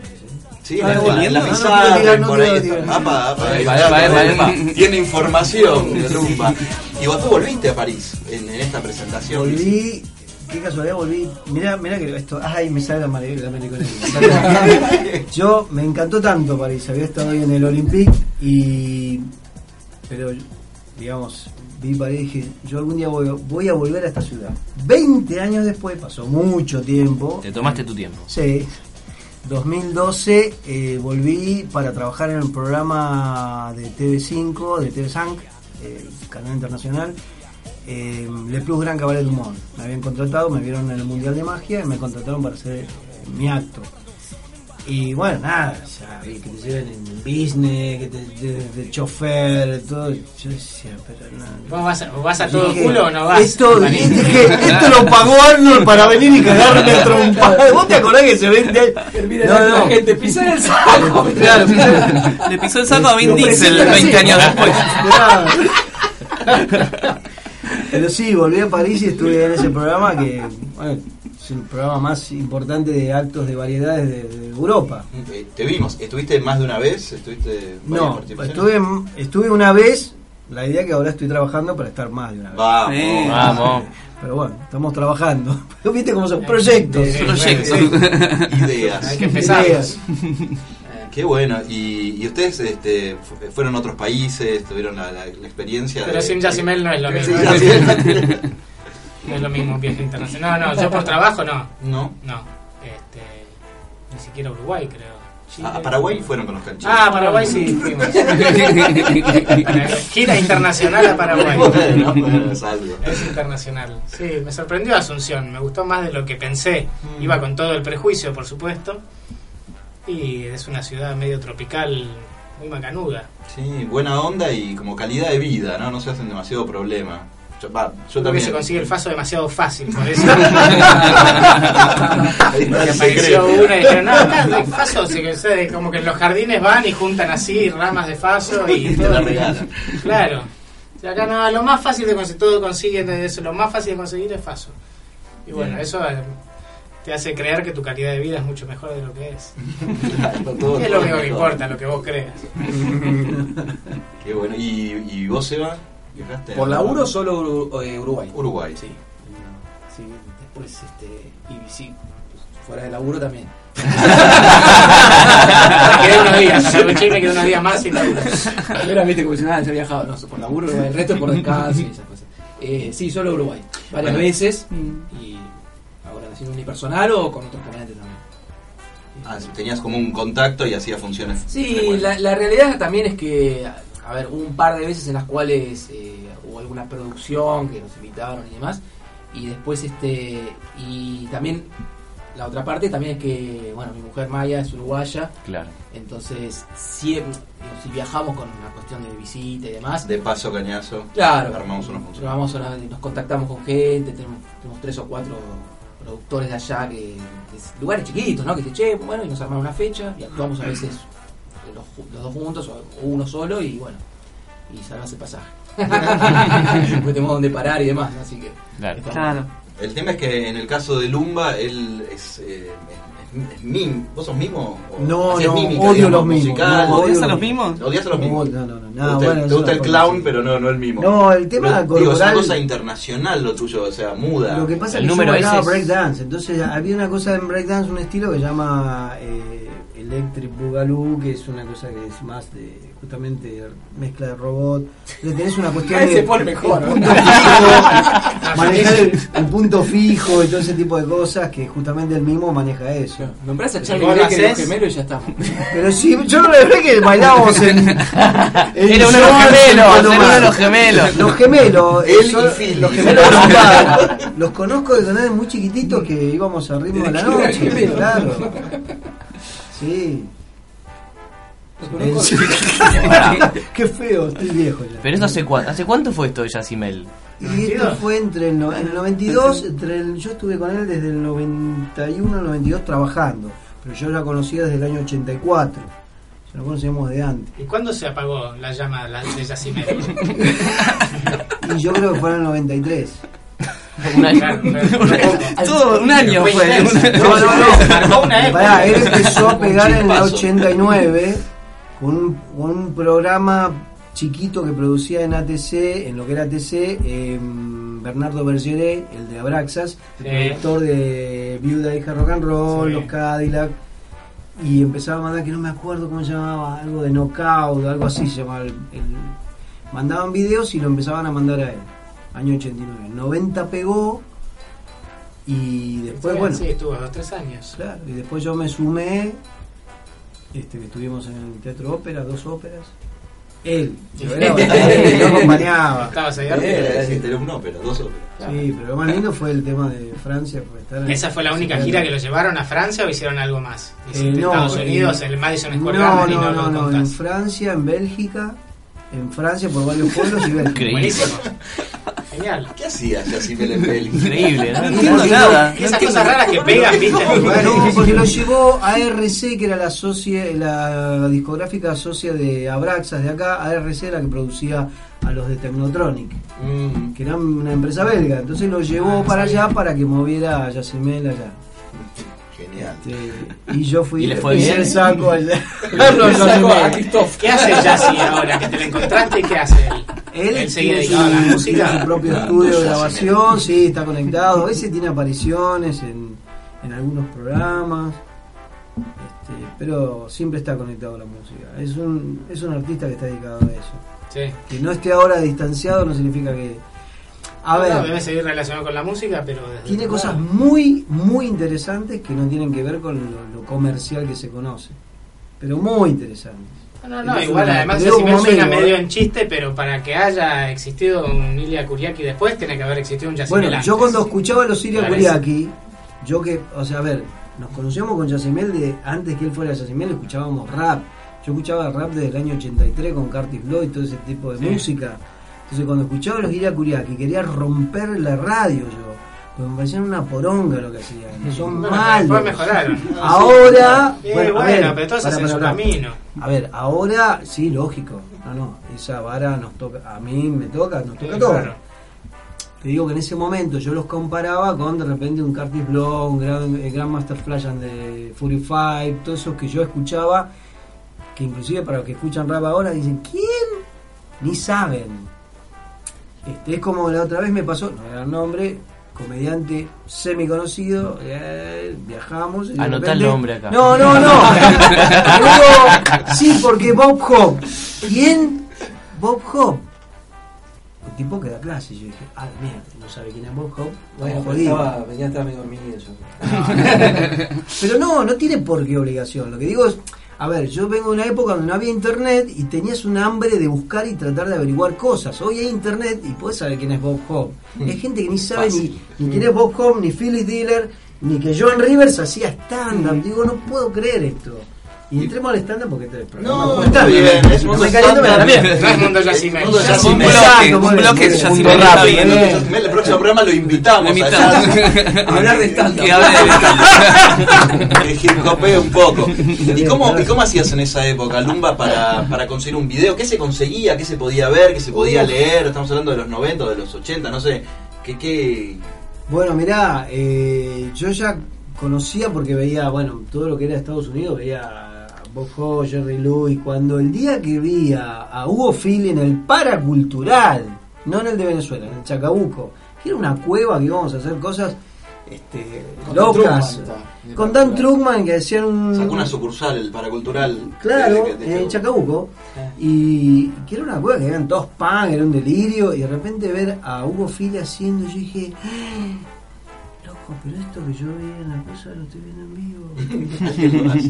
Speaker 5: Sí,
Speaker 7: Ah,
Speaker 5: la, la, la
Speaker 7: no,
Speaker 5: por ahí. Apa, apa. Tiene información de Lumba. Y vos tú volviste a París en, en esta presentación.
Speaker 7: Volví, qué casualidad volví. Mirá, mirá que esto, ay, me sale la mari- la. Yo me encantó tanto París, había estado ahí en el Olympique y. Pero, digamos, vi París y dije, yo algún día voy, voy a volver a esta ciudad. 20 años después, pasó mucho tiempo.
Speaker 4: Te tomaste tu tiempo.
Speaker 7: Sí. 2012 eh, volví para trabajar en el programa de TV5, de TV5, eh, canal internacional, eh, Le Plus Gran Cabaret du Monde. Me habían contratado, me vieron en el Mundial de Magia y me contrataron para hacer mi acto. Y bueno, nada, ya vi que te lleven en business, que te de, de chofer, todo. Yo decía, pero no.
Speaker 6: ¿Vos vas a, vas a todo
Speaker 7: Dije,
Speaker 6: culo o no vas?
Speaker 7: Esto, dije, esto lo pagó Arnold para venir y cagarme a trompada. ¿Vos te acordás que se vende?
Speaker 8: Termina la gente, pisar el saco.
Speaker 7: Claro.
Speaker 3: Le pisó el saco a Vin Diesel
Speaker 8: presentan
Speaker 3: 20
Speaker 8: así.
Speaker 3: años después.
Speaker 7: Claro. Pero sí, volví a París y estuve en ese programa que, bueno, es el programa más importante de actos de variedades de, de Europa.
Speaker 5: Eh, Te vimos, ¿estuviste más de una vez? ¿Estuviste
Speaker 7: No, estuve, estuve una vez, la idea que ahora estoy trabajando para estar más de una vez.
Speaker 5: Vamos.
Speaker 3: Sí.
Speaker 4: Vamos.
Speaker 7: Pero bueno, estamos trabajando. Viste cómo son proyectos.
Speaker 6: Sí,
Speaker 3: Proyecto.
Speaker 5: Ideas.
Speaker 6: Hay que empezar.
Speaker 7: Ideas.
Speaker 5: Qué bueno. ¿Y, y ustedes este, fu- fueron a otros países? ¿Tuvieron la, la- la experiencia?
Speaker 6: Pero
Speaker 5: de-
Speaker 6: sin Yacimel no es lo mismo. No es lo mismo un viaje internacional. No, no, yo por trabajo no.
Speaker 5: No.
Speaker 6: No. Este, ni siquiera Uruguay, creo. Chile.
Speaker 5: A, a Paraguay fueron con los canchines.
Speaker 6: Ah, Paraguay sí, fuimos. Gira internacional a Paraguay.
Speaker 5: bueno, bueno, es algo.
Speaker 6: Es internacional. Sí, me sorprendió Asunción. Me gustó más de lo que pensé. Iba con todo el prejuicio, por supuesto. Y es una ciudad medio tropical, muy macanuda.
Speaker 5: Sí, buena onda y como calidad de vida, ¿no? No se hacen demasiado problema. Yo, yo
Speaker 6: Creo que se consigue el faso demasiado fácil, por eso. Y
Speaker 5: el
Speaker 6: apareció una y dijeron, no, acá no hay faso, sí que sé, como que en los jardines van y juntan así ramas de faso y
Speaker 5: Y
Speaker 6: todo.
Speaker 5: regalan.
Speaker 6: Claro. Y acá no, lo más fácil de conseguir, todo consiguen de eso, lo más fácil de conseguir es faso. Y bueno, eso eh, te hace creer que tu calidad de vida es mucho mejor de lo que es.
Speaker 5: Todo-
Speaker 6: es lo único que importa, lo que vos creas.
Speaker 5: Qué bueno. ¿Y, y vos, Eva? ¿Viajaste?
Speaker 8: Por laburo solo Uru- eh, Uruguay.
Speaker 5: Uruguay.
Speaker 8: Sí. Sí, después este. Y sí, pues, fuera de laburo también.
Speaker 6: Me quedé unos días, aproveché y me quedé unos días más sin laburo.
Speaker 8: Era, viste, como si nada, se había viajado. No, por laburo, Uruguay. El resto es por descanso y esas cosas. Eh, sí, solo Uruguay. Varias
Speaker 5: Bueno.
Speaker 8: veces. Y ahora haciendo unipersonal o con otros comediantes también.
Speaker 5: Ah, tenías como un contacto y hacía funciones.
Speaker 8: Sí, la, la realidad también es que, a ver, hubo un par de veces en las cuales eh, hubo alguna producción que nos invitaron y demás, y después, este, y también, la otra parte también es que, bueno, mi mujer Maya es uruguaya,
Speaker 4: Claro.
Speaker 8: entonces, si, digo, si viajamos con una cuestión de visita y demás,
Speaker 5: De paso, cañazo.
Speaker 8: claro,
Speaker 5: Armamos una función.
Speaker 8: vamos a una- nos contactamos con gente, tenemos, tenemos tres o cuatro productores de allá que, que es- lugares chiquitos, ¿no? Que dicen, che, bueno, y nos arman una fecha y actuamos a veces los, dos juntos o uno solo y bueno, y salvas el pasaje. Después tenemos donde parar y demás, ¿no? así que.
Speaker 4: Claro.
Speaker 5: El tema es que en el caso de Lumba, él es, eh, es, es mim. ¿Vos sos mimo? ¿O
Speaker 7: No, no,
Speaker 5: mímica,
Speaker 7: odio
Speaker 5: digamos,
Speaker 7: los mimos.
Speaker 5: musical?
Speaker 7: No,
Speaker 3: ¿Odias
Speaker 7: odio
Speaker 3: a los mimos?
Speaker 5: ¿Odias a los
Speaker 7: No,
Speaker 5: mimos?
Speaker 7: no, no, no,
Speaker 5: ¿Te
Speaker 7: nada,
Speaker 5: gusta,
Speaker 7: bueno,
Speaker 5: te gusta el clown, pero no, no el mimo?
Speaker 7: No, el tema
Speaker 5: Pero, digo, es una cosa internacional lo tuyo, o sea, muda.
Speaker 7: Lo que pasa
Speaker 4: El
Speaker 7: es que
Speaker 4: número
Speaker 7: yo bailaba
Speaker 4: es-
Speaker 7: breakdance, entonces había una cosa en breakdance, un estilo que se llama eh, Electric Boogaloo, que es una cosa que es más de justamente mezcla de robot. Entonces tenés una cuestión de
Speaker 8: se pone mejor,
Speaker 7: el punto fijo, manejar el, el punto fijo y todo ese tipo de cosas que justamente el mismo maneja eso.
Speaker 8: Nombrás a
Speaker 6: ¿Y
Speaker 8: Charlie
Speaker 6: vos lo
Speaker 8: Becker y los
Speaker 6: hacés?
Speaker 8: gemelos y ya estamos.
Speaker 7: Pero sí, yo no le ve que bailábamos en, en
Speaker 4: Era uno de los gemelos, era uno de los gemelos.
Speaker 7: Los gemelos,
Speaker 5: Él
Speaker 7: son-
Speaker 5: y Phil.
Speaker 7: los gemelos. Los conozco de canales muy chiquititos que íbamos al ritmo de la
Speaker 8: Desde que
Speaker 7: noche,
Speaker 8: gemelo.
Speaker 7: claro. Sí. Qué feo, estoy viejo ya.
Speaker 4: Pero eso hace cuánto, ¿hace cuánto fue esto de Yacimel?
Speaker 7: Y esto fue entre el, no- en el 92, entre el, yo estuve con él desde el 91 al 92 trabajando, pero yo la conocía desde el año 84. Ya lo conocíamos de antes.
Speaker 6: ¿Y cuándo se apagó la llama la- de Yacimel?
Speaker 7: Y yo creo que fue en el 93.
Speaker 4: Un año.
Speaker 3: Todo un año
Speaker 6: Fue intensa.
Speaker 7: No, no, no. Pará, él empezó a pegar en el
Speaker 5: Chispazo.
Speaker 7: 89 con un, con un programa chiquito que producía en ATC, en lo que era ATC, eh, Bernardo Bergeret, el de Abraxas, el
Speaker 6: Sí.
Speaker 7: productor de Viuda Hija Rock and Roll,
Speaker 6: Sí.
Speaker 7: Los Cadillac, y empezaba a mandar, que no me acuerdo cómo se llamaba, algo de knockout, algo así se llamaba. el- el- mandaban videos y lo empezaban a mandar a él, año 89. 90 pegó y después, bueno,
Speaker 6: Sí, estuvo dos tres años.
Speaker 7: Claro, y después yo me sumé, este, que estuvimos en el Teatro Ópera, dos óperas. Él, yo, era bailarín, yo acompañaba.
Speaker 6: Estabas ahí arriba.
Speaker 5: era un ópera, dos óperas.
Speaker 7: Sí, pero lo más lindo fue el tema de Francia. Estar
Speaker 6: ¿Esa fue la única gira que lo llevaron a Francia o hicieron algo más?
Speaker 7: Eh, no,
Speaker 6: Estados
Speaker 7: eh,
Speaker 6: Unidos, el Madison Square
Speaker 7: No,
Speaker 6: Garden
Speaker 7: no,
Speaker 6: no,
Speaker 7: no, no, en. Francia, en Bélgica, en Francia por varios pueblos y Bélgica.
Speaker 6: Genial.
Speaker 5: ¿Qué hacía Yacimel en Bélgica?
Speaker 4: Increíble, ¿no?
Speaker 3: No entiendo nada. no
Speaker 6: Esas cosas raras que pegan, ¿viste?
Speaker 7: Bueno, porque lo llevó ARC, que era la socia, la discográfica socia de Abraxas de acá, ARC la que producía a los de Technotronic.
Speaker 5: Mm,
Speaker 7: que era una empresa belga, entonces lo llevó
Speaker 6: Ah,
Speaker 7: para allá para que moviera a Yacimel allá. Y yo fui
Speaker 4: ¿Y le fue
Speaker 7: hice
Speaker 4: bien?
Speaker 7: el saco
Speaker 8: a Christoph.
Speaker 6: ¿Qué hace Yassi ahora que te lo encontraste y qué hace él?
Speaker 7: Él, tiene,
Speaker 6: dedicado a la
Speaker 7: su,
Speaker 6: música.
Speaker 7: tiene su propio estudio de grabación, sí, está conectado, a veces tiene apariciones en, en algunos programas, este, pero siempre está conectado a la música. Es un, es un artista que está dedicado a eso.
Speaker 6: Sí.
Speaker 7: Que no esté ahora distanciado no significa que... A ver,
Speaker 6: No, debe seguir relacionado con la música, pero
Speaker 7: tiene cosas
Speaker 6: lado.
Speaker 7: muy, muy interesantes que no tienen que ver con lo, lo comercial que se conoce. Pero muy interesantes.
Speaker 6: No, no, no, igual además suena
Speaker 7: amigo,
Speaker 6: medio
Speaker 7: ¿eh?
Speaker 6: en chiste, pero para que haya existido un Ilya Kuriaki después, tiene que haber existido un Yassi
Speaker 7: Bueno,
Speaker 6: antes.
Speaker 7: yo cuando escuchaba a los
Speaker 6: Parece.
Speaker 7: Kuriaki, yo que, o sea, a ver, nos conocíamos con Yacimel de antes que él fuera Yacimel, escuchábamos rap. Yo escuchaba rap desde el año 83 con Curtis Blow y todo ese tipo de
Speaker 6: Sí.
Speaker 7: música. Entonces cuando escuchaba los Siria Kuriaki quería romper la radio yo. Porque me parecían una poronga lo que hacían. Son
Speaker 6: Bueno,
Speaker 7: malos.
Speaker 6: mejoraron.
Speaker 7: Ahora,
Speaker 6: Eh,
Speaker 7: bueno,
Speaker 6: bueno,
Speaker 7: ver,
Speaker 6: pero todos
Speaker 7: para,
Speaker 6: su
Speaker 7: para,
Speaker 6: camino.
Speaker 7: A ver, ahora sí, lógico. No, no, esa vara nos toca, a mí me toca, nos toca
Speaker 6: Sí,
Speaker 7: todo.
Speaker 6: claro.
Speaker 7: Te digo que en ese momento yo los comparaba con de repente un Curtis Blow, un Grand, eh, Grandmaster Flash de 45, todos esos que yo escuchaba, que inclusive para los que escuchan rap ahora dicen, ¿quién? Ni saben. Este, es como la otra vez me pasó, no era el nombre, comediante semi conocido, eh, viajamos.
Speaker 4: Anotá el nombre acá.
Speaker 7: No, no, no. Digo, sí, porque Bob Hope. ¿Quién? Bob Hope. Un tipo que da clase. Yo dije, ah, mierda, no sabe quién es Bob Hope. Jodido.
Speaker 8: estaba, venía medio dormido yo.
Speaker 7: Pero no, no tiene por qué obligación. Lo que digo es, a ver, yo vengo de una época donde no había internet y tenías un hambre de buscar y tratar de averiguar cosas. Hoy hay internet y puedes saber quién es Bob Hope. Hay gente que ni sabe ni, ni quién es Bob Hope, ni Phyllis Diller, ni que Joan Rivers hacía stand-up. Digo, no puedo creer esto. Y entremos al stand-up porque este programa
Speaker 5: No, está bien, es mundo
Speaker 7: bien.
Speaker 6: No es mundo Yacimel.
Speaker 3: Un bloque. Yacimel.
Speaker 5: Yacimel, el próximo programa lo invitamos allá.
Speaker 8: Hablar de stand-up.
Speaker 3: Que de
Speaker 5: un poco. ¿Y cómo, ¿Y cómo hacías en esa época, Lumba, para, para conseguir un video? ¿Qué se conseguía? ¿Qué se podía ver? ¿Qué se podía leer? Estamos hablando de los 90 o de los 80, no sé. ¿Qué, qué...
Speaker 7: Bueno, mirá, eh, yo ya conocía porque veía, bueno, todo lo que era Estados Unidos, veía Hope, Jerry Lewis. Cuando el día que vi a, a Hugo Phil en el Paracultural, no en el de Venezuela, en el Chacabuco, que era una cueva que íbamos a hacer cosas este,
Speaker 8: Con
Speaker 7: locas.
Speaker 8: Truman, está.
Speaker 7: Con Dan Truckman, que hacían un.
Speaker 5: Sacó una sucursal, el paracultural.
Speaker 7: Claro,
Speaker 5: de- de- de-
Speaker 7: en Chacabuco. Y que era una cueva que eran todos pan, era un delirio. Y de repente ver a Hugo Fili haciendo, yo dije, "Ah, loco, pero esto que yo veía en la cosa lo estoy viendo en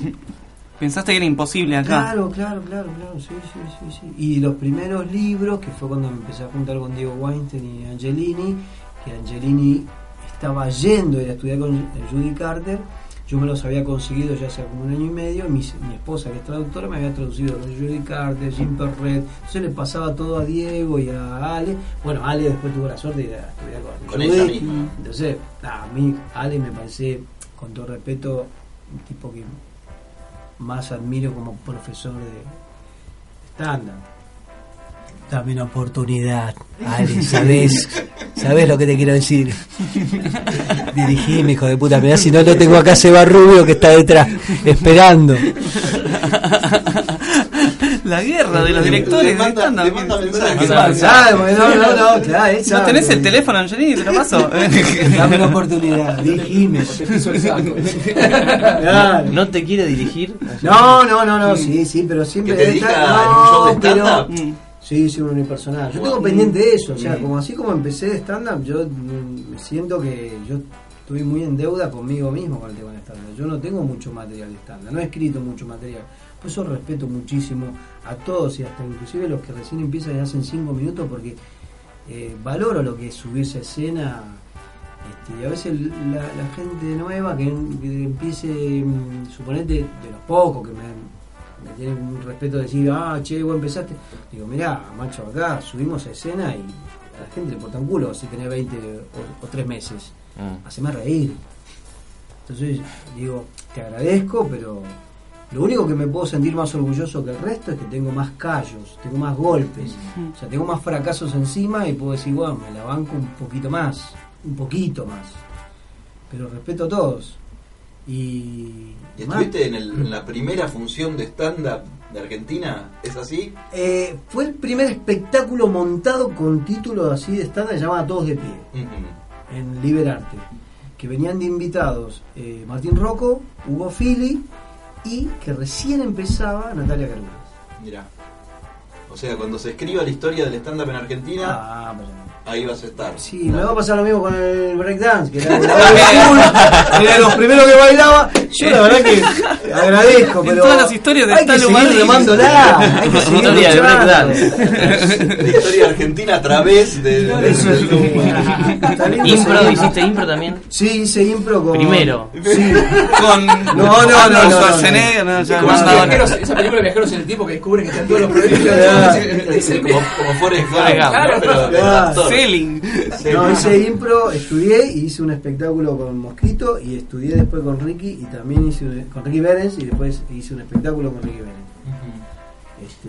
Speaker 7: vivo.
Speaker 3: Pensaste que era imposible acá.
Speaker 7: Claro, claro, claro, claro, sí, sí, sí, sí. Y los primeros libros, que fue cuando me empecé a juntar con Diego Weinstein y Angelini, que Angelini estaba yendo a ir a estudiar con Judy Carter, yo me los había conseguido ya hace como un año y medio, mi, mi esposa que es traductora me había traducido los de Judy Carter, Jim Perret, entonces le pasaba todo a Diego y a Ale, bueno, Ale después tuvo la suerte de ir a estudiar con,
Speaker 5: Con
Speaker 7: Judy.
Speaker 5: ella misma.
Speaker 7: entonces, a mí Ale me parece, con todo respeto, un tipo que más admiro como profesor de estándar. Dame una oportunidad, Ale, ¿sabes? ¿Sabés lo que te quiero decir? Dirigime, hijo de puta. Mirá, si no lo tengo acá a Seba Rubio que está detrás, esperando.
Speaker 3: La guerra de los directores de
Speaker 7: ¿Sabes? No, no, no, claro, él
Speaker 3: ¿No
Speaker 7: sabe.
Speaker 3: tenés el teléfono, Angelini? Te lo paso.
Speaker 7: Dame una oportunidad, dirigime.
Speaker 4: ¿No te quiere dirigir?
Speaker 7: No, no, no, no, sí, sí, pero siempre
Speaker 5: Que te
Speaker 7: no,
Speaker 5: de
Speaker 7: pero-.
Speaker 3: Mm.
Speaker 7: Sí, sí, un unipersonal. Yo tengo pendiente de eso, o sea, como así como empecé de stand-up, yo siento que yo estoy muy en deuda conmigo mismo con el tema del stand-up. Yo no tengo mucho material de stand-up, no he escrito mucho material. Por eso respeto muchísimo a todos y hasta inclusive los que recién empiezan y hacen cinco minutos porque eh, valoro lo que es subirse a escena. Este, y a veces la, la gente nueva que, que empiece, mm, suponete, de los pocos que me, me tienen un respeto de decir, ah, che, vos empezaste. Digo, mirá, macho, acá subimos a escena y a la gente le importa un culo si tenés 20 o, o 3 meses.
Speaker 4: Mm.
Speaker 7: Haceme reír. Entonces, digo, te agradezco, pero lo único que me puedo sentir más orgulloso que el resto es que tengo más callos, tengo más golpes, o sea, tengo más fracasos encima y puedo decir, bueno, me la banco un poquito más, un poquito más. Pero respeto a todos. Y,
Speaker 5: ¿Y estuviste en, el- en la primera función de stand-up de Argentina? ¿Es así?
Speaker 7: eh, fue el primer espectáculo montado con título así de estándar llamado Todos de Pie. En Liberarte, que venían de invitados eh, Martín Rocco, Hugo Fili y que recién empezaba Natalia Carunas.
Speaker 5: Mirá. O sea, cuando se escriba la historia del stand-up en Argentina,
Speaker 7: Ah, pero-
Speaker 5: ahí vas a estar.
Speaker 7: Sí, me va a pasar lo mismo con el breakdance, que era, era de los primeros que bailaba. Yo la verdad que agradezco,
Speaker 3: En
Speaker 7: pero
Speaker 3: todas las historias de
Speaker 7: hay que
Speaker 3: Stalo
Speaker 7: seguir remándola, hay que seguir
Speaker 4: Historia de breakdance.
Speaker 5: La historia argentina a través de, de-
Speaker 7: Eso es
Speaker 5: del-
Speaker 7: lindo
Speaker 4: ¿Impro?
Speaker 7: seguir.
Speaker 4: ¿Hiciste impro también?
Speaker 7: Sí, hice impro con...
Speaker 4: Primero.
Speaker 7: Sí.
Speaker 3: Con
Speaker 7: No, no, no, no, no, no.
Speaker 3: Schwarzenegger, no, ya
Speaker 8: Como los
Speaker 3: ahora.
Speaker 8: viajeros, esa película de viajeros en el tiempo que descubren que están todos los proyectos.
Speaker 5: Como, como Forrest Gump. ¿no? pero de
Speaker 7: Claro.
Speaker 5: actor.
Speaker 3: Selling.
Speaker 7: No, hice impro, estudié y hice un espectáculo con Mosquito y estudié después con Ricky y también hice un- con Ricky Vélez y después hice un espectáculo con Ricky Vélez. Este,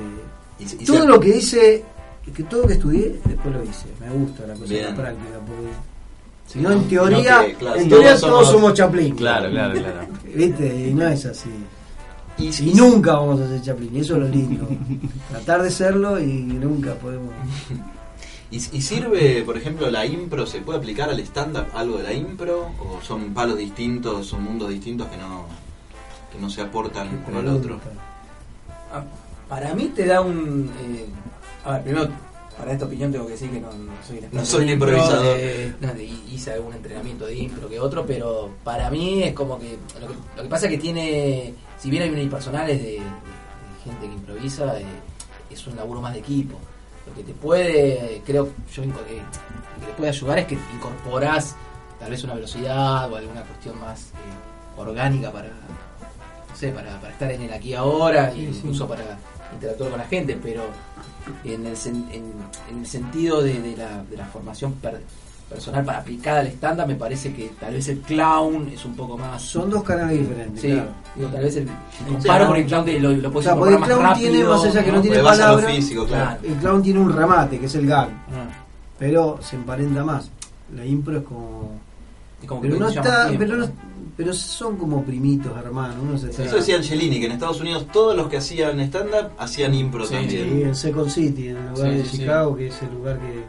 Speaker 5: Y y
Speaker 7: todo lo que hice, que todo lo que estudié, después lo hice. Me gusta la cosa de la práctica porque si no en teoría,
Speaker 5: no que, claro,
Speaker 7: en
Speaker 5: todos
Speaker 7: teoría
Speaker 5: somos-
Speaker 7: todos somos Chaplin.
Speaker 4: Claro, claro, claro.
Speaker 7: ¿Viste? Y no es así.
Speaker 5: y-
Speaker 7: Y nunca vamos a ser Chaplin, y eso es lo lindo. Tratar de serlo y nunca podemos.
Speaker 5: ¿Y, y sirve, por ejemplo, la impro? ¿Se puede aplicar al stand-up algo de la impro? ¿O son palos distintos, son mundos distintos que no, que no se aportan uno al otro?
Speaker 8: Ah, Para mí te da un. eh, a ver, primero, para esta opinión tengo que decir que no, no soy experto
Speaker 5: No soy
Speaker 8: impro,
Speaker 5: improvisador.
Speaker 8: eh, no, hice algún entrenamiento de impro que otro, pero para mí es como que. Lo que, lo que pasa es que tiene. Si bien hay unipersonales de, de gente que improvisa, eh, es un laburo más de equipo. Lo que te puede, creo yo, eh, lo que te puede ayudar es que incorporás tal vez una velocidad o alguna cuestión más eh, orgánica para, no sé, para, para estar en el aquí ahora, e incluso para interactuar con la gente, pero en el, sen- en, en el sentido de, de la, de la formación per- personal para aplicar al estándar, me parece que tal vez el clown es un poco más...
Speaker 7: Son dos canales diferentes.
Speaker 8: Sí,
Speaker 7: claro.
Speaker 8: digo, tal vez el, si comparo con el clown de lo, lo
Speaker 7: O
Speaker 8: puedes
Speaker 7: sea, porque el
Speaker 8: más
Speaker 7: clown tiene,
Speaker 8: rápido,
Speaker 7: más allá que no
Speaker 8: ¿no?
Speaker 7: tiene palabra,
Speaker 5: físico, claro.
Speaker 8: Claro.
Speaker 7: el clown tiene un remate, que es el gag,
Speaker 8: Ah,
Speaker 7: pero se emparenta más. La impro es como...
Speaker 8: es como que
Speaker 7: Pero no está, pero, no- pero son como primitos, hermano. Uno se está-
Speaker 5: Eso decía Angelini, que en Estados Unidos todos los que hacían stand-up hacían impro
Speaker 8: Sí,
Speaker 5: también.
Speaker 7: Sí, en Second City, en el lugar
Speaker 8: Sí,
Speaker 7: de
Speaker 8: sí, sí.
Speaker 7: Chicago, que es el lugar que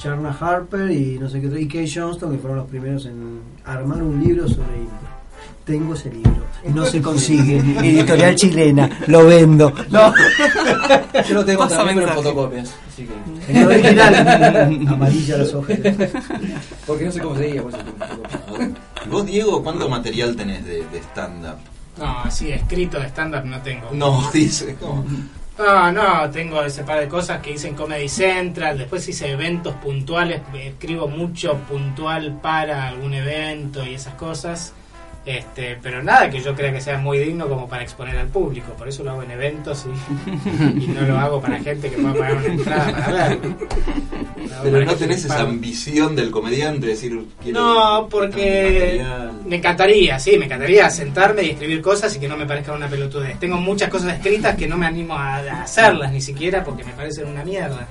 Speaker 7: Charna Harper y no sé qué otro, y Kay Johnston, que fueron los primeros en armar un libro sobre impro. Tengo ese libro, no se consigue, editorial chilena, lo vendo. No,
Speaker 8: Yo lo tengo
Speaker 3: Pasa
Speaker 8: también pero en fotocopias, así que...
Speaker 7: en el original, amarilla las hojas.
Speaker 8: Porque no sé cómo se diga, por eso tengo fotocopias.
Speaker 5: ¿Y vos, Diego, cuánto material tenés de, de stand-up?
Speaker 6: No, así escrito de stand-up no tengo.
Speaker 5: No, dice. no.
Speaker 6: No, no, tengo ese par de cosas que hice en Comedy Central, después hice eventos puntuales, escribo mucho puntual para algún evento y esas cosas, este, pero nada que yo crea que sea muy digno como para exponer al público, por eso lo hago en eventos y, y no lo hago para gente que pueda pagar una entrada para verlo.
Speaker 5: Pero no tenés esa ambición del comediante, decir, quiero.
Speaker 6: No, porque me encantaría, sí, me encantaría sentarme y escribir cosas y que no me parezcan una pelotudez. Tengo muchas cosas escritas que no me animo a hacerlas ni siquiera porque me parecen una mierda.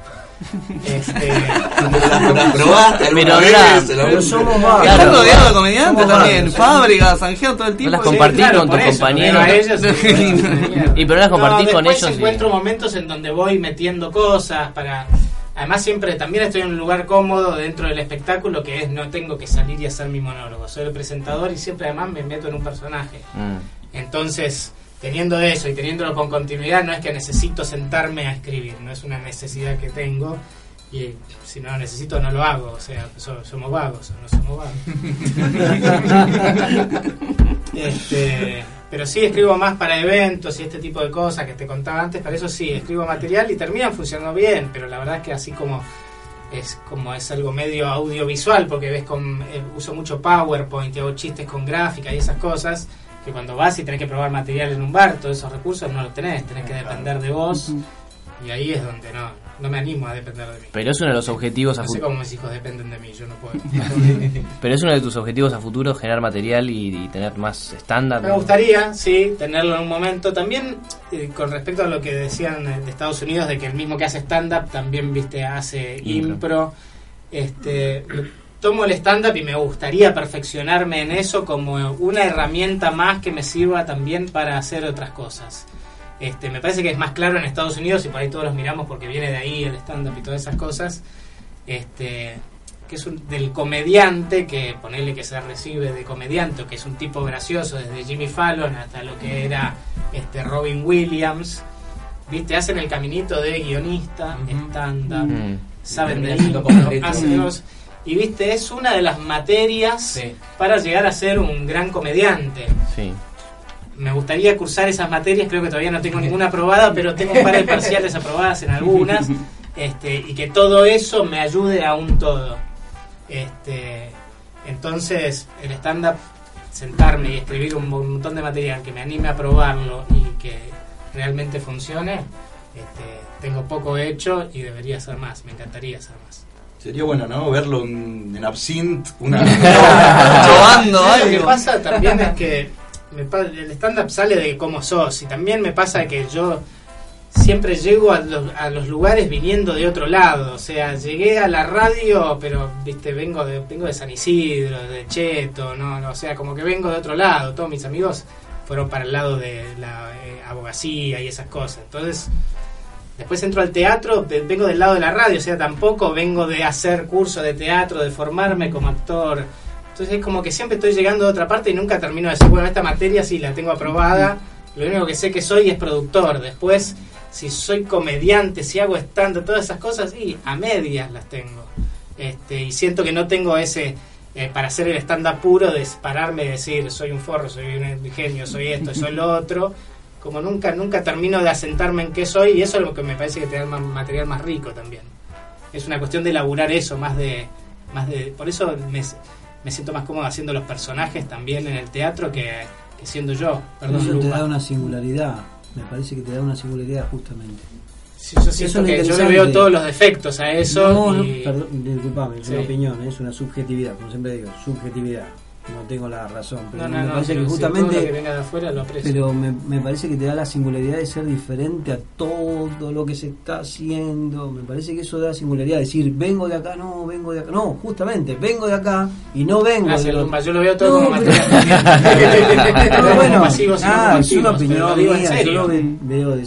Speaker 6: Este,
Speaker 5: Para probar
Speaker 4: Pero
Speaker 5: alguna vez,
Speaker 7: pero somos más.
Speaker 3: Estás
Speaker 4: Claro.
Speaker 3: rodeado de comediantes también. Fábrica, Sanjeo todo el
Speaker 4: No
Speaker 3: tiempo.
Speaker 4: las
Speaker 3: Sí,
Speaker 4: compartís
Speaker 6: claro,
Speaker 4: con tus compañeros. Y pero las compartís
Speaker 6: No,
Speaker 4: con ellos. y-
Speaker 6: encuentro momentos en donde voy metiendo cosas para además siempre también estoy en un lugar cómodo dentro del espectáculo que es no tengo que salir y hacer mi monólogo soy el presentador y siempre además me meto en un personaje
Speaker 4: Mm.
Speaker 6: entonces teniendo eso y teniéndolo con continuidad no es que necesito sentarme a escribir no es una necesidad que tengo y si no lo necesito no lo hago. O sea so- somos vagos o no somos vagos. Este, pero sí escribo más para eventos y este tipo de cosas que te contaba antes, para eso sí, escribo material y terminan funcionando bien, pero la verdad es que así como es como es algo medio audiovisual, porque ves con eh, uso mucho PowerPoint y hago chistes con gráfica y esas cosas, que cuando vas y tenés que probar material en un bar, todos esos recursos no los tenés, tenés que depender de vos y ahí es donde no, no me animo a depender de mí.
Speaker 4: Pero es uno de los objetivos a
Speaker 6: No sé
Speaker 4: futuro.
Speaker 6: cómo mis hijos dependen de mí, yo no puedo.
Speaker 4: Pero es uno de tus objetivos a futuro generar material y, y tener más estándar.
Speaker 6: Me gustaría, sí, tenerlo en un momento. También eh, con respecto a lo que decían de Estados Unidos, de que el mismo que hace stand-up también, viste, hace
Speaker 4: Impro.
Speaker 6: impro. Este, tomo el stand-up y me gustaría perfeccionarme en eso como una herramienta más que me sirva también para hacer otras cosas. Este, me parece que es más claro en Estados Unidos y por ahí todos los miramos porque viene de ahí el stand-up y todas esas cosas. Este, que es un- del comediante, que ponerle que se recibe de comediante, que es un tipo gracioso, desde Jimmy Fallon hasta lo que era este Robin Williams. ¿Viste? Hacen el caminito de guionista, stand-up,
Speaker 4: Mm.
Speaker 6: saben de
Speaker 8: completo.
Speaker 6: hacen los- Y viste, es una de las materias
Speaker 8: Sí.
Speaker 6: para llegar a ser un gran comediante.
Speaker 4: Sí.
Speaker 6: Me gustaría cursar esas materias, creo que todavía no tengo ninguna aprobada, pero tengo un par de parciales aprobadas en algunas, este, y que todo eso me ayude a un todo. Este, entonces, el stand-up, sentarme y escribir un montón de material que me anime a probarlo y que realmente funcione, este, tengo poco hecho y debería hacer más, me encantaría hacer más.
Speaker 5: Sería bueno, ¿no? Verlo en, en Absinthe, una...
Speaker 3: Probando
Speaker 6: Lo que
Speaker 3: algo.
Speaker 6: pasa también es que me pa- el stand-up sale de cómo sos y también me pasa que yo siempre llego a los, a los lugares viniendo de otro lado, o sea, llegué a la radio, pero viste, vengo de vengo de San Isidro, de Cheto, no, no, o sea, como que vengo de otro lado, todos mis amigos fueron para el lado de la eh, abogacía y esas cosas. Entonces, Después entro al teatro, ve- vengo del lado de la radio, o sea, tampoco vengo de hacer curso de teatro, de formarme como actor. Entonces es como que siempre estoy llegando de otra parte y nunca termino de decir, bueno, esta materia sí la tengo aprobada, lo único que sé que soy es productor. Después, si soy comediante, si hago stand todas esas cosas, y a medias las tengo. Este, y siento que no tengo ese, eh, para hacer el stand-up puro, de pararme y decir, soy un forro, soy un genio, soy esto, soy lo otro como nunca nunca termino de asentarme en qué soy y eso es lo que me parece que te da ma- material más rico también es una cuestión de elaborar eso más de más de por eso me, me siento más cómodo haciendo los personajes también en el teatro que, que siendo yo perdón
Speaker 7: eso te
Speaker 6: Lupa.
Speaker 7: da una singularidad. Me parece que te da una singularidad justamente.
Speaker 6: Sí, yo
Speaker 7: eso
Speaker 6: siento
Speaker 7: es lo
Speaker 6: que yo le veo todos los defectos a eso
Speaker 7: no, no,
Speaker 6: y-
Speaker 7: perdón, disculpame, es
Speaker 6: Sí.
Speaker 7: una opinión, es una subjetividad, como siempre digo, subjetividad. No tengo la razón, pero
Speaker 6: no, no,
Speaker 7: me
Speaker 6: no,
Speaker 7: parece
Speaker 6: pero
Speaker 7: que justamente
Speaker 6: venga de afuera lo aprecio
Speaker 7: pero me, me parece que te da la singularidad de ser diferente a todo lo que se está haciendo. Me parece que eso da singularidad. Decir, vengo de acá, no, vengo de acá. No, justamente, vengo de acá y no vengo
Speaker 6: Gracias,
Speaker 7: de lo-
Speaker 6: yo lo veo todo como
Speaker 7: pero-
Speaker 6: material
Speaker 7: No, bueno, ah, es una
Speaker 6: pero
Speaker 7: opinión mía, yo lo ve- veo de-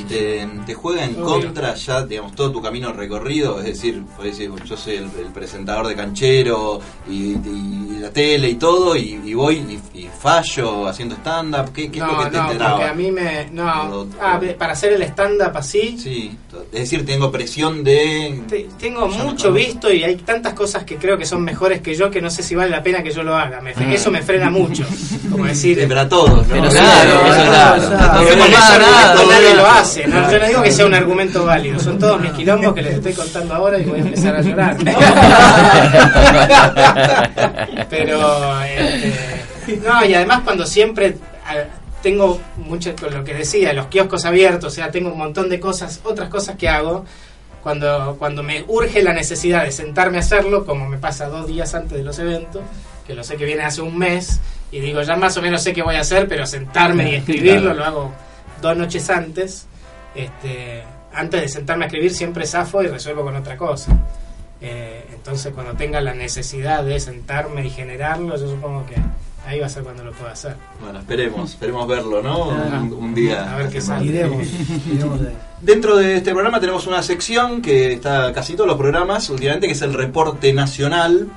Speaker 5: y te, te juega en
Speaker 6: Obvio.
Speaker 5: contra ya, digamos, todo tu camino recorrido, es decir, podés decir, yo soy el, el presentador de canchero y, y la tele y todo, y, y voy y, y fallo haciendo stand-up, ¿qué, qué es lo
Speaker 6: no,
Speaker 5: que te,
Speaker 6: no,
Speaker 5: te
Speaker 6: porque
Speaker 5: traba?
Speaker 6: a mí me... No,
Speaker 5: Lo-
Speaker 6: ah, para hacer el stand-up así,
Speaker 5: Sí, es decir, tengo presión de...
Speaker 6: Te- tengo mucho visto y hay tantas cosas que creo que son mejores que yo que no sé si vale la pena que yo lo haga. Me,
Speaker 5: Mm.
Speaker 6: Eso me frena mucho. Como decir,
Speaker 5: Sí, para todos, ¿no?
Speaker 4: Pero
Speaker 5: Claro,
Speaker 4: claro,
Speaker 5: claro.
Speaker 4: claro.
Speaker 7: claro.
Speaker 6: porque
Speaker 5: No
Speaker 6: nadie lo hace. ¿No? Yo no digo que sea un argumento válido. Son todos mis quilombos que les estoy contando ahora y voy a empezar a llorar. Pero, este, no, y además cuando siempre tengo mucho, con lo que decía, los kioscos abiertos, o sea, tengo un montón de cosas, otras cosas que hago. Cuando, cuando me urge la necesidad de sentarme a hacerlo, como me pasa dos días antes de los eventos, que lo sé que viene hace un mes, y digo, ya más o menos sé qué voy a hacer, pero sentarme y escribirlo lo hago dos noches antes. Este, antes de sentarme a escribir siempre zafo y resuelvo con otra cosa. Eh, entonces cuando tenga la necesidad de sentarme y generarlo, yo supongo que ahí va a ser cuando lo pueda hacer.
Speaker 5: Bueno, esperemos, esperemos verlo, ¿no?
Speaker 6: Ah.
Speaker 5: Un, un día.
Speaker 6: A ver qué sale.
Speaker 7: Iremos, iremos ahí.
Speaker 5: Dentro de este programa tenemos una sección que está casi todos los programas últimamente, que es el reporte nacional,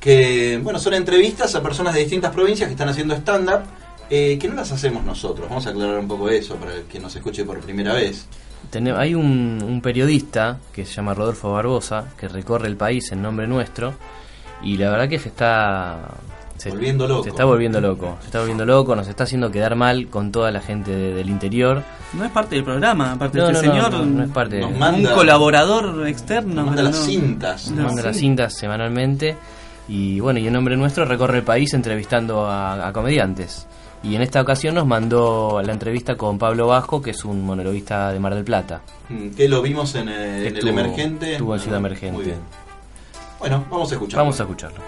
Speaker 5: que bueno son entrevistas a personas de distintas provincias que están haciendo stand-up, eh, que no las hacemos nosotros. Vamos a aclarar un poco eso para el que nos escuche por primera vez.
Speaker 4: Hay un, un periodista que se llama Rodolfo Barbosa que recorre el país en nombre nuestro y la verdad que se está se,
Speaker 5: Volviendo loco.
Speaker 4: se está volviendo loco se está volviendo loco nos está haciendo quedar mal con toda la gente de- del interior
Speaker 3: No es parte del programa, aparte
Speaker 4: no,
Speaker 3: de
Speaker 4: no,
Speaker 3: este
Speaker 4: no,
Speaker 3: señor.
Speaker 4: no, no es parte
Speaker 5: Nos manda-
Speaker 3: Un colaborador externo.
Speaker 5: Nos manda las
Speaker 3: no.
Speaker 5: cintas.
Speaker 3: No,
Speaker 4: manda las cintas semanalmente y bueno y en nombre nuestro recorre el país entrevistando a, a comediantes y en esta ocasión nos mandó la entrevista con Pablo Vasco que es un monologuista de Mar del Plata
Speaker 5: Mm, Que lo vimos en, eh, en el
Speaker 4: Estuvo-
Speaker 5: emergente.
Speaker 4: estuvo en Ciudad
Speaker 5: Muy
Speaker 4: Emergente.
Speaker 5: bien. Bueno, vamos a escuchar.
Speaker 4: vamos a escucharlo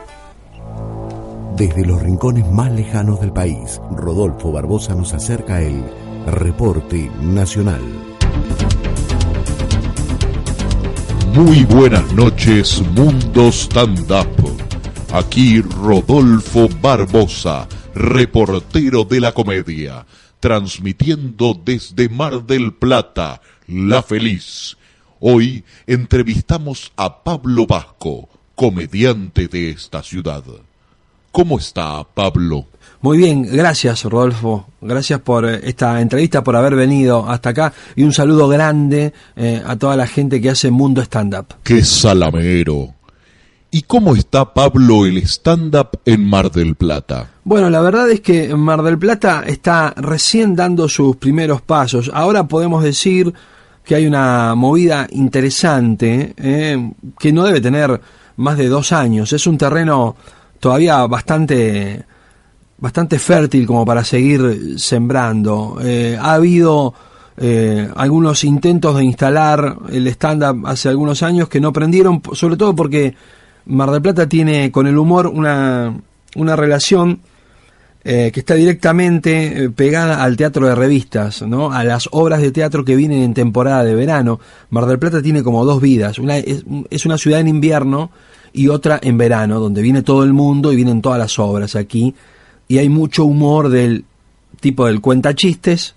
Speaker 1: Desde los rincones más lejanos del país, Rodolfo Barbosa nos acerca el reporte nacional.
Speaker 10: Muy buenas noches, Mundo Stand Up. Aquí Rodolfo Barbosa, reportero de la comedia, transmitiendo desde Mar del Plata, La Feliz. Hoy entrevistamos a Pablo Vasco, comediante de esta ciudad. ¿Cómo está Pablo?
Speaker 11: Muy bien, gracias Rodolfo, gracias por eh, esta entrevista, por haber venido hasta acá y un saludo grande eh, a toda la gente que hace Mundo Stand Up.
Speaker 10: ¡Qué salamero! ¿Y cómo está Pablo el stand-up en Mar del Plata?
Speaker 11: Bueno, la verdad es que Mar del Plata está recién dando sus primeros pasos. Ahora podemos decir que hay una movida interesante eh, que no debe tener más de dos años. Es un terreno todavía bastante bastante fértil como para seguir sembrando. Eh, ha habido eh, algunos intentos de instalar el stand-up hace algunos años que no prendieron, sobre todo porque Mar del Plata tiene con el humor una, una relación eh, que está directamente eh, pegada al teatro de revistas, ¿no? a las obras de teatro que vienen en temporada de verano. Mar del Plata tiene como dos vidas. Una es, es una ciudad en invierno y otra en verano, donde viene todo el mundo y vienen todas las obras aquí. Y hay mucho humor del tipo del cuentachistes,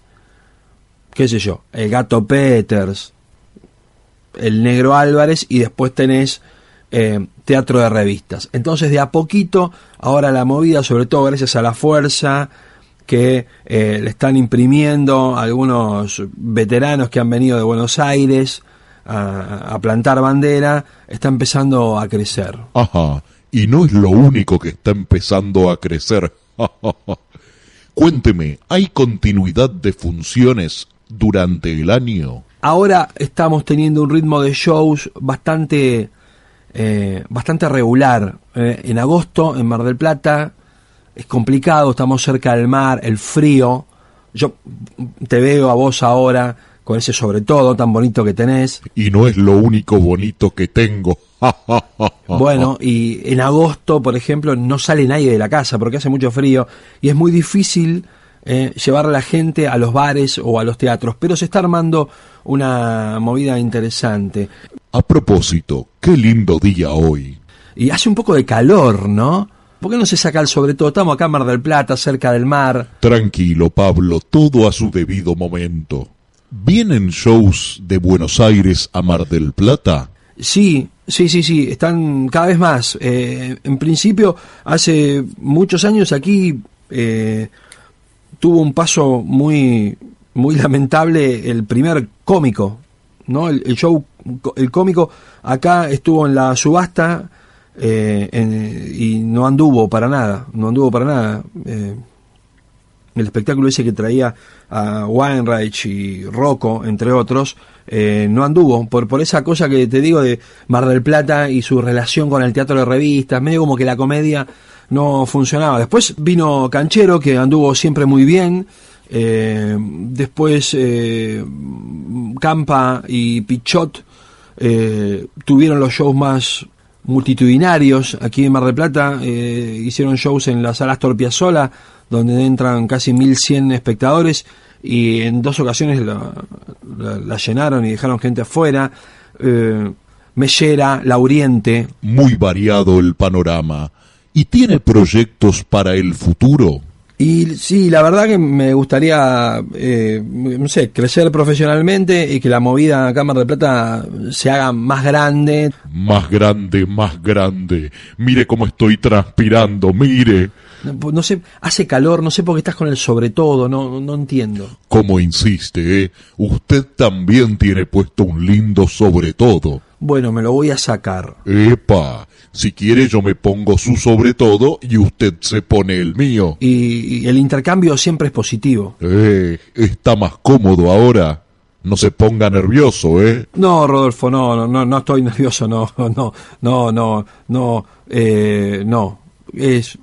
Speaker 11: qué sé yo, el gato Peters, el negro Álvarez y después tenés eh, teatro de revistas. Entonces de a poquito, ahora la movida, sobre todo gracias a la fuerza que eh, le están imprimiendo algunos veteranos que han venido de Buenos Aires a, a plantar bandera, está empezando a crecer.
Speaker 10: Ajá, y no es lo único que está empezando a crecer. Cuénteme, ¿hay continuidad de funciones durante el año?
Speaker 11: Ahora estamos teniendo un ritmo de shows bastante, eh, bastante regular. Eh, en agosto, en Mar del Plata, es complicado, estamos cerca del mar, el frío. Yo te veo a vos ahora con ese sobre todo tan bonito que tenés.
Speaker 10: Y no es lo único bonito que tengo.
Speaker 11: Bueno, y en agosto, por ejemplo, no sale nadie de la casa porque hace mucho frío y es muy difícil eh, llevar a la gente a los bares o a los teatros, pero se está armando una movida interesante.
Speaker 10: A propósito, qué lindo día hoy.
Speaker 11: Y hace un poco de calor, ¿no? ¿Por qué no se saca el sobre todo? Estamos acá en Mar del Plata, cerca del mar.
Speaker 10: Tranquilo, Pablo, todo a su debido momento. ¿Vienen shows de Buenos Aires a Mar del Plata?
Speaker 11: Sí, sí, sí, sí, están cada vez más. Eh, en principio, hace muchos años aquí eh, tuvo un paso muy, muy lamentable el primer cómico, ¿no? El, show, el cómico acá estuvo en la subasta eh, y no anduvo para nada, no anduvo para nada. Eh, el espectáculo ese que traía a Weinreich y Rocco, entre otros, eh, no anduvo por, por esa cosa que te digo de Mar del Plata y su relación con el teatro de revistas, medio como que la comedia no funcionaba. Después vino Canchero, que anduvo siempre muy bien. eh, después eh, Campa y Pichot eh, tuvieron los shows más multitudinarios aquí en Mar del Plata. eh, hicieron shows en la sala Astor Piazzolla, donde entran casi 1100 espectadores. y en dos ocasiones la, la- la llenaron y dejaron gente afuera. Mellera, La Oriente.
Speaker 10: Muy variado el panorama. ¿Y tiene proyectos para el futuro?
Speaker 11: Y sí, la verdad que me gustaría, eh, no sé, crecer profesionalmente y que la movida Cámara de Plata se haga más grande.
Speaker 10: Más grande, más grande. Mire cómo estoy transpirando, mire.
Speaker 11: No, no sé, hace calor, no sé por qué estás con el sobre todo, no, no entiendo.
Speaker 10: Como insiste, ¿eh? Usted también tiene puesto un lindo sobre todo.
Speaker 11: Bueno, me lo voy a sacar.
Speaker 10: Epa, si quiere yo me pongo su sobre todo y usted se pone el mío.
Speaker 11: Y, y el intercambio siempre es positivo.
Speaker 10: Eh, está más cómodo ahora. No se ponga nervioso, ¿eh?
Speaker 11: No, Rodolfo, no, no, no, no estoy nervioso, no, no, no, no, no, eh, no. Es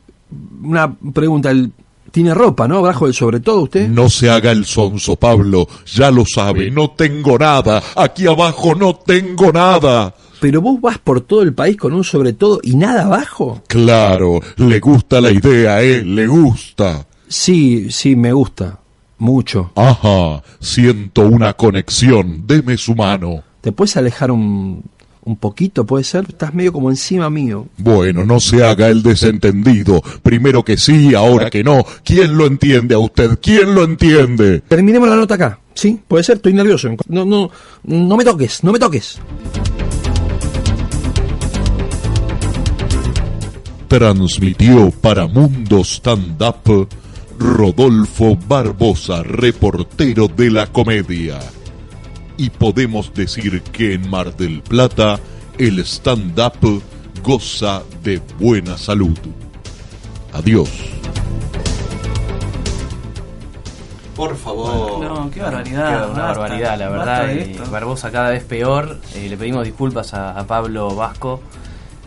Speaker 11: una pregunta, el- ¿tiene ropa, no? Abajo del sobre todo usted.
Speaker 10: No se haga el sonso, Pablo. Ya lo sabe, no tengo nada. Aquí abajo no tengo nada.
Speaker 11: Pero vos vas por todo el país con un sobre todo y nada abajo.
Speaker 10: Claro, le gusta la idea, ¿eh? Le gusta.
Speaker 11: Sí, sí, me gusta. Mucho.
Speaker 10: Ajá, siento una conexión. Deme su mano.
Speaker 11: ¿Te puedes alejar un, un poquito, puede ser? Estás medio como encima mío.
Speaker 10: Bueno, no se haga el desentendido. Primero que sí, ahora que no. ¿Quién lo entiende a usted? ¿Quién lo entiende?
Speaker 11: Terminemos la nota acá. Sí, puede ser, estoy nervioso. No, no, no me toques, no me toques.
Speaker 10: Transmitió para Mundo Stand Up Rodolfo Barbosa, reportero de la comedia. Y podemos decir que en Mar del Plata el stand-up goza de buena salud. Adiós.
Speaker 5: Por favor.
Speaker 9: No, qué barbaridad.
Speaker 4: Qué una
Speaker 9: basta,
Speaker 4: barbaridad, la verdad. Barbosa cada vez peor. Eh, le pedimos disculpas a, a Pablo Vasco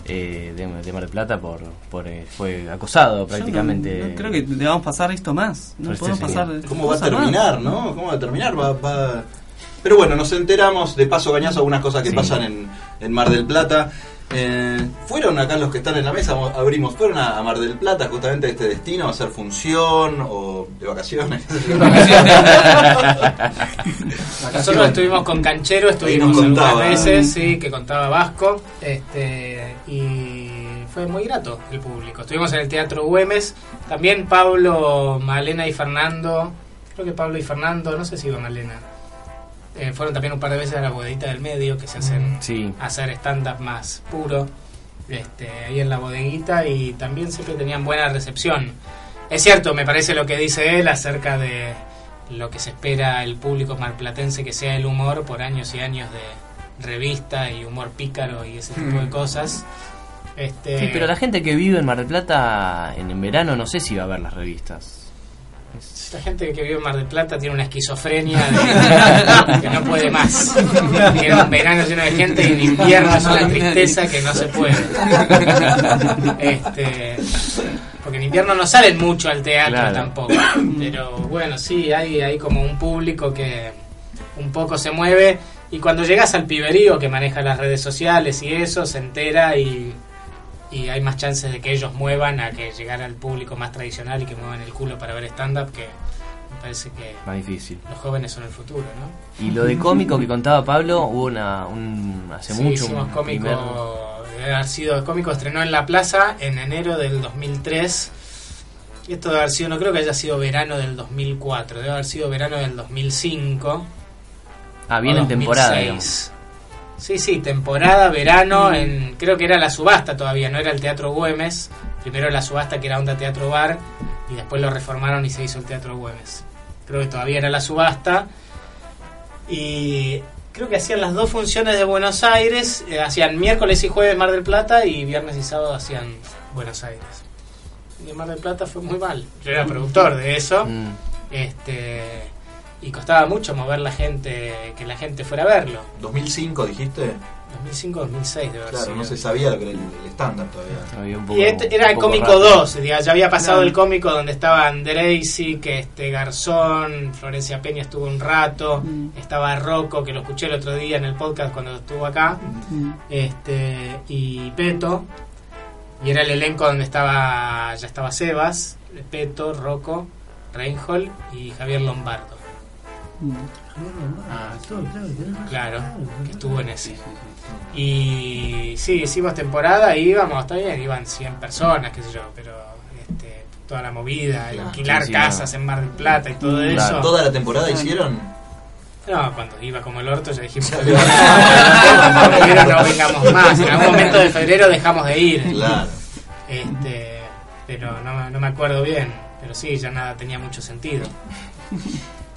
Speaker 4: eh, de, de Mar del Plata por, por eh, fue acosado prácticamente.
Speaker 9: No- no creo que le vamos a pasar esto más. No
Speaker 4: este
Speaker 9: podemos
Speaker 4: señor.
Speaker 9: pasar.
Speaker 5: ¿Cómo va a
Speaker 9: más.
Speaker 5: terminar, no? ¿Cómo va a terminar? Va, va- Pero bueno, nos enteramos, de paso cañazo, algunas cosas que
Speaker 4: Sí.
Speaker 5: pasan en, en Mar del Plata. Eh, fueron acá los que están en la mesa, mo- abrimos, fueron a, a Mar del Plata justamente a este destino, a hacer función o de vacaciones.
Speaker 6: Nosotros estuvimos con Canchero, estuvimos algunas veces, sí, que contaba Vasco, este, y fue muy grato el público. Estuvimos en el Teatro Güemes, también Pablo, Malena y Fernando, creo que Pablo y Fernando, no sé si iba Malena, eh, fueron también un par de veces a la bodeguita del medio, que se hacen
Speaker 4: Sí.
Speaker 6: hacer stand-up más puro, este, ahí en la bodeguita, y también siempre tenían buena recepción. Es cierto, me parece lo que dice él acerca de lo que se espera el público marplatense que sea el humor por años y años de revista y humor pícaro y ese tipo de cosas. Este,
Speaker 4: Sí, pero la gente que vive en Mar del Plata en, en verano no sé si va a ver las revistas.
Speaker 6: La gente que vive en Mar del Plata tiene una esquizofrenia de- que no puede más. Tiene un verano lleno de gente y en invierno es una tristeza que no se puede. Este, porque en invierno no salen mucho al teatro
Speaker 4: Claro.
Speaker 6: tampoco. Pero bueno, sí, hay, hay como un público que un poco se mueve. Y cuando llegas al piberío que maneja las redes sociales y eso, se entera y, y hay más chances de que ellos muevan a que llegar al público más tradicional y que muevan el culo para ver stand-up, que me parece que
Speaker 4: Más difícil.
Speaker 6: los jóvenes son el futuro, ¿no?
Speaker 4: Y lo de cómico que contaba Pablo, hubo una, un, hace
Speaker 6: Sí,
Speaker 4: mucho
Speaker 6: hicimos
Speaker 4: un
Speaker 6: cómico,
Speaker 4: primer-
Speaker 6: debe haber sido cómico, estrenó en La Plaza en enero del 2003. Y esto debe haber sido, no creo que haya sido verano del 2004, debe haber sido verano del 2005.
Speaker 4: Ah, bien en temporada,
Speaker 6: 2006. Sí, sí, temporada, verano, en creo que era la subasta todavía, no era el Teatro Güemes. Primero la subasta que era Onda Teatro Bar y después lo reformaron y se hizo el Teatro Güemes. Creo que todavía era la subasta. Y creo que hacían las dos funciones de Buenos Aires, eh, hacían miércoles y jueves Mar del Plata y viernes y sábado hacían Buenos Aires. Y Mar del Plata fue muy mal. Yo era productor de eso.
Speaker 4: Mm.
Speaker 6: Este y costaba mucho mover la gente, que la gente fuera a verlo.
Speaker 5: 2005 dijiste.
Speaker 6: 2005-2006 debe haber
Speaker 5: Claro,
Speaker 6: sido.
Speaker 5: no se sabía lo que era el, estándar todavía.
Speaker 4: Había un poco-
Speaker 6: Y este era
Speaker 4: un
Speaker 6: el
Speaker 4: poco
Speaker 6: cómico
Speaker 4: rápido.
Speaker 6: 2, diga, ya había pasado
Speaker 9: Claro.
Speaker 6: el cómico donde estaba Andreisi, que este Garzón, Florencia Peña estuvo un rato,
Speaker 9: Mm.
Speaker 6: estaba Rocco, que lo escuché el otro día en el podcast cuando estuvo acá,
Speaker 9: Mm.
Speaker 6: este y Peto, y era el elenco donde estaba ya estaba Sebas, Peto, Rocco, Reinhold y Javier Lombardo. Ah, claro, que estuvo en ese. Y sí, hicimos temporada y íbamos, está bien, iban 100 personas, qué sé yo, pero este, toda la movida, el alquilar
Speaker 5: Sí, sí,
Speaker 6: casas en Mar del Plata y todo eso.
Speaker 5: ¿Toda la temporada hicieron?
Speaker 6: No, cuando iba como el orto ya dijimos que no vengamos más. En algún momento de febrero dejamos de ir.
Speaker 5: Claro.
Speaker 6: Este, pero no, no me acuerdo bien. Pero sí, ya nada tenía mucho sentido.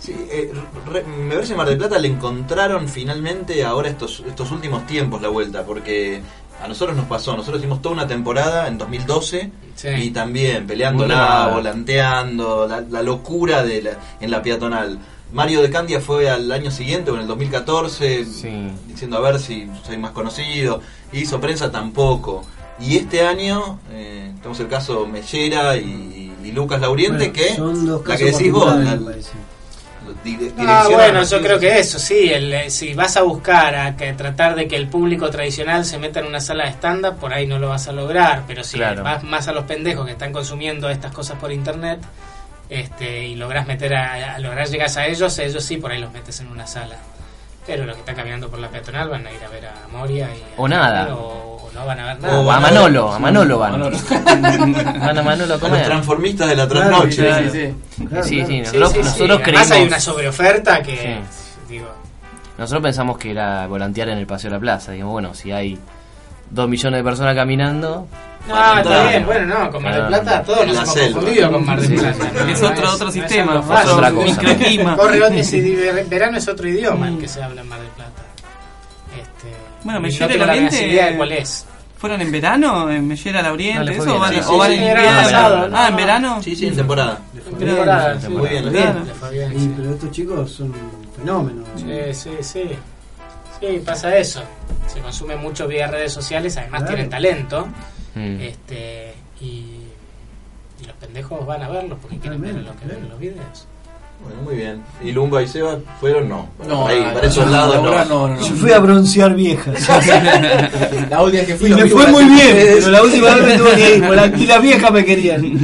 Speaker 5: Sí, eh, re- me parece que Mar del Plata le encontraron finalmente ahora estos, estos últimos tiempos la vuelta, porque a nosotros nos pasó, nosotros hicimos toda una temporada en 2012
Speaker 6: Sí.
Speaker 5: y también peleándola,
Speaker 4: Una-
Speaker 5: volanteando, la, la locura de la, en la peatonal. Mario de Candia fue al año siguiente, o en el 2014, diciendo a ver si soy más conocido, hizo prensa tampoco. Y este año, eh, tenemos el caso Mellera y, y Lucas Lauriente,
Speaker 7: Bueno,
Speaker 5: que
Speaker 7: son dos
Speaker 5: la que
Speaker 7: casos
Speaker 5: decís vos, la-
Speaker 6: Ah, bueno, yo creo que eso, sí. El, eh, si vas a buscar a que tratar de que el público tradicional se meta en una sala de stand-up, por ahí no lo vas a lograr. Pero si
Speaker 4: Claro.
Speaker 6: vas más a los pendejos que están consumiendo estas cosas por internet este, y lográs meter a, a lograr llegar a ellos, ellos sí, por ahí los metes en una sala. Pero los que están caminando por la peatonal van a ir a ver a Moria y a-
Speaker 4: O nada.
Speaker 6: O no van a ver nada.
Speaker 4: O a Manolo, a Manolo van. Van a Manolo a
Speaker 5: A los
Speaker 4: comer.
Speaker 5: transformistas de la trasnoche.
Speaker 4: claro.
Speaker 5: Sí, sí.
Speaker 7: Claro,
Speaker 4: Sí,
Speaker 7: claro.
Speaker 4: sí,
Speaker 6: Sí,
Speaker 4: nosotros,
Speaker 6: sí, sí.
Speaker 4: nosotros
Speaker 6: Además
Speaker 4: creímos.
Speaker 6: hay una sobreoferta que, digo,
Speaker 4: Nosotros pensamos que era volantear en el Paseo de la Plaza. Digamos, bueno, si hay dos millones de personas caminando.
Speaker 6: Ah, está bien, bueno, no, con Mar del Plata todos nos hemos confundido con Mar del Plata.
Speaker 4: sí,
Speaker 6: ¿no?
Speaker 3: Es
Speaker 6: No
Speaker 3: otro- otro
Speaker 6: no
Speaker 3: sistema,
Speaker 6: algo fácil.
Speaker 4: otra cosa.
Speaker 3: microclima.
Speaker 6: Corre, ese verano es otro idioma el que se habla en Mar del Plata.
Speaker 3: Bueno, me
Speaker 6: no tengo la idea de cuál es.
Speaker 3: ¿Fueron en verano? ¿En Mellera la
Speaker 4: No,
Speaker 3: Oriente? ¿O van,
Speaker 4: sí,
Speaker 3: o
Speaker 6: sí,
Speaker 3: van
Speaker 6: sí,
Speaker 3: en invierno? Ah, en
Speaker 6: no.
Speaker 3: verano.
Speaker 5: Sí, sí, en temporada.
Speaker 6: Temporada, sí.
Speaker 5: Muy bien, bien.
Speaker 6: le fue bien,
Speaker 7: Y,
Speaker 6: sí.
Speaker 7: pero estos chicos son fenómenos.
Speaker 6: Sí, sí, sí. Sí, pasa eso. Se consume mucho vía redes sociales, además
Speaker 7: Claro.
Speaker 6: tienen talento.
Speaker 4: Mm.
Speaker 6: Este, y, y los pendejos van a verlos porque quieren ver lo que ven en los videos.
Speaker 5: Bueno, muy bien. ¿Y Lumba y Seba fueron? No.
Speaker 8: No,
Speaker 5: Ahí,
Speaker 8: no,
Speaker 5: para esos
Speaker 8: no,
Speaker 5: lados no.
Speaker 8: no, no,
Speaker 7: Yo fui a broncear viejas.
Speaker 8: La última que fui
Speaker 7: y me fue muy bien, pero la última vez me tuve que ir, la- y las viejas me querían.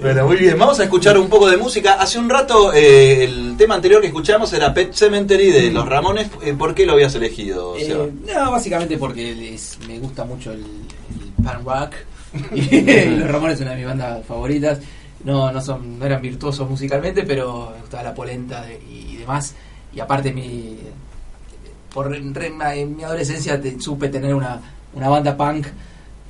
Speaker 5: Bueno, muy bien. Vamos a escuchar un poco de música. Hace un rato eh, el tema anterior que escuchamos era Pet Cemetery de Los Ramones. Eh, ¿Por qué lo habías elegido, Seba?
Speaker 8: Eh, no, básicamente porque les- me gusta mucho el, el pan rock y los Ramones es una de mis bandas favoritas. No, no son, no eran virtuosos musicalmente, pero me gustaba la polenta y, demás. Y aparte mi por en, en mi adolescencia te- supe tener una, una banda punk.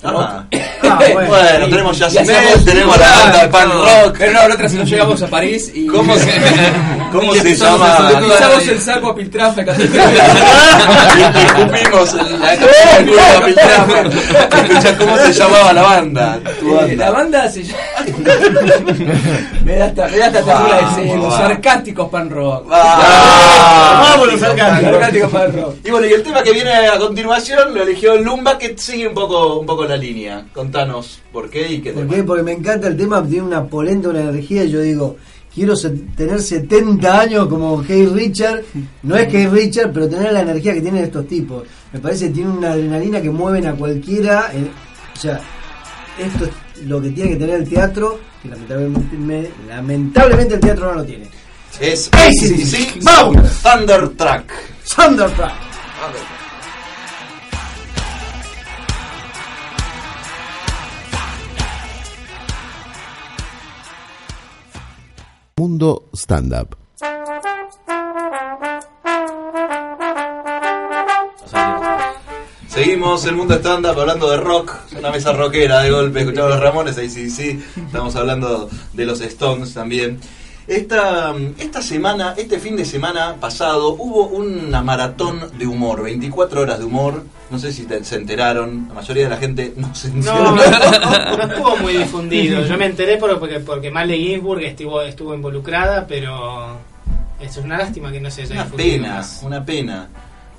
Speaker 8: Rock.
Speaker 7: Ah, bueno.
Speaker 5: Bueno, tenemos
Speaker 8: y
Speaker 5: Yacimel,
Speaker 8: hacíamos-
Speaker 5: tenemos la banda de punk rock.
Speaker 8: Pero no, nosotros nos llegamos a París y
Speaker 5: ¿Cómo se, cómo
Speaker 8: y
Speaker 5: se llama?
Speaker 8: Utilizamos el saco a Piltrafa
Speaker 5: Y escupimos en la Piltrafa. Escucha, ¿cómo se llamaba la banda? Tu
Speaker 8: Eh, la
Speaker 5: banda.
Speaker 8: se llama. me da hasta, me da hasta decir, los sarcásticos pan rock.
Speaker 5: Ah,
Speaker 7: Vamos, los sarcásticos.
Speaker 8: Sarcásticos pan rock.
Speaker 5: Y bueno, y el tema que viene a continuación lo eligió Lumba, que sigue un poco, un poco la línea. Contanos por qué y qué
Speaker 7: ¿Por
Speaker 5: tema.
Speaker 7: qué? Porque me encanta el tema, tiene una polenta, una energía. y Yo digo, quiero tener 70 años como Kay Richard. No es Kay Richard, pero tener la energía que tienen estos tipos. Me parece que tiene una adrenalina que mueven a cualquiera. eh, o sea, esto es lo que tiene que tener el teatro, que lamentablemente, me- lamentablemente el teatro no lo tiene.
Speaker 5: Es
Speaker 7: ACDC,
Speaker 5: ACDC
Speaker 7: vamos.
Speaker 5: Thundertrack.
Speaker 7: Thundercrack.
Speaker 1: Mundo Stand Up.
Speaker 5: Seguimos el mundo stand-up hablando de rock, una mesa rockera de golpe, escuchamos los Ramones, ahí sí, sí, estamos hablando de los Stones también. Esta, esta semana, este fin de semana pasado, hubo una maratón de humor, 24 horas de humor, no sé si te- se enteraron, la mayoría de la gente no se enteró.
Speaker 6: No, no, no estuvo muy difundido. Yo me enteré por- porque, porque Male Ginsburg estuvo, estuvo involucrada, pero es una lástima que no se haya
Speaker 5: Una
Speaker 6: difundido
Speaker 5: pena,
Speaker 6: más.
Speaker 5: una pena.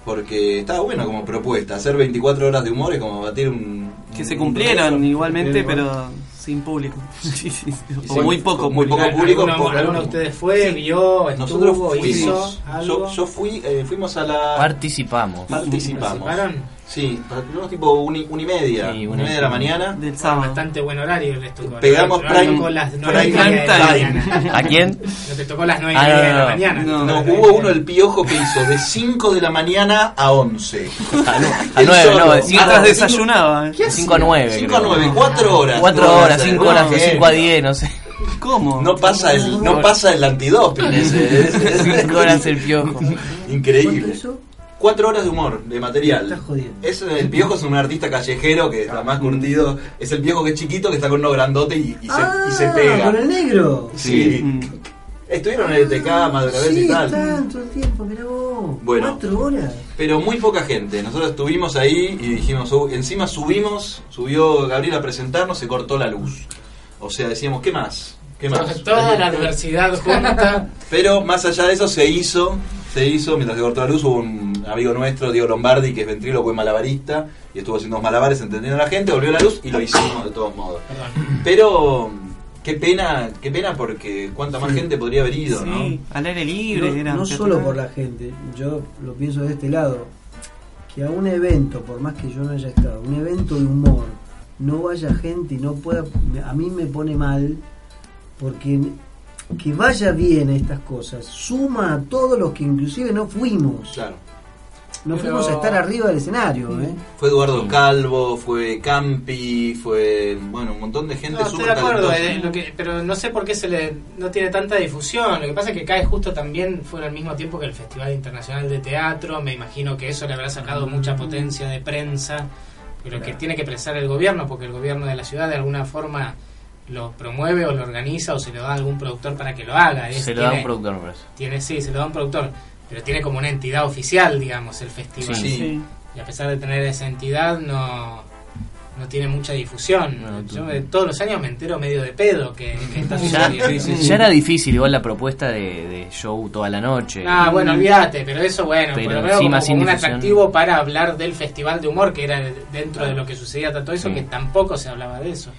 Speaker 5: Porque estaba bueno como propuesta. Hacer 24 horas de humor es como batir un.
Speaker 3: Que se
Speaker 5: un récord.
Speaker 3: igualmente, pero sin público. Sí, sí, o
Speaker 5: Sí,
Speaker 3: muy poco
Speaker 5: muy poco
Speaker 3: público.
Speaker 6: ¿Alguno,
Speaker 5: poco-
Speaker 6: alguno de ustedes fue, vio, estuvo,
Speaker 5: Nosotros
Speaker 6: hizo
Speaker 5: fuimos.
Speaker 6: algo?
Speaker 5: Yo, yo fui, eh, fuimos a la.
Speaker 4: Participamos.
Speaker 5: Participamos.
Speaker 6: ¿Participaron?
Speaker 5: Sí, terminamos tipo una y, una y media,
Speaker 4: Sí,
Speaker 5: una y media de la mañana.
Speaker 3: Del sábado.
Speaker 6: bastante buen horario les tocó.
Speaker 5: Pegamos
Speaker 6: no, no
Speaker 5: prime-
Speaker 6: tocó las nueve
Speaker 5: prime
Speaker 6: de la mañana.
Speaker 4: ¿A quién?
Speaker 6: No te tocó las nueve y
Speaker 4: Ah,
Speaker 6: media
Speaker 4: no,
Speaker 6: de la
Speaker 4: no,
Speaker 6: mañana.
Speaker 3: no.
Speaker 5: No,
Speaker 6: tocó
Speaker 5: hubo uno, el piojo, que hizo de 5 de la mañana a 11.
Speaker 4: A
Speaker 5: Él
Speaker 4: 9,
Speaker 5: solo.
Speaker 4: no, de
Speaker 3: Mientras
Speaker 4: 5
Speaker 5: Ah,
Speaker 3: desayunaba.
Speaker 4: 5 a 9.
Speaker 5: 5 a 9, 4 horas.
Speaker 4: 4 horas, 5 horas,
Speaker 5: No,
Speaker 4: de 5 a 10, no sé.
Speaker 3: ¿Cómo?
Speaker 5: No pasa el, no pasa el antidoping ese. es- es-
Speaker 4: 5 horas el piojo.
Speaker 7: ¿Cuánto
Speaker 5: Increíble. 4 horas de humor, de material.
Speaker 7: Estás jodiendo.
Speaker 5: Es, el piojo es un artista callejero que está más curtido. Es el piojo que es chiquito que está con uno grandote y, y se, y se
Speaker 7: Ah,
Speaker 5: pega.
Speaker 7: con el negro.
Speaker 5: Sí.
Speaker 3: Mm.
Speaker 5: Estuvieron en el TK, Madre
Speaker 7: Sí,
Speaker 5: y tal.
Speaker 7: están todo el tiempo, mirá vos.
Speaker 5: Bueno.
Speaker 7: Cuatro horas.
Speaker 5: Pero muy poca gente. Nosotros estuvimos ahí y dijimos, "Uh", encima subimos, subió Gabriel a presentarnos, se cortó la luz. O sea, decíamos, ¿qué más? ¿Qué más?
Speaker 6: Toda la adversidad junta.
Speaker 5: Pero más allá de eso se hizo, se hizo, mientras se cortó la luz, hubo un amigo nuestro, Diego Lombardi, que es ventríloco y malabarista, y estuvo haciendo unos malabares entendiendo a la gente, volvió la luz y lo hicimos de todos modos. Pero qué pena, qué pena porque cuánta más gente podría haber ido,
Speaker 3: Sí,
Speaker 5: ¿no?
Speaker 3: al aire libre.
Speaker 7: No,
Speaker 3: era
Speaker 7: no solo por la gente, yo lo pienso de este lado, que a un evento, por más que yo no haya estado, un evento de humor, no vaya gente y no pueda, me- a mí me pone mal, porque que vaya bien estas cosas suma a todos los que inclusive no fuimos,
Speaker 5: Claro.
Speaker 7: No
Speaker 6: Pero-
Speaker 7: fuimos a estar arriba del escenario, ¿eh?
Speaker 5: Fue Eduardo Calvo, fue Campi, fue, bueno, un montón de gente
Speaker 6: No, estoy de acuerdo,
Speaker 5: talentosa.
Speaker 6: eh, lo que- pero no sé por qué se le no tiene tanta difusión. Lo que pasa es que cae justo también fue al mismo tiempo que el Festival Internacional de Teatro. Me imagino que eso le habrá sacado mucha potencia de prensa, pero que tiene que presar el gobierno, porque el gobierno de la ciudad de alguna forma lo promueve o lo organiza o se lo da a algún productor para que lo haga. Es-
Speaker 4: Se lo da
Speaker 6: tiene-
Speaker 4: un productor, me parece.
Speaker 6: Tiene, sí, se lo da a un productor, pero tiene como una entidad oficial, digamos, el festival.
Speaker 5: Sí.
Speaker 3: Sí.
Speaker 6: Y a pesar de tener esa entidad, no, no tiene mucha difusión.
Speaker 4: No,
Speaker 6: Yo todos los años me entero medio de pedo que, que está
Speaker 4: Ya,
Speaker 6: sucediendo.
Speaker 4: ya era difícil igual la propuesta de, de show toda la noche.
Speaker 6: Ah, bueno, olvídate, pero eso, bueno,
Speaker 4: Pero
Speaker 6: por lo veo
Speaker 4: encima
Speaker 6: como, un atractivo para hablar del festival de humor, que era dentro de lo que sucedía todo eso,
Speaker 4: Sí.
Speaker 6: que tampoco se hablaba de eso.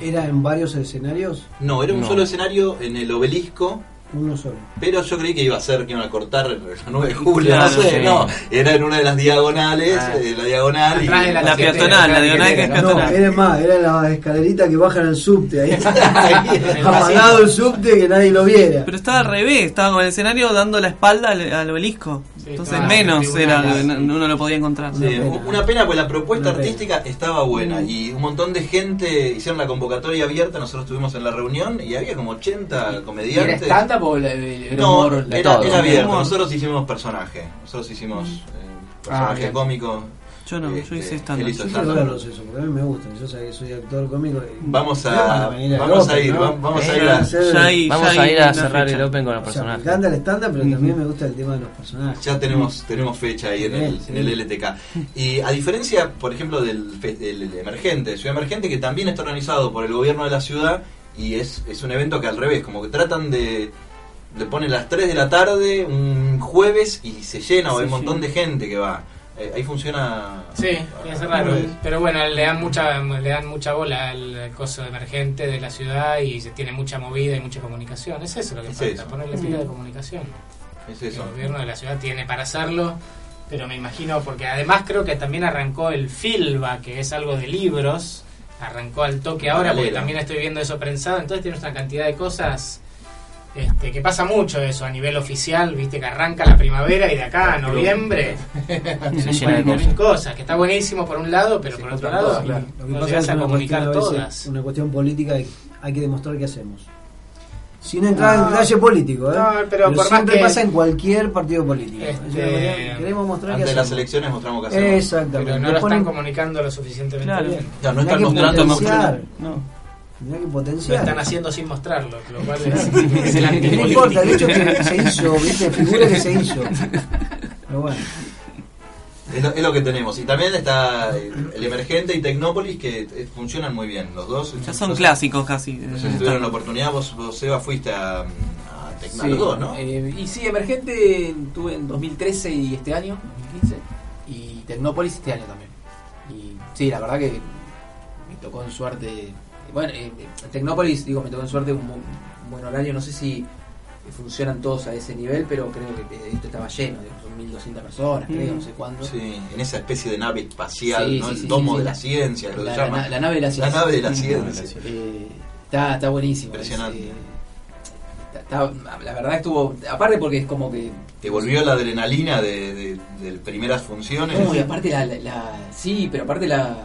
Speaker 7: Era en varios escenarios,
Speaker 5: No, era un
Speaker 4: No.
Speaker 5: solo escenario en el obelisco,
Speaker 7: uno solo.
Speaker 5: pero yo creí que iba a ser que iban a cortar la 9 de julio,
Speaker 4: Claro,
Speaker 5: no sé,
Speaker 4: sí.
Speaker 5: no, era en una de las diagonales,
Speaker 6: Ah.
Speaker 5: eh, la diagonal y
Speaker 6: de
Speaker 3: La
Speaker 6: Siete,
Speaker 3: peatonal, la
Speaker 6: la
Speaker 3: diagonal que es
Speaker 6: piquetera,
Speaker 7: No,
Speaker 3: peatonal.
Speaker 7: era más, era la escalerita que bajan al subte ahí. Apagado el subte que nadie lo viera.
Speaker 3: Pero estaba al revés, estaba con el escenario dando la espalda al, al obelisco. Entonces
Speaker 6: estaba
Speaker 3: menos
Speaker 6: en
Speaker 3: era, no- uno lo podía encontrar.
Speaker 5: Sí,
Speaker 7: Una pena.
Speaker 5: una pena, pues la propuesta
Speaker 7: Una pena.
Speaker 5: artística estaba buena y un montón de gente hicieron la convocatoria abierta, nosotros estuvimos en la reunión y había como 80
Speaker 8: ¿Y era
Speaker 5: comediantes.
Speaker 8: stand-up o la- era
Speaker 5: No,
Speaker 8: humor?
Speaker 5: era,
Speaker 4: todo.
Speaker 5: era abierto, nosotros hicimos personaje, nosotros hicimos eh, personaje
Speaker 8: bien.
Speaker 5: cómico.
Speaker 3: Yo no, yo
Speaker 5: Este,
Speaker 3: hice
Speaker 5: él
Speaker 3: stand-up.
Speaker 7: Yo quiero
Speaker 5: stand-up.
Speaker 7: verlos eso, porque a mí me gustan. Yo sé que soy actor cómico. y-
Speaker 5: Vamos a,
Speaker 7: al
Speaker 5: vamos a ir, vamos a ir a,
Speaker 3: Ya
Speaker 4: Vamos
Speaker 3: ya
Speaker 4: a ir a cerrar
Speaker 3: fecha.
Speaker 4: el Open con los
Speaker 7: o sea, me
Speaker 4: personajes.
Speaker 7: encanta el stand-up, pero también me gusta el tema de los personajes.
Speaker 5: Ya tenemos, tenemos fecha ahí en el,
Speaker 7: Sí,
Speaker 5: en el LTK. Y a diferencia, por ejemplo, del, fe- del emergente, Ciudad Emergente, que también está organizado por el gobierno de la ciudad y es, es un evento que al revés, como que tratan de, de poner las 3 de la tarde un jueves y se llena o hay un montón de gente que va. Eh, ahí funciona...
Speaker 6: Sí, es raro. Pero bueno, le dan mucha le dan mucha bola al coso emergente de la ciudad y se tiene mucha movida y mucha comunicación. Es eso lo que
Speaker 5: Es
Speaker 6: falta,
Speaker 5: eso.
Speaker 6: ponerle pila de comunicación.
Speaker 5: Es eso.
Speaker 6: El gobierno de la ciudad tiene para hacerlo, pero me imagino, porque además creo que también arrancó el Filba, que es algo de libros, arrancó al toque ahora, porque también estoy viendo eso prensado, entonces tiene una cantidad de cosas este, que pasa mucho eso a nivel oficial, viste que arranca la primavera y de acá a noviembre
Speaker 4: Se llena de
Speaker 6: mil
Speaker 4: cosas.
Speaker 6: cosas, que está buenísimo por un lado, pero
Speaker 8: Sí,
Speaker 6: por otro lado
Speaker 8: claro.
Speaker 7: Lo que
Speaker 6: no
Speaker 7: pasa es
Speaker 6: a
Speaker 7: una
Speaker 6: comunicar
Speaker 7: a
Speaker 6: todas.
Speaker 7: una cuestión política y hay que demostrar qué hacemos. Sin entrar en detalle político, ¿eh?
Speaker 6: No, pero por más
Speaker 7: siempre
Speaker 6: que-
Speaker 7: pasa en cualquier partido político.
Speaker 6: Este,
Speaker 7: queremos mostrar
Speaker 5: de las elecciones mostramos que hacemos.
Speaker 7: Exactamente.
Speaker 6: Pero no lo
Speaker 7: Ponen-
Speaker 6: están comunicando lo suficientemente
Speaker 3: Claro.
Speaker 6: bien.
Speaker 5: Ya, no
Speaker 7: Mirá
Speaker 5: están
Speaker 7: que
Speaker 5: mostrando.
Speaker 3: No.
Speaker 7: Mirá que
Speaker 6: Lo
Speaker 7: potenciar.
Speaker 6: están haciendo sin mostrarlo, lo cual es, es el
Speaker 7: No importa, el hecho es que se hizo, ¿viste? Figura que se hizo. Pero bueno.
Speaker 5: Es lo, es lo que tenemos. Y también está el, Emergente y Tecnópolis que eh, funcionan muy bien. Los dos.
Speaker 3: Ya son clásicos casi.
Speaker 5: No sé si tuvieron la oportunidad. Vos, vos Eva, fuiste a, a los dos, ¿no?
Speaker 8: eh, y sí, Emergente tuve en 2013 y este año, 2015. Y Tecnópolis este año también. Y sí, la verdad que me tocó en suerte. Bueno, eh, Tecnópolis, digo, me tocó en suerte un, bu- un buen horario. No sé si funcionan todos a ese nivel, pero creo que eh, esto estaba lleno, digamos, son 1200 personas, creo, no sé cuándo.
Speaker 5: Sí, en esa especie de nave espacial,
Speaker 8: Sí,
Speaker 5: ¿no?
Speaker 8: sí,
Speaker 5: el
Speaker 8: sí,
Speaker 5: domo
Speaker 8: sí,
Speaker 5: de la ciencia, lo
Speaker 8: La-
Speaker 5: que
Speaker 8: la-
Speaker 5: llaman.
Speaker 8: la nave de la ciencia.
Speaker 5: La nave de la ciencia.
Speaker 8: Eh, está, está buenísimo.
Speaker 5: Impresionante.
Speaker 8: es, eh, la verdad estuvo, aparte porque es como que
Speaker 5: Te volvió la adrenalina de, de- de primeras funciones.
Speaker 8: No, y aparte la, la- la- sí, pero aparte la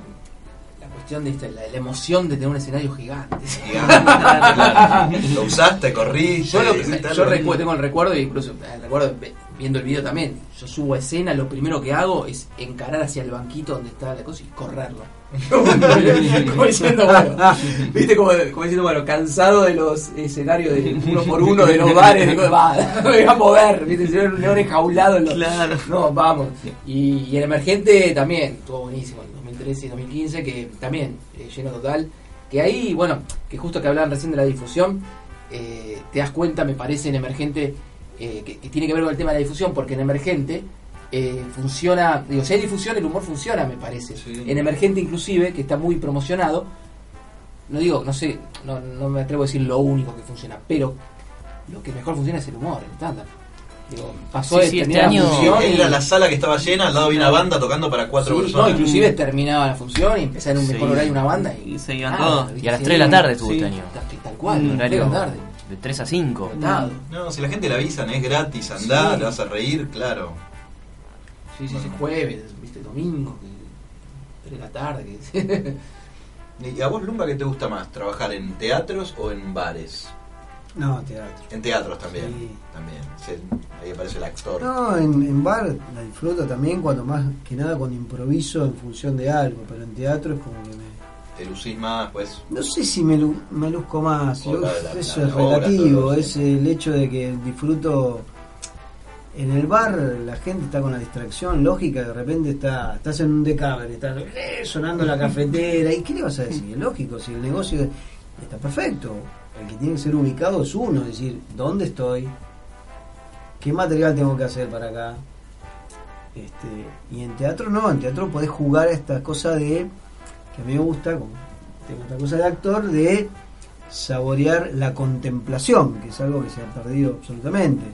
Speaker 8: cuestión de esta, la, la emoción de tener un escenario gigante.
Speaker 5: Claro. Lo usaste, corriste.
Speaker 8: Yo, lo- yo tengo el recuerdo, y incluso eh, recuerdo ve- viendo el video también. Yo subo a escena, lo primero que hago es encarar hacia el banquito donde está la cosa y correrlo. como diciendo, bueno, viste, como, como diciendo, bueno, cansado de los escenarios de uno por uno de los bares, digo, va, me voy a mover, viste, si no, un león enjaulado en los, no, vamos. Y, y el emergente también, estuvo buenísimo, en 2013 y 2015, que también, eh, lleno total. Que ahí, bueno, que justo que hablaban recién de la difusión, eh, te das cuenta, me parece, en emergente, eh, que, que tiene que ver con el tema de la difusión, porque en emergente eh, funciona, digo, si hay difusión, el humor funciona, me parece. En emergente, inclusive, que está muy promocionado, no digo, no sé, no, no me atrevo a decir lo único que funciona, pero lo que mejor funciona es el humor, el estándar. Digo, pasó
Speaker 4: Sí,
Speaker 8: de
Speaker 4: sí, este
Speaker 8: terminar la
Speaker 4: año-
Speaker 8: función y-
Speaker 5: Era la sala que estaba llena, al lado había una banda tocando para cuatro
Speaker 8: Sí,
Speaker 5: personas.
Speaker 8: no, inclusive terminaba la función y empezaba en un mejor horario una banda y,
Speaker 3: seguían
Speaker 8: Ah,
Speaker 3: todos.
Speaker 4: Y a las
Speaker 8: Sí,
Speaker 4: 3 de la tarde estuvo
Speaker 8: sí,
Speaker 4: este año.
Speaker 8: Tal, tal cual,
Speaker 4: Un
Speaker 8: a las 3 de
Speaker 4: horario
Speaker 8: la tarde.
Speaker 4: de 3 a 5.
Speaker 8: Nada.
Speaker 5: No, si la gente le avisan, es gratis, andá,
Speaker 8: Sí.
Speaker 5: te vas a reír, claro.
Speaker 8: Sí, sí, sí, jueves, viste, domingo, que 3 de la tarde. Que...
Speaker 5: ¿Y a vos, Lumba, qué te gusta más? ¿Trabajar en teatros o en bares?
Speaker 7: No, teatro.
Speaker 5: En teatros también.
Speaker 7: Sí.
Speaker 5: También. Sí, ahí aparece el actor.
Speaker 7: No, en, en bar la disfruto también cuando más que nada cuando improviso en función de algo, pero en teatro es como que me...
Speaker 5: Te lucís más, pues.
Speaker 7: No sé si me, lu- me luzco más,
Speaker 5: O
Speaker 7: yo-
Speaker 5: la- la-
Speaker 7: eso
Speaker 5: la
Speaker 7: es
Speaker 5: obra,
Speaker 7: relativo,
Speaker 5: sí.
Speaker 7: es el hecho de que disfruto... En el bar la gente está con la distracción lógica, de repente está estás en un decabre, está eh, sonando la cafetera, ¿y qué le vas a decir? Es lógico, si el negocio está perfecto, el que tiene que ser ubicado es uno, es decir, ¿dónde estoy? ¿Qué material tengo que hacer para acá? Este, y en teatro no, en teatro podés jugar a esta cosa de, que a mí me gusta, tengo esta cosa de actor, de saborear la contemplación, que es algo que se ha perdido absolutamente.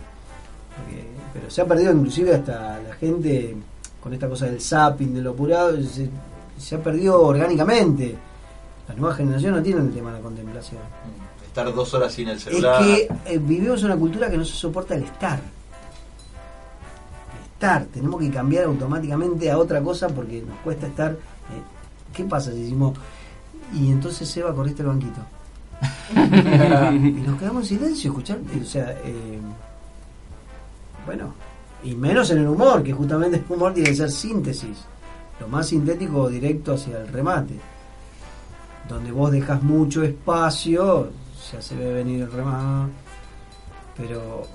Speaker 7: Pero se ha perdido inclusive hasta la gente con esta cosa del zapping, del apurado, se, se ha perdido orgánicamente. Las nuevas generaciones no tienen el tema de la contemplación.
Speaker 5: Estar dos horas sin el celular.
Speaker 7: Es que eh, vivimos una cultura que no se soporta el estar. El estar, tenemos que cambiar automáticamente a otra cosa porque nos cuesta estar. eh, ¿Qué pasa si decimos, y entonces Seba corriste el banquito? y nos quedamos en silencio, escuchar, eh, o sea, eh, bueno, y menos en el humor, que justamente el humor tiene que ser síntesis, lo más sintético directo hacia el remate donde vos dejas mucho espacio, ya se ve venir el remate, pero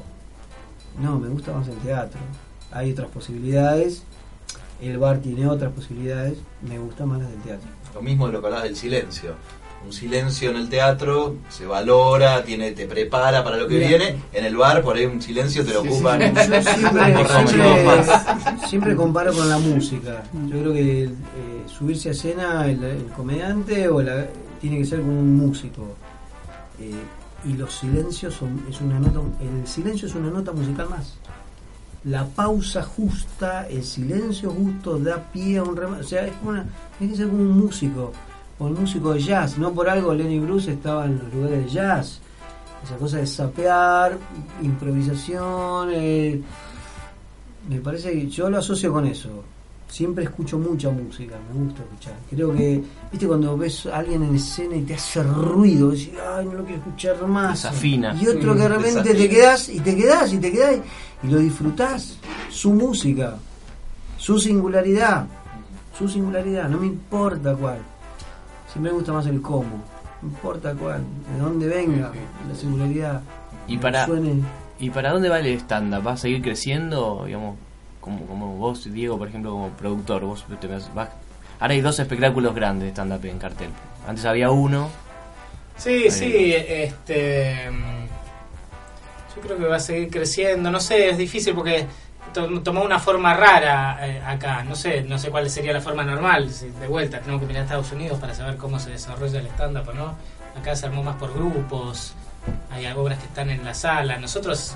Speaker 7: no, me gusta más el teatro. Hay otras posibilidades, el bar tiene otras posibilidades, me gusta más las del teatro.
Speaker 5: Lo mismo de lo que hablabas del silencio. Un silencio en el teatro se valora, tiene, te prepara para lo que
Speaker 7: Mira.
Speaker 5: viene. En el bar, por ahí un silencio te lo
Speaker 7: Sí,
Speaker 5: ocupan.
Speaker 7: sí. Yo siempre,
Speaker 5: Borracho.
Speaker 7: siempre- siempre comparo con la música. Yo creo que eh, subirse a escena el, el comediante o la- tiene que ser como un músico. Eh, y los silencios son es una nota, el silencio es una nota musical más. La pausa justa, el silencio justo da pie a un remate. O sea, es como una, tiene que ser como un músico, o un músico de jazz. No por algo Lenny Bruce estaba en los lugares de jazz esa cosa de sapear, improvisación, eh, me parece que yo lo asocio con eso. Siempre escucho mucha música, me gusta escuchar. Creo que, viste, cuando ves a alguien en escena y te hace ruido, decís, ay, no lo quiero escuchar más.
Speaker 4: Desafina.
Speaker 7: Y otro que de repente te quedas y te quedas y te quedas y lo disfrutás. Su música, su singularidad, su singularidad, no me importa cuál. Siempre me gusta más el cómo, no importa cuál, de dónde venga la singularidad.
Speaker 4: Y para,
Speaker 7: Suene.
Speaker 4: ¿Y para dónde va el stand-up? ¿Va a seguir creciendo? Digamos, como, como vos, Diego, por ejemplo, como productor. Vos te vas- ahora hay dos espectáculos grandes de stand-up en cartel. Antes había uno.
Speaker 6: Sí,
Speaker 4: Ahí.
Speaker 6: sí, este. Yo creo que va a seguir creciendo. No sé, es difícil porque to- tomó una forma rara eh, acá. No sé, no sé cuál sería la forma normal. De vuelta, tenemos que mirar a Estados Unidos para saber cómo se desarrolla el stand-up no. Acá se armó más por grupos. hay obras que están en la sala. Nosotros,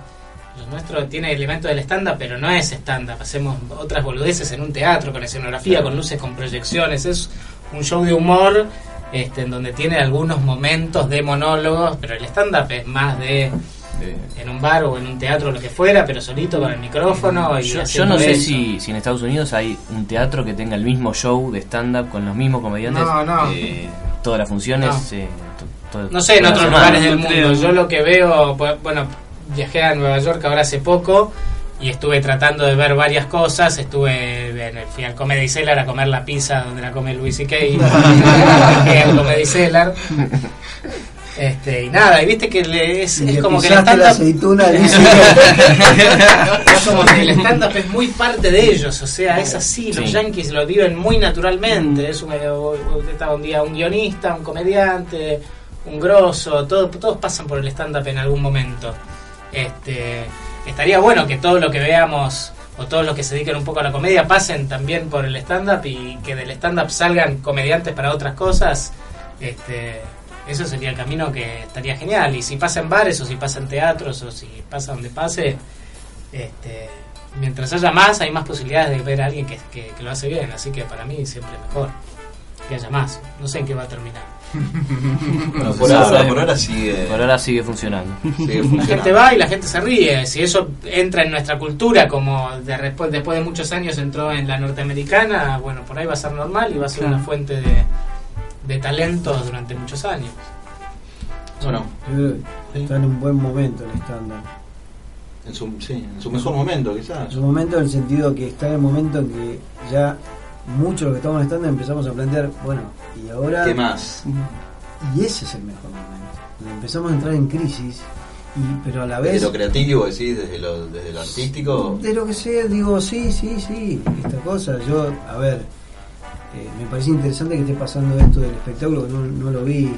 Speaker 6: lo nuestro tiene elementos del stand-up, pero no es stand-up. Hacemos otras boludeces en un teatro, con escenografía, con luces, con proyecciones. Es un show de humor este, en donde tiene algunos momentos de monólogos, pero el stand-up es más de en un bar o en un teatro, lo que fuera, pero solito con el micrófono. Y
Speaker 4: Yo, no sé si, si en Estados Unidos hay un teatro que tenga el mismo show de stand-up con los mismos comediantes.
Speaker 6: No, no.
Speaker 4: eh, todas las funciones.
Speaker 6: No.
Speaker 4: eh, to- to-
Speaker 6: No sé, en otros lugares del mundo.
Speaker 3: creo.
Speaker 6: Yo lo que veo, bueno, viajé a Nueva York ahora hace poco y estuve tratando de ver varias cosas. Estuve en el, fui al Comedy Cellar a comer la pizza donde la come Luis C.K. Viajé al Comedy Cellar. Este, y nada, y viste que le- es,
Speaker 7: Y
Speaker 6: como que
Speaker 7: la
Speaker 6: stand-up
Speaker 7: aceituna
Speaker 6: es como que el stand-up es muy parte de ellos, o sea, es así, los yankees lo viven muy naturalmente, es un, usted estaba un día un guionista, un comediante, un grosso, todo, todos pasan por el stand-up en algún momento. Este, estaría bueno que todo lo que veamos o todos los que se dediquen un poco a la comedia pasen también por el stand-up y que del stand-up salgan comediantes para otras cosas. Este, eso sería el camino que estaría genial. Y si pasa en bares o si pasa en teatros o si pasa donde pase, este, mientras haya más, hay más posibilidades de ver a alguien que, que- que lo hace bien. Así que para mí siempre mejor que haya más. No sé en qué va a terminar.
Speaker 5: Bueno,
Speaker 4: No
Speaker 5: por ahora,
Speaker 4: sabe.
Speaker 5: por ahora sigue,
Speaker 4: Por ahora sigue funcionando.
Speaker 5: sigue
Speaker 6: La gente va y la gente se ríe. Si eso entra en nuestra cultura, como de, después, después de muchos años entró en la norteamericana, bueno, por ahí va a ser normal y va a ser
Speaker 3: Claro.
Speaker 6: una fuente de, de talentos durante muchos años.
Speaker 5: Bueno,
Speaker 7: está en un buen momento el estándar.
Speaker 5: en su, sí, en su mejor momento, quizás.
Speaker 7: En su momento, en el sentido que está en el momento en que ya muchos de los que estamos en estándar empezamos a plantear, bueno, y ahora.
Speaker 5: ¿Qué más?
Speaker 7: Y ese es el mejor momento. Empezamos a entrar en crisis, y, pero a la
Speaker 5: Desde
Speaker 7: vez.
Speaker 5: lo creativo, decís, desde lo, desde lo artístico.
Speaker 7: De lo que sea, digo, sí, sí, sí, esta cosa. Yo, a ver, eh, me parece interesante que esté pasando esto del espectáculo, no, no lo vi,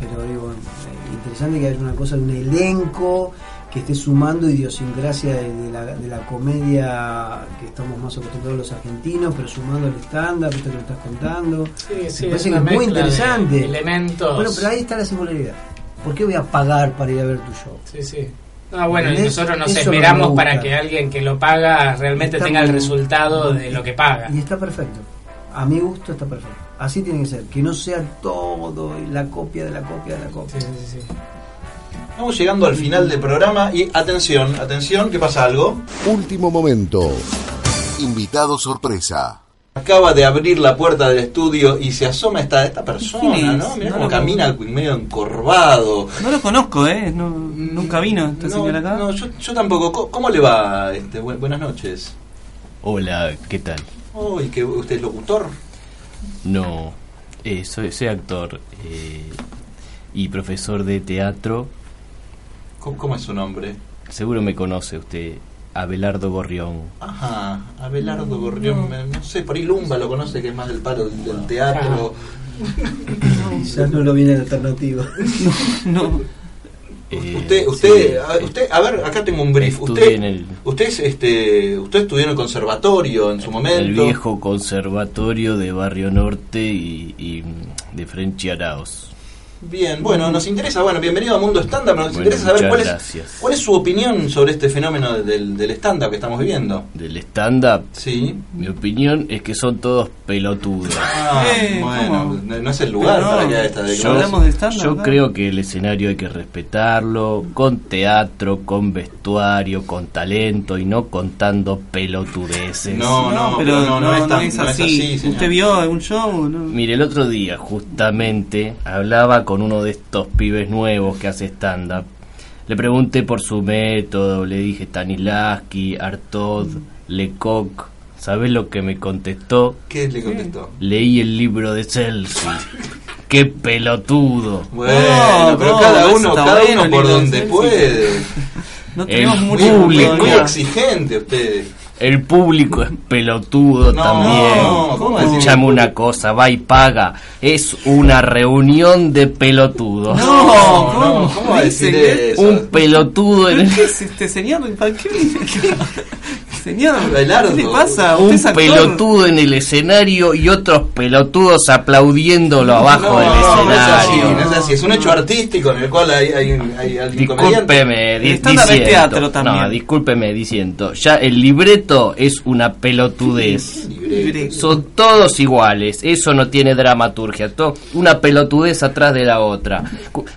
Speaker 7: pero digo, eh, interesante que haya una cosa un elenco que esté sumando idiosincrasia de, de la, de la comedia que estamos más acostumbrados los argentinos, pero sumando el estándar, esto que lo estás contando.
Speaker 6: Sí, sí,
Speaker 7: me parece
Speaker 6: una
Speaker 7: que es muy interesante.
Speaker 6: Elementos.
Speaker 7: Bueno, pero ahí está la singularidad. ¿Por qué voy a pagar para ir a ver tu show?
Speaker 6: Sí, sí. No, bueno, y nosotros nos
Speaker 7: Eso es
Speaker 6: esperamos para que alguien que lo paga realmente
Speaker 7: Está
Speaker 6: tenga el resultado de lo que paga.
Speaker 7: Y está perfecto. A mi gusto está perfecto. Así tiene que ser. Que no sea todo la copia de la copia de la copia.
Speaker 6: Sí, sí, sí.
Speaker 5: Vamos llegando al final del programa y atención, atención, que pasa algo.
Speaker 1: Último momento. Invitado sorpresa.
Speaker 5: Acaba de abrir la puerta del estudio y se asoma esta, esta
Speaker 3: ¿Quién
Speaker 5: persona,
Speaker 3: es?
Speaker 5: ¿no? Mira
Speaker 3: No
Speaker 5: cómo camina medio encorvado.
Speaker 3: No lo conozco, ¿eh? No, nunca vino este
Speaker 5: No,
Speaker 3: señor acá.
Speaker 5: no, yo, yo tampoco. ¿Cómo, cómo le va? Este, bu- buenas noches.
Speaker 4: Hola, ¿qué tal?
Speaker 5: Uy, que usted es locutor.
Speaker 4: No, eh, soy, soy actor eh, y profesor de teatro.
Speaker 5: ¿Cómo, cómo es su nombre?
Speaker 4: Seguro me conoce usted, Abelardo Gorrión.
Speaker 5: Ajá, Abelardo Gorrión, me- no sé, por ahí Lumba lo conoce, que es más del palo del, del teatro.
Speaker 7: Quizás no lo viene en alternativa.
Speaker 3: No.
Speaker 4: Eh,
Speaker 5: usted,
Speaker 4: sí,
Speaker 5: usted, a,
Speaker 4: sí.
Speaker 5: usted, a ver, acá tengo un brief. Usted,
Speaker 4: en el,
Speaker 5: usted, es, este, usted estudió en el conservatorio en su momento.
Speaker 4: el viejo conservatorio de Barrio Norte y, y, de Frenchy Araos.
Speaker 5: Bien, bueno, nos interesa, bueno, bienvenido a Mundo Stand-Up, nos
Speaker 4: Bueno,
Speaker 5: interesa saber cuál es, cuál es su opinión sobre este fenómeno del, del stand-up que estamos viviendo.
Speaker 4: Del stand-up,
Speaker 5: Sí.
Speaker 4: mi opinión es que son todos pelotudos.
Speaker 5: Ah,
Speaker 3: Eh,
Speaker 5: bueno,
Speaker 3: ¿cómo?
Speaker 5: no, no es el lugar
Speaker 3: Pero
Speaker 5: para
Speaker 3: no,
Speaker 5: que esta
Speaker 3: yo- hablamos de stand-up.
Speaker 4: Yo
Speaker 3: ¿no?
Speaker 4: creo que el escenario hay que respetarlo, con teatro, con vestuario, con talento y no contando pelotudeces.
Speaker 5: No, no, pero no, no es tan- no es así.
Speaker 3: ¿Usted vio algún show? No.
Speaker 4: Mire, el otro día justamente hablaba con uno de estos pibes nuevos que hace stand-up. Le pregunté por su método, le dije Stanislavski, Artaud, Lecoq. ¿Sabes lo que me contestó?
Speaker 5: ¿Qué le contestó?
Speaker 4: Leí el libro de Chelsea. ¡Qué pelotudo!
Speaker 5: Bueno,
Speaker 3: No,
Speaker 5: pero
Speaker 3: no,
Speaker 5: cada uno, cada
Speaker 3: bueno,
Speaker 5: uno por donde puede.
Speaker 3: No
Speaker 4: El
Speaker 3: tenemos mucho
Speaker 5: Muy,
Speaker 4: público.
Speaker 5: exigente usted.
Speaker 4: El público es pelotudo
Speaker 5: No,
Speaker 4: también.
Speaker 5: ¿cómo decir?
Speaker 4: Escuchame una cosa, va y paga. Es una reunión de pelotudos.
Speaker 3: No,
Speaker 5: No,
Speaker 3: ¿cómo?
Speaker 5: no, ¿cómo va a decir
Speaker 3: que-
Speaker 5: eso?
Speaker 4: Un pelotudo en
Speaker 3: ¿Pero
Speaker 4: el...
Speaker 3: qué es este señor? ¿Para qué viene acá? Señor,
Speaker 5: Belardo.
Speaker 3: ¿qué le pasa?
Speaker 4: Un pelotudo en el escenario y otros pelotudos aplaudiéndolo abajo
Speaker 5: No,
Speaker 4: del
Speaker 5: no, no es así,
Speaker 4: escenario.
Speaker 5: no es así. Es un hecho artístico en el cual hay, hay, hay alguien.
Speaker 4: Discúlpeme, di- diciendo.
Speaker 3: teatro también.
Speaker 4: No, discúlpeme diciendo. Ya el libreto es una pelotudez. Son todos iguales. Eso no tiene dramaturgia. To- una pelotudez atrás de la otra.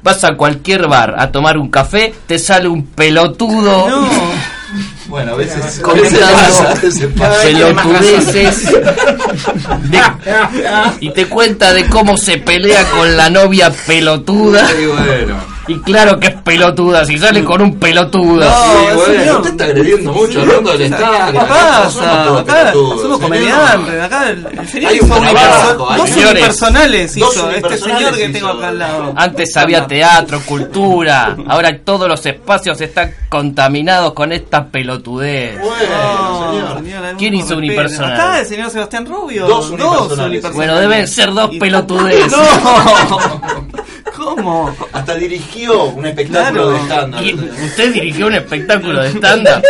Speaker 4: Vas a cualquier bar a tomar un café, te sale un pelotudo.
Speaker 3: No,
Speaker 5: Bueno, a veces,
Speaker 4: Comentando.
Speaker 5: pasa,
Speaker 4: pelotudeces de- y te cuenta de cómo se pelea con la novia pelotuda.
Speaker 5: Bueno.
Speaker 4: Y claro que es pelotuda si sale con un pelotudo
Speaker 5: Sí,
Speaker 3: No,
Speaker 5: bueno,
Speaker 3: señor.
Speaker 5: usted está agrediendo mucho hablando del
Speaker 3: ¿qué
Speaker 5: estadio.
Speaker 3: pasa? Acá somos comediantes. Acá el, señor
Speaker 5: Hay un
Speaker 3: hizo
Speaker 5: trabajo,
Speaker 3: dos unipersonales hizo este señor que
Speaker 5: hizo.
Speaker 3: tengo acá al lado.
Speaker 4: Antes había teatro, cultura, ahora todos los espacios están contaminados con esta pelotudez.
Speaker 5: Bueno,
Speaker 3: No,
Speaker 5: señor.
Speaker 4: ¿Quién hizo unipersonal?
Speaker 3: Acá el señor Sebastián Rubio.
Speaker 5: Dos unipersonales.
Speaker 4: Bueno, deben ser dos pelotudeces.
Speaker 3: No. ¿Cómo?
Speaker 5: Hasta dirigió un espectáculo
Speaker 3: Claro.
Speaker 5: de stand-up.
Speaker 4: ¿Y ¿Usted dirigió un espectáculo de stand-up?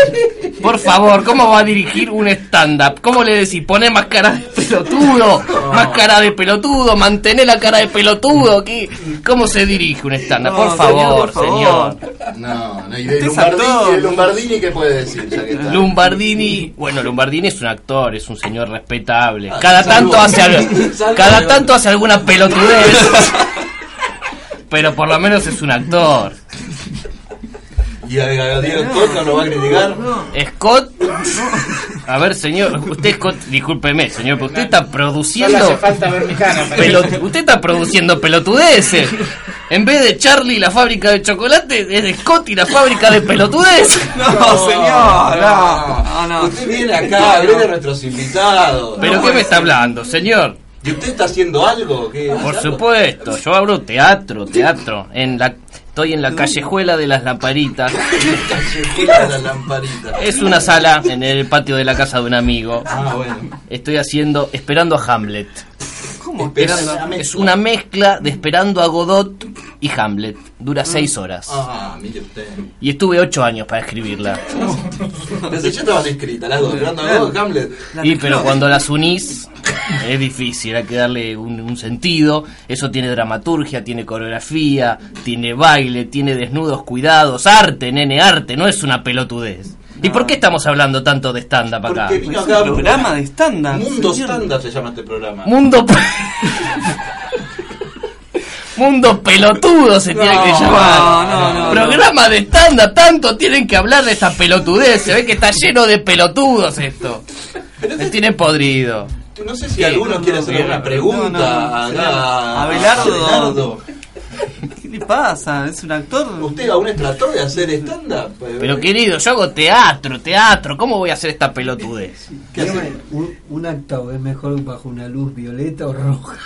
Speaker 4: Por favor, ¿cómo va a dirigir un stand-up? ¿Cómo le decís? Poné más cara de pelotudo, más cara de pelotudo, mantener la cara de pelotudo. ¿Qué? ¿Cómo se dirige un stand-up?
Speaker 3: No,
Speaker 4: Por favor,
Speaker 3: señor, por favor.
Speaker 5: No, no, y de Lombardini, de Lombardini, ¿qué puede decir? Ya que está?
Speaker 4: Lombardini, bueno, Lombardini es un actor, es un señor respetable.
Speaker 5: Ah,
Speaker 4: Cada
Speaker 5: salud.
Speaker 4: tanto hace cada tanto hace alguna pelotudez. Pero por lo menos es un actor.
Speaker 5: ¿Y a, Scott no lo va a criticar?
Speaker 4: Scott, a ver, señor, usted Scott, discúlpeme, señor, pero usted está
Speaker 6: Solo hace
Speaker 4: produciendo
Speaker 6: falta ver
Speaker 4: pelot- usted está produciendo pelotudeces. En vez de Charlie la fábrica de chocolate, es de Scott y la fábrica de pelotudeces.
Speaker 3: No, señor. No, no, no.
Speaker 5: Usted viene acá agrede a nuestros invitados.
Speaker 4: ¿Pero
Speaker 5: No
Speaker 4: qué me está hablando, señor?
Speaker 5: ¿Y usted está haciendo algo? ¿Qué,
Speaker 4: Por supuesto, yo abro teatro, teatro. En la, estoy en la callejuela de las lamparitas.
Speaker 5: Callejera la lamparita.
Speaker 4: Es una sala en el patio de la casa de un amigo.
Speaker 5: Ah, bueno.
Speaker 4: Estoy haciendo, esperando a Hamlet.
Speaker 3: ¿Cómo?
Speaker 5: Esperando.
Speaker 4: Es, es una mezcla de esperando a Godot y Hamlet. Dura seis horas.
Speaker 5: Ah, mire usted.
Speaker 4: Y estuve ocho años para escribirla.
Speaker 5: Desde ya estaban escritas las dos. Esperando a dos, Hamlet.
Speaker 4: Y pero cuando las unís es difícil, hay que darle un, un sentido. Eso tiene dramaturgia, tiene coreografía, tiene baile, tiene desnudos, cuidados, arte, nene, arte. No es una pelotudez. ¿Y por qué estamos hablando tanto de stand-up acá?
Speaker 5: Porque vino
Speaker 3: Es un
Speaker 5: acá.
Speaker 3: programa de stand-up.
Speaker 5: Mundo
Speaker 3: señor.
Speaker 5: Stand-up se llama este programa.
Speaker 4: Mundo. Mundo pelotudo se tiene que llamar.
Speaker 3: no, no, no.
Speaker 4: Programa de stand-up, tanto tienen que hablar de esta pelotudez. Se ve que está lleno de pelotudos esto. Me tiene podrido.
Speaker 5: No sé si alguno quiere hacer alguna pregunta
Speaker 3: No, no.
Speaker 5: acá
Speaker 3: Abelardo.
Speaker 5: Abelardo.
Speaker 3: ¿Qué le pasa? ¿Es un actor?
Speaker 5: ¿Usted aún es trató de hacer stand-up?
Speaker 4: Pero querido, yo hago teatro, teatro. ¿Cómo voy a hacer esta pelotudez?
Speaker 7: Un, un actao es mejor bajo una luz violeta o roja.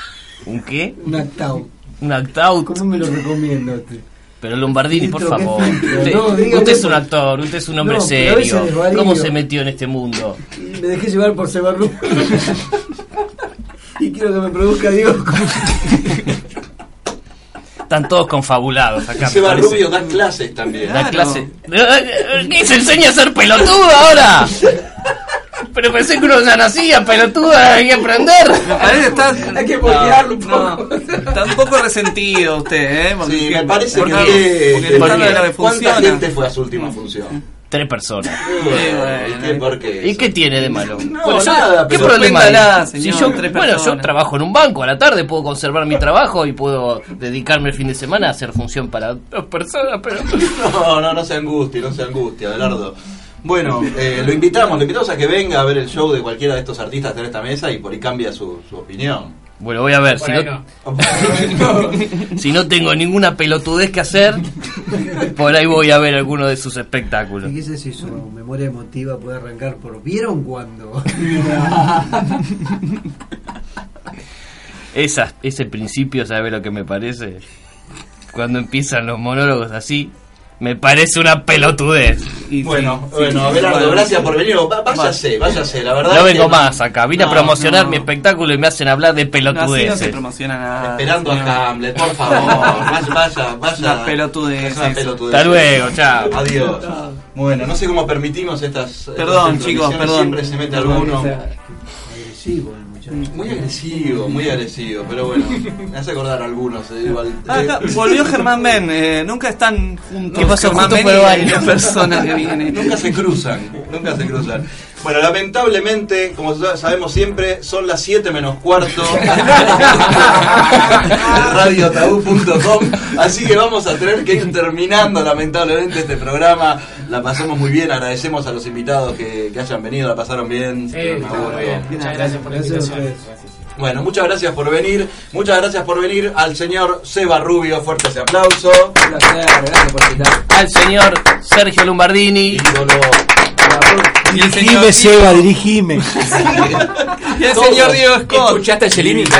Speaker 4: ¿Un qué?
Speaker 7: Un actao.
Speaker 4: Un act out.
Speaker 7: ¿Cómo me lo recomienda usted?
Speaker 4: Pero Lombardini, por
Speaker 7: Filtro, ¿qué
Speaker 4: favor.
Speaker 7: filtro?
Speaker 4: Usted,
Speaker 7: No, dígame
Speaker 4: usted es un actor, usted es un hombre
Speaker 7: No,
Speaker 4: serio. ¿Cómo se metió en este mundo?
Speaker 7: Y me dejé llevar por Sebarlu. y quiero que me produzca Diego.
Speaker 4: Están todos confabulados acá.
Speaker 5: Seba. Rubio da clases también.
Speaker 4: La
Speaker 3: Claro.
Speaker 4: clase. ¿Qué se enseña a ser pelotudo ahora? Pero pensé que uno ya nacía pelotudo, hay que aprender.
Speaker 3: Me parece está,
Speaker 7: Hay que voltearlo un
Speaker 3: no,
Speaker 7: poco.
Speaker 3: está un poco resentido usted, ¿eh? Porque-
Speaker 5: Sí, me parece
Speaker 3: porque-
Speaker 5: que usted-
Speaker 3: porque
Speaker 5: ¿Cuánta gente fue a su última función?
Speaker 4: Tres personas.
Speaker 5: ¿Y qué? ¿Por qué?
Speaker 4: ¿Y qué tiene de malo?
Speaker 5: No,
Speaker 4: yo-
Speaker 5: nada,
Speaker 4: ¿Qué problema hay?
Speaker 3: sorpréndala,
Speaker 4: Si
Speaker 3: señor,
Speaker 4: yo,
Speaker 3: tres
Speaker 4: bueno, yo trabajo en un banco a la tarde, puedo conservar mi trabajo y puedo dedicarme el fin de semana a hacer función para dos personas, pero...
Speaker 5: No, no, no se angustie, no se angustie, Abelardo. Bueno, eh, lo invitamos, lo invitamos a que venga a ver el show de cualquiera de estos artistas en esta mesa y por ahí cambia su, su opinión.
Speaker 4: Bueno, voy a ver, si
Speaker 6: Por
Speaker 4: no, si no tengo ninguna pelotudez que hacer, por ahí voy a ver alguno de sus espectáculos.
Speaker 7: Fíjese si su memoria emotiva puede arrancar por ¿Vieron cuando?
Speaker 4: Esa, ese principio, ¿sabe lo que me parece? Cuando empiezan los monólogos así, Me parece una pelotudez.
Speaker 3: Y
Speaker 5: Bueno,
Speaker 3: sí,
Speaker 5: bueno,
Speaker 3: sí,
Speaker 5: gracias por venir. Váyase, váyase, la verdad.
Speaker 4: No
Speaker 5: que
Speaker 4: vengo más acá. Vine
Speaker 5: No,
Speaker 4: a promocionar
Speaker 3: no.
Speaker 4: mi espectáculo y me hacen hablar de
Speaker 3: No, así no se
Speaker 4: pelotudeces.
Speaker 3: promociona nada.
Speaker 5: Esperando
Speaker 3: señor.
Speaker 5: a Hamlet, por favor. Vaya, vaya, vaya.
Speaker 3: Una pelotudez
Speaker 5: Es una
Speaker 3: eso.
Speaker 5: pelotudez.
Speaker 4: Hasta luego, chao.
Speaker 5: Adiós. Bueno, no sé cómo permitimos estas.
Speaker 3: Perdón,
Speaker 5: estas
Speaker 3: chicos, perdón.
Speaker 5: Siempre se mete alguno.
Speaker 7: Agresivo.
Speaker 5: Muy agresivo, muy agresivo, pero bueno, me hace acordar a algunos. eh, igual.
Speaker 3: Ah, acá,
Speaker 5: Eh,
Speaker 3: volvió Germán Ben. eh, nunca están juntos.
Speaker 4: ¿Qué pasó?
Speaker 3: Germán Ben y
Speaker 4: varios.
Speaker 3: la persona que viene.
Speaker 5: Nunca se cruzan, nunca se cruzan. Bueno, lamentablemente, como sa- sabemos siempre, son las 7 menos cuarto. radiotabú.com. Así que vamos a tener que ir terminando, lamentablemente, este programa. La pasamos muy bien, agradecemos a los invitados que, que hayan venido, la pasaron bien.
Speaker 6: Sí,
Speaker 5: bien.
Speaker 6: Muchas gracias por la invitación.
Speaker 5: Bueno, muchas gracias por venir. Muchas gracias por venir al señor Seba Rubio. Fuerte ese aplauso.
Speaker 8: Un placer, gracias por invitarme.
Speaker 4: Al señor Sergio Lombardini.
Speaker 5: Ídolo.
Speaker 3: Y el señor
Speaker 7: Dirigime, Seba, dirigime.
Speaker 3: Y el señor Diego Scott.
Speaker 8: ¿Escuchaste a Cellini?
Speaker 3: Sigue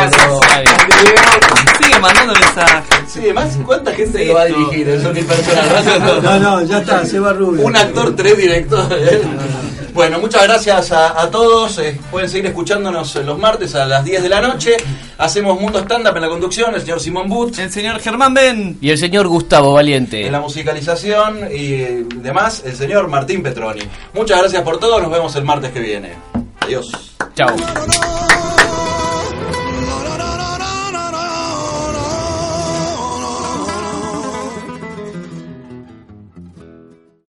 Speaker 3: mandando mensajes.
Speaker 5: Sí, además, ¿cuánta gente lo va a dirigir? Eso ni personal. Gracias a todos.
Speaker 7: No, no, ya está, Seba Rubio.
Speaker 5: Un actor, tres directores. Bueno, muchas gracias a, a todos. Eh, pueden seguir escuchándonos los martes a las 10 de la noche. Hacemos Mundo Stand Up en la conducción, el señor Simón Butz.
Speaker 3: El señor Germán Ben.
Speaker 4: Y el señor Gustavo Valiente.
Speaker 5: En la musicalización y eh, demás, el señor Martín Petroni. Muchas gracias por todo. Nos vemos el martes que viene. Adiós.
Speaker 4: Chao.